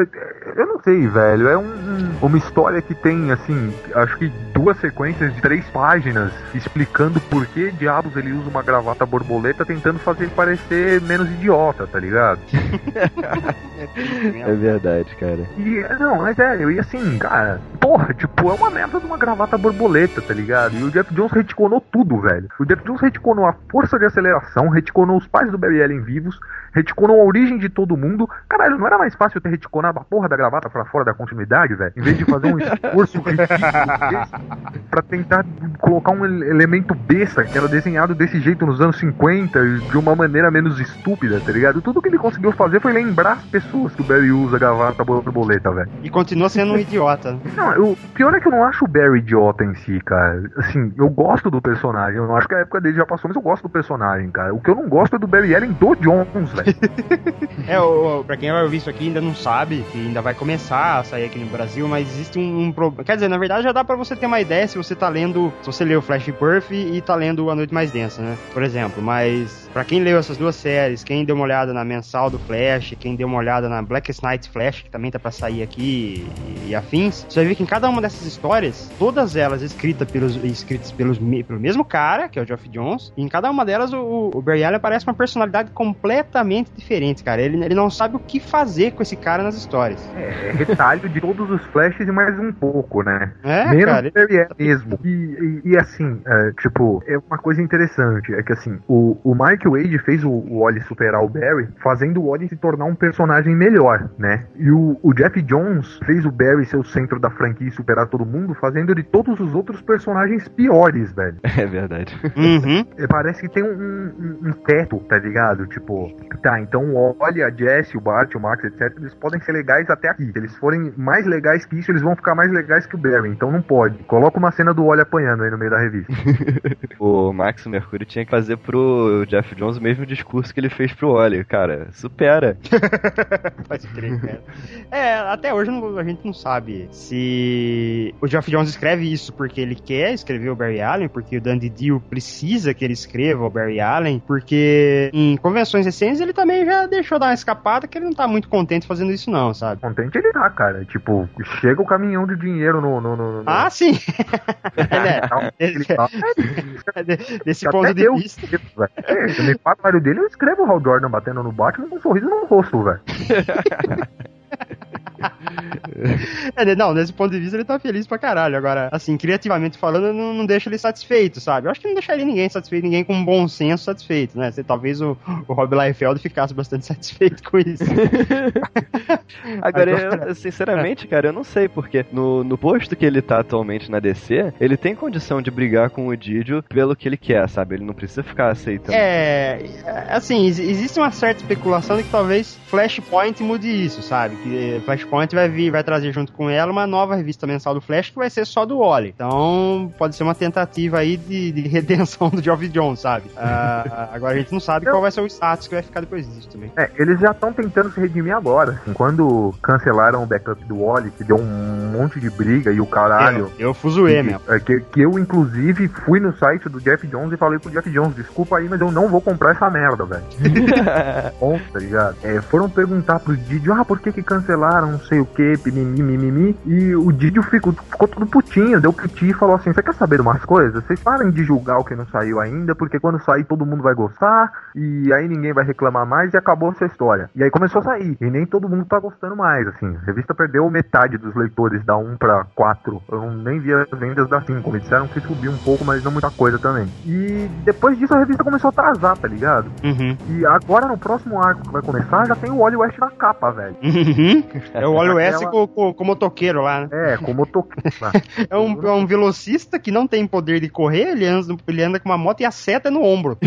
eu não sei, velho. É um, uma história que tem, assim, acho que duas sequências de três páginas explicando por que diabos ele usa uma gravata borboleta tentando fazer ele parecer menos idiota, tá ligado? (laughs) é verdade, cara. E, não, mas é, eu ia assim, cara, porra, tipo, é uma merda de uma gravata borboleta, tá ligado? E o Jeff Jones reticonou tudo, velho. O Jeff Jones reticonou a força de aceleração, reticonou os pais do Barry Allen vivos, reticonou a origem de todo mundo. Caralho, não era mais fácil ter reticonado a porra da gravata pra fora da continuidade, velho? Em vez de fazer um esforço (laughs) ridículo pra tentar colocar um elemento besta que era desenhado desse jeito nos anos 50, de uma maneira menos estúpida, tá ligado? Tudo que ele conseguiu fazer foi lembrar as pessoas que o Barry usa a gravata borboleta, velho. E continua sendo um idiota. Não, o pior é que eu não acho o Barry idiota em si, cara. Assim, eu gosto do personagem. Eu não acho que a época dele já passou, mas eu gosto do personagem, cara. O que eu não gosto é do Barry Allen do Jones, velho. É, o, pra quem vai ouvir isso aqui ainda não sabe, que ainda vai começar a sair aqui no Brasil, mas existe um, problema. Quer dizer, na verdade já dá pra você ter uma ideia se você tá lendo. Se você leu Flash Perf e tá lendo A Noite Mais Densa, né? Por exemplo, mas para quem leu essas duas séries, quem deu uma olhada na mensal do Flash, quem deu uma olhada na Blackest Night Flash, que também tá para sair aqui e, e, afins, você vai ver que em cada uma dessas histórias, todas elas escritas pelos escritas pelos pelo mesmo cara, que é o Geoff Jones, e em cada uma delas o, o Barry Allen parece uma personalidade completamente diferente, cara. Ele, ele não sabe o que fazer com esse cara nas histórias. É, é retalho de todos os Flashes e mais um pouco, né? É, Menos cara. O Barry mesmo. E, e, e assim, é, tipo, é uma coisa interessante, é que assim, o, o Mike que o Wade fez o, o Wally superar o Barry, fazendo o Wally se tornar um personagem melhor, né? E o, o Jeff Jones fez o Barry ser o centro da franquia e superar todo mundo, fazendo de todos os outros personagens piores, velho. (laughs) É verdade. Uhum. É, parece que tem um, um, um, teto, tá ligado? Tipo, tá, então o Wally, a Jesse, o Bart, o Max, etc., eles podem ser legais até aqui. Se eles forem mais legais que isso, eles vão ficar mais legais que o Barry. Então não pode. Coloca uma cena do Wally apanhando aí no meio da revista. (laughs) o Max Mercúrio tinha que fazer pro Jeff Jones o mesmo discurso que ele fez pro Wally. Cara, supera. (laughs) Pode crer, cara. É, até hoje a gente não sabe se o Geoff Jones escreve isso porque ele quer escrever o Barry Allen, porque o Dandy Dio precisa que ele escreva o Barry Allen, porque em convenções recentes ele também já deixou dar uma escapada que ele não tá muito contente fazendo isso não, sabe? Contente ele tá, cara. Tipo, chega o caminhão de dinheiro no... no, no, no... Ah, sim! (laughs) é, ele tá... (laughs) Desse ponto de vista... É, no trabalho dele, eu escrevo o Hal Jordan batendo no Batman com um sorriso no rosto, velho. (laughs) (laughs) é, não, nesse ponto de vista ele tá feliz pra caralho. Agora, assim, criativamente falando, não, não deixa ele satisfeito, sabe? Eu acho que não deixaria ninguém satisfeito, ninguém com bom senso satisfeito, né? Se, talvez o, o Rob Liefeld ficasse bastante (laughs) satisfeito com isso. Agora, (laughs) Agora... Eu, sinceramente, cara, eu não sei, porque no, no posto que ele tá atualmente na DC, ele tem condição de brigar com o Didio pelo que ele quer, sabe? Ele não precisa ficar aceitando. É, assim, existe uma certa especulação de que talvez Flashpoint mude isso, sabe? Que Flashpoint vai vir, vai trazer junto com ela uma nova revista mensal do Flash que vai ser só do Wally. Então, pode ser uma tentativa aí de, de (laughs) redenção do Geoff Jones, sabe? Uh, (laughs) agora a gente não sabe qual vai ser o status que vai ficar depois disso também. É, eles já estão tentando se redimir agora. Assim, quando cancelaram o backup do Wally, que deu um monte de briga e o caralho. Eu, eu fuzuei mesmo. É, que, que eu, inclusive, fui no site do Jeff Jones e falei pro Jeff Jones: desculpa aí, mas eu não vou comprar essa merda, velho. (laughs) Bom, tá ligado? É, foram perguntar pro Didio: ah, por que que cancelaram, não sei o que, mimimi, e o Didio ficou, ficou todo putinho, deu piti e falou assim: Você quer saber de umas coisas? Vocês parem de julgar o que não saiu ainda, porque quando sair todo mundo vai gostar, e aí ninguém vai reclamar mais e acabou essa história. E aí começou a sair, e nem todo mundo tá gostando mais, assim. A revista perdeu metade dos leitores da 1 pra 4. Eu nem vi as vendas da 5. Me disseram que subiu um pouco, mas não muita coisa também. E depois disso a revista começou a atrasar, tá ligado? Uhum. E agora no próximo arco que vai começar já tem o Wally West na capa, velho. (laughs) Uhum. É o West Aquela- com, com, com motoqueiro lá, né? É, como eu (laughs) tô. É um, é um velocista que não tem poder de correr, ele anda, ele anda com uma moto e a seta é no ombro.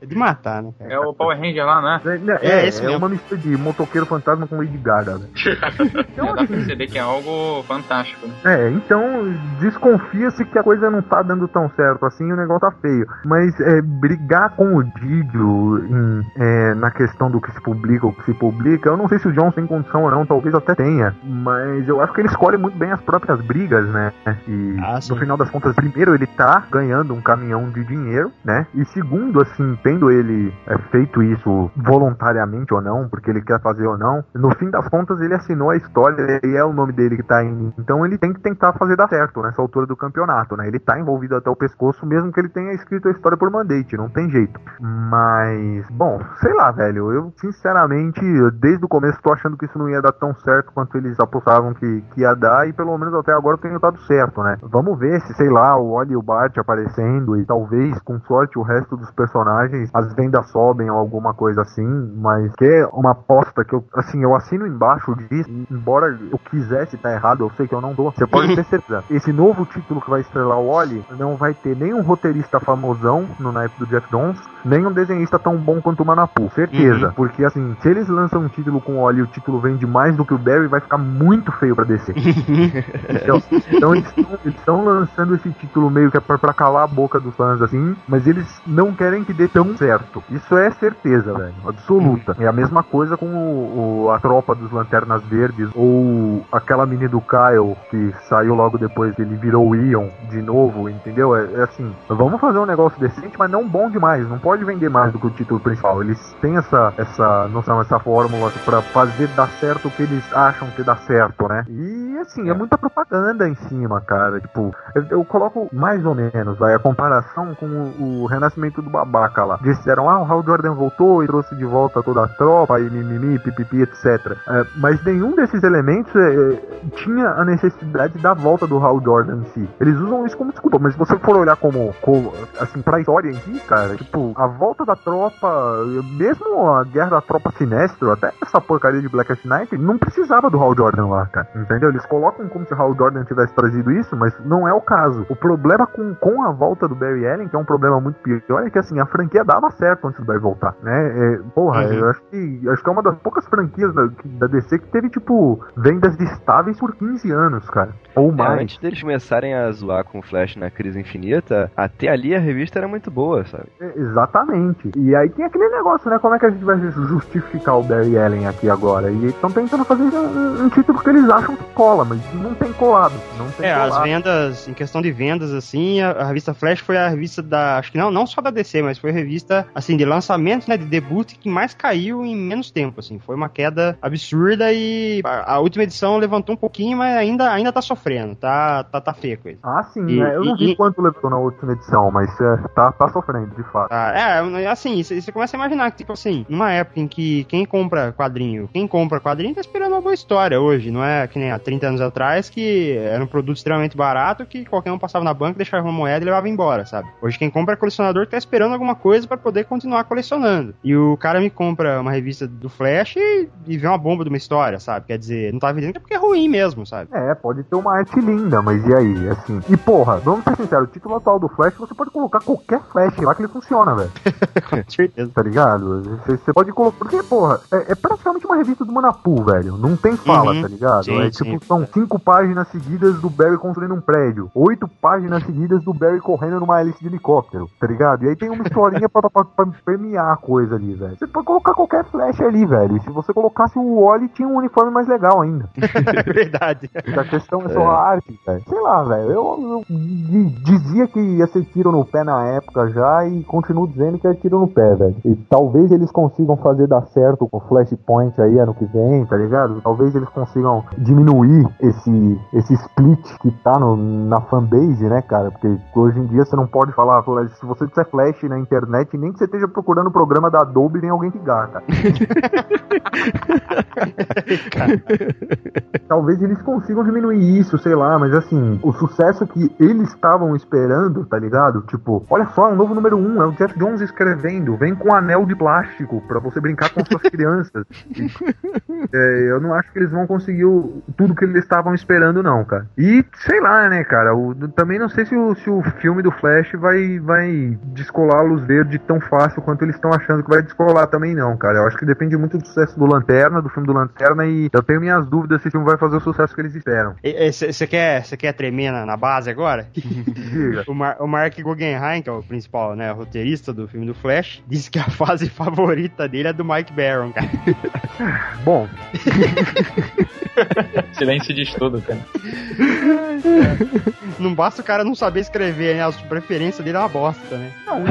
É de matar, né? É o Power Ranger lá, né? É, É, é, esse é mesmo. uma mistura de motoqueiro fantasma com Lady Gaga, velho. (laughs) Então, dá pra assim, perceber que é algo fantástico. né? É, então desconfia-se que a coisa não tá dando tão certo assim e o negócio tá feio. Mas é, brigar com o Didio em, é, na questão do que se publica ou que se publica, eu não sei se o John tem condição ou não, talvez até tenha. Mas eu acho que ele escolhe muito bem as próprias brigas, né? E Ah, no final das contas, primeiro ele tá ganhando um caminhão de dinheiro, né? E segundo, assim, tendo ele é, feito isso voluntariamente ou não, porque ele quer fazer ou não, no fim das contas ele assinou a história e é o nome dele que tá indo. Então ele tem que tentar fazer dar certo nessa altura do campeonato, né? Ele tá envolvido até o pescoço, mesmo que ele tenha escrito a história por mandate, não tem jeito. Mas, bom, sei lá, velho, eu sinceramente, desde o começo tô achando que isso não ia dar tão certo quanto eles apostavam que, que ia dar, e pelo menos até agora tem dado certo, né? Vamos ver se, sei lá, o Oli e o Bart aparecendo, e talvez, com sorte, o resto dos personagens, as vendas sobem ou alguma coisa assim, mas que é uma aposta que eu, assim, eu assino embaixo disso, embora eu quisesse estar errado, eu sei que eu não dou. Você pode ter certeza. (laughs) Esse novo título que vai estrelar o Oli não vai ter nem um roteirista famosão no naipe do Jeff Dons, nem um desenhista tão bom quanto o Manapu. Certeza. Uhum. Porque, assim, se eles lançam um título com o Oli e o título vende mais do que o Barry, vai ficar muito feio pra descer. (laughs) Então, então eles estão lançando esse título meio que é pra, pra calar a boca dos fãs, assim, mas eles não querem que dê tão certo. Isso é certeza, velho. Absoluta. É a mesma coisa com o, o- a tropa dos Lanternas Verdes, ou aquela mini do Kyle, que saiu logo depois que ele virou o Ion de novo, entendeu? É, é assim, vamos fazer um negócio decente, mas não bom demais. Não pode vender mais do que o título principal. Eles têm essa, essa noção, essa fórmula pra fazer dar certo o que eles acham que dá certo, né? E assim, é, muita propaganda em cima, cara. Tipo, eu, eu coloco mais ou menos vai, a comparação com o, o renascimento do babaca lá. Disseram, ah, o Hal Jordan voltou e trouxe de volta toda a tropa, e mimimi, pipipi, etc. É, mas nenhum desses elementos é, tinha a necessidade da volta do Hal Jordan em si. Eles usam isso como desculpa, mas se você for olhar como, como assim, pra história em si, cara, tipo, a volta da tropa, mesmo a guerra da tropa sinestro, até essa porcaria de Blackest Night, não precisava do Hal Jordan lá, cara. Entendeu? Eles colocam como se o Hal Jordan tivesse trazido isso, mas não é o caso. O problema com, com a volta do Barry Allen, que é um problema muito pior, é que assim, a franquia dava certo antes do Barry voltar, né? É, porra, Uhum. eu acho que acho que é uma das poucas franquias da, que- da DC que teve, tipo, vendas estáveis por 15 anos, cara. Ou É, mais. antes deles começarem a zoar com o Flash na crise infinita, até ali a revista era muito boa, sabe? É, Exatamente. E aí tem aquele negócio, né? Como é que a gente vai justificar o Barry Allen aqui agora? E estão tentando fazer um, um título que eles acham que cola, mas não tem colado. Não tem É, as colado. vendas, em questão de vendas, assim, a, a revista Flash foi a revista da. Acho que não, não só da DC, mas foi a revista, assim, de lançamento, né? De debut que mais caiu em menos tempo, assim. Foi uma queda absurda e a, a última edição levantou um pouquinho, mas ainda, ainda tá sofrendo. Tá, tá, tá feia a coisa. Ah, sim, E- né? Eu não e- vi e- quanto levou na última edição, mas é, tá, tá sofrendo, de fato. Tá, é, assim, você começa a imaginar que, tipo assim, numa época em que quem compra quadrinho, quem compra quadrinho tá esperando uma boa história hoje, não é que nem há 30 anos atrás que era um produto extremamente barato que qualquer um passava na banca, deixava uma moeda e levava embora, sabe? Hoje quem compra é colecionador que tá esperando alguma coisa pra poder continuar colecionando. E o cara me compra uma revista do Flash e, e vê uma bomba de uma história, sabe? Quer dizer, não tá vendendo é porque é ruim mesmo, sabe? É, pode ter uma arte linda, mas e aí? Assim. E porra, vamos ser sinceros, o título atual do Flash, você pode colocar qualquer Flash lá que ele funciona, velho. (laughs) Com certeza. Tá ligado? Você, você pode colocar. Porque, porra, é, é praticamente uma revista do Manapu, velho. Não tem fala, Uhum. tá ligado? Sim, é sim. tipo, são cinco páginas seguidas do Barry construindo um prédio. Oito páginas seguidas do Barry correndo numa hélice de helicóptero, tá ligado? E aí tem uma historinha pra, (laughs) pra, pra permear a coisa ali, velho. Você pode colocar qualquer flash ali, velho. E se você colocasse o Wally, tinha um uniforme mais legal ainda. (laughs) É verdade. A questão é só a arte, velho. Sei lá, velho. Eu, eu di- dizia que ia ser tiro no pé na época já e continuo dizendo que é tiro no pé, velho. E talvez eles consigam fazer dar certo com o Flashpoint aí ano que vem, tá ligado? Talvez eles consigam diminuir esse, esse split que tá no, na fanbase, né, cara? Porque hoje em dia você não pode falar, se você disser Flash na internet nem que você esteja procurando o programa da Adobe nem alguém ligar, cara. (laughs) Talvez eles consigam diminuir isso, sei lá, mas assim, o sucesso que eles estavam esperando, tá ligado? Tipo, olha só, um novo número um, é o Jeff Jones escrevendo, vem com um anel de plástico para você brincar com suas (laughs) crianças. (laughs) É, eu não acho que eles vão conseguir o, tudo que eles estavam esperando, não, cara. E sei lá, né, cara, o, também não sei se o, se o filme do Flash vai, vai descolar a luz verde tão fácil quanto eles estão achando que vai descolar também, não, cara. Eu acho que depende muito do sucesso do Lanterna, do filme do Lanterna, e eu tenho minhas dúvidas se o filme vai fazer o sucesso que eles esperam. Você quer, quer tremer na, na base agora? (laughs) (laughs) o, Mar, o Mark Guggenheim, que é o principal né, roteirista do filme do Flash, disse que a fase favorita dele é do Mike Barron, cara. Bom. (laughs) Silêncio diz tudo, cara. Não basta o cara não saber escrever, né? A preferência dele é uma bosta, né? Não,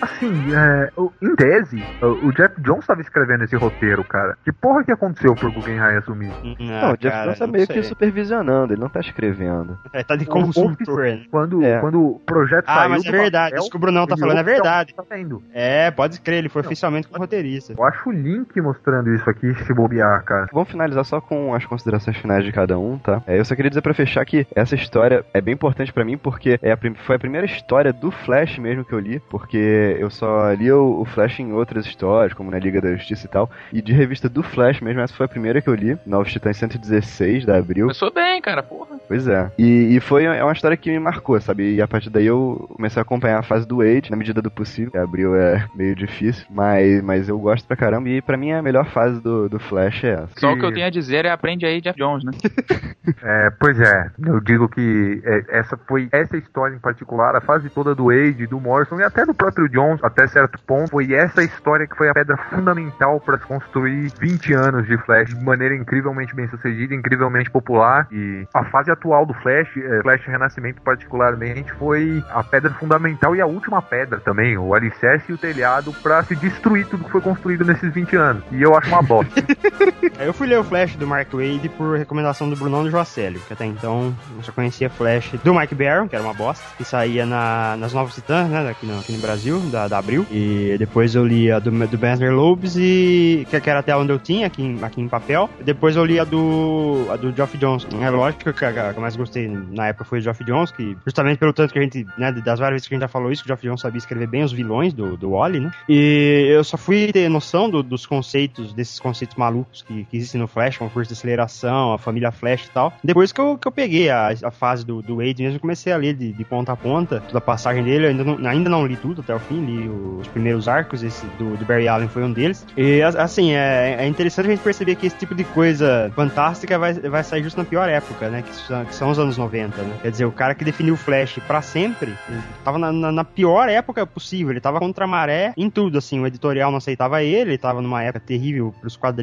assim, é, em tese, o Jeff Jones estava escrevendo esse roteiro, cara. Que porra que aconteceu pro Guggenheim assumir? Não, não o Jeff Jones tá meio sei. que supervisionando, ele não tá escrevendo. É, tá de consultor, né? Quando, é. quando o projeto ah, saiu. Ah, mas é verdade, papel, isso que o Brunão tá falando é verdade. Tá é, pode crer, ele foi não, oficialmente como roteirista. Eu acho o link mostrando isso aqui, se bobear, cara. Vamos finalizar só com as considerações finais de cada um, tá? É, eu só queria dizer pra fechar que essa história é bem importante para mim porque é a, foi a primeira história do Flash mesmo que eu li, porque eu só li o, o, Flash em outras histórias, como na Liga da Justiça e tal, e de revista do Flash mesmo, essa foi a primeira que eu li, Novos Titãs 116 da Abril. Começou bem, cara, porra. Pois é. E, e foi é uma história que me marcou, sabe? E a partir daí eu comecei a acompanhar a fase do Wade, na medida do possível. Abril é meio difícil, mas, mas eu gosto pra caramba, e pra mim a melhor fase do, do Flash é essa. Só o que eu tenho a dizer é aprende aí Jeff Jones, né? (laughs) é, pois é. Eu digo que é, essa foi essa história em particular, a fase toda do Wade, do Morrison e até do próprio Jones, até certo ponto, foi essa história que foi a pedra fundamental para se construir 20 anos de Flash de maneira incrivelmente bem sucedida, incrivelmente popular. E a fase atual do Flash, é, Flash Renascimento particularmente, foi a pedra fundamental e a última pedra também, o alicerce e o telhado para se destruir tudo que foi construído nesses 20 anos. E eu acho uma bosta. (laughs) eu fui ler o Flash do Mark Wade por recomendação do Brunão do Joacélio, que até então eu só conhecia Flash do Mike Barron, que era uma bosta, que saía na, nas Novas Titãs, né, aqui no, aqui no Brasil, da, da Abril. E depois eu li a do, do Banner Lobes, e, que, que, era até onde eu tinha, aqui em, aqui em papel. Depois eu li a do, a do Geoff Jones. É lógico que a, que eu mais gostei na época foi o Geoff Jones, que justamente pelo tanto que a gente, né, das várias vezes que a gente já falou isso, que o Geoff Jones sabia escrever bem os vilões do, do Wally, né? E eu só fui ter noção do, dos conceitos, desses conceitos malucos que, que existem no Flash, como força de aceleração, a família Flash e tal. Depois que eu, que eu peguei a, a fase do, do Wade mesmo, comecei a ler de, de, ponta a ponta toda a passagem dele. Eu ainda não, ainda não li tudo até o fim, li os primeiros arcos, esse do, do Barry Allen foi um deles. E assim, é, é, interessante a gente perceber que esse tipo de coisa fantástica vai, vai sair justo na pior época, né? Que são, que são os anos 90, né? Quer dizer, o cara que definiu o Flash para sempre, tava na, na, na, pior época possível. Ele tava contra a maré em tudo, assim. O editorial não aceitava ele, ele tava numa época terrível pros quadrinhos.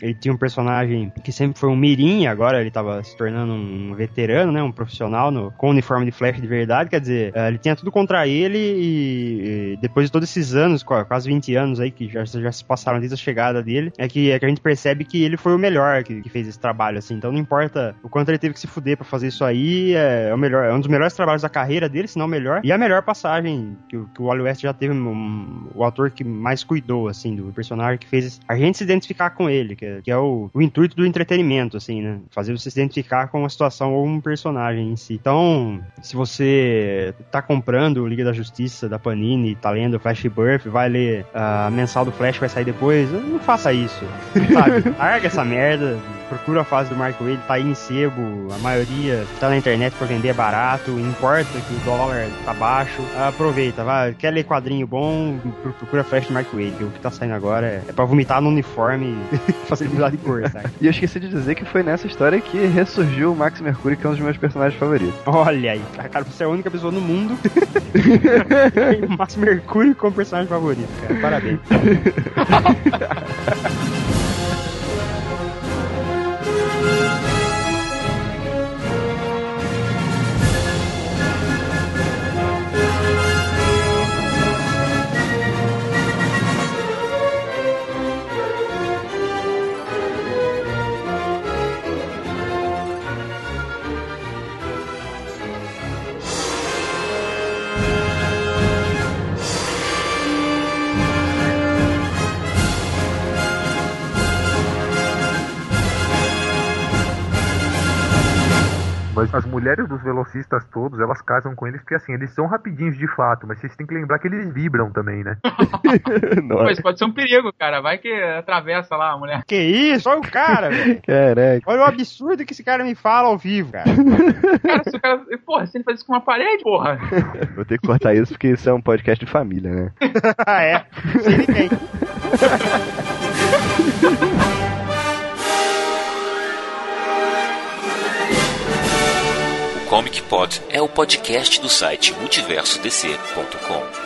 Ele tinha um personagem que sempre foi um mirim, agora ele tava se tornando um veterano, né? Um profissional no, com uniforme de Flash de verdade. Quer dizer, uh, ele tinha tudo contra ele e, e, depois de todos esses anos, quase 20 anos aí que já, já se passaram desde a chegada dele, é que, é que a gente percebe que ele foi o melhor que, que fez esse trabalho, assim. Então não importa o quanto ele teve que se fuder para fazer isso aí, é, é, o melhor, é um dos melhores trabalhos da carreira dele, se não o melhor. E a melhor passagem que, que o Wally West já teve, um, o ator que mais cuidou, assim, do personagem que fez a gente se identificar com ele, que é, que é o, o intuito do entretenimento, assim, né? Fazer você se identificar com uma situação ou um personagem em si. Então, se você tá comprando Liga da Justiça da Panini, tá lendo Flash Birth, vai ler a mensal do Flash, vai sair depois, não faça isso. Sabe? (laughs) Larga essa merda, procura a fase do Mark Wade, tá aí em sebo, a maioria tá na internet pra vender barato, importa que o dólar tá baixo, aproveita, vai, quer ler quadrinho bom, procura Flash do Mark Wade, que o que tá saindo agora é, é pra vomitar no uniforme (laughs) de cor. E eu esqueci de dizer que foi nessa história que ressurgiu o Max Mercury, que é um dos meus personagens favoritos. Olha aí, cara, você é a única pessoa no mundo (laughs) que tem Max Mercury como personagem favorito, cara. Parabéns. (laughs) Mas as mulheres dos velocistas todos, elas casam com eles porque assim, eles são rapidinhos de fato, mas vocês têm que lembrar que eles vibram também, né? (laughs) Pô, isso pode ser um perigo, cara. Vai que atravessa lá a mulher. Que isso? Olha o cara, velho. (laughs) Caraca. Olha o absurdo que esse cara me fala ao vivo, cara. (laughs) Cara, se o cara. Porra, se ele faz isso com uma parede, porra. Vou ter que cortar isso porque isso é um podcast de família, né? Ah, é. Sem ninguém. Comic Pod é o podcast do site multiversodc.com.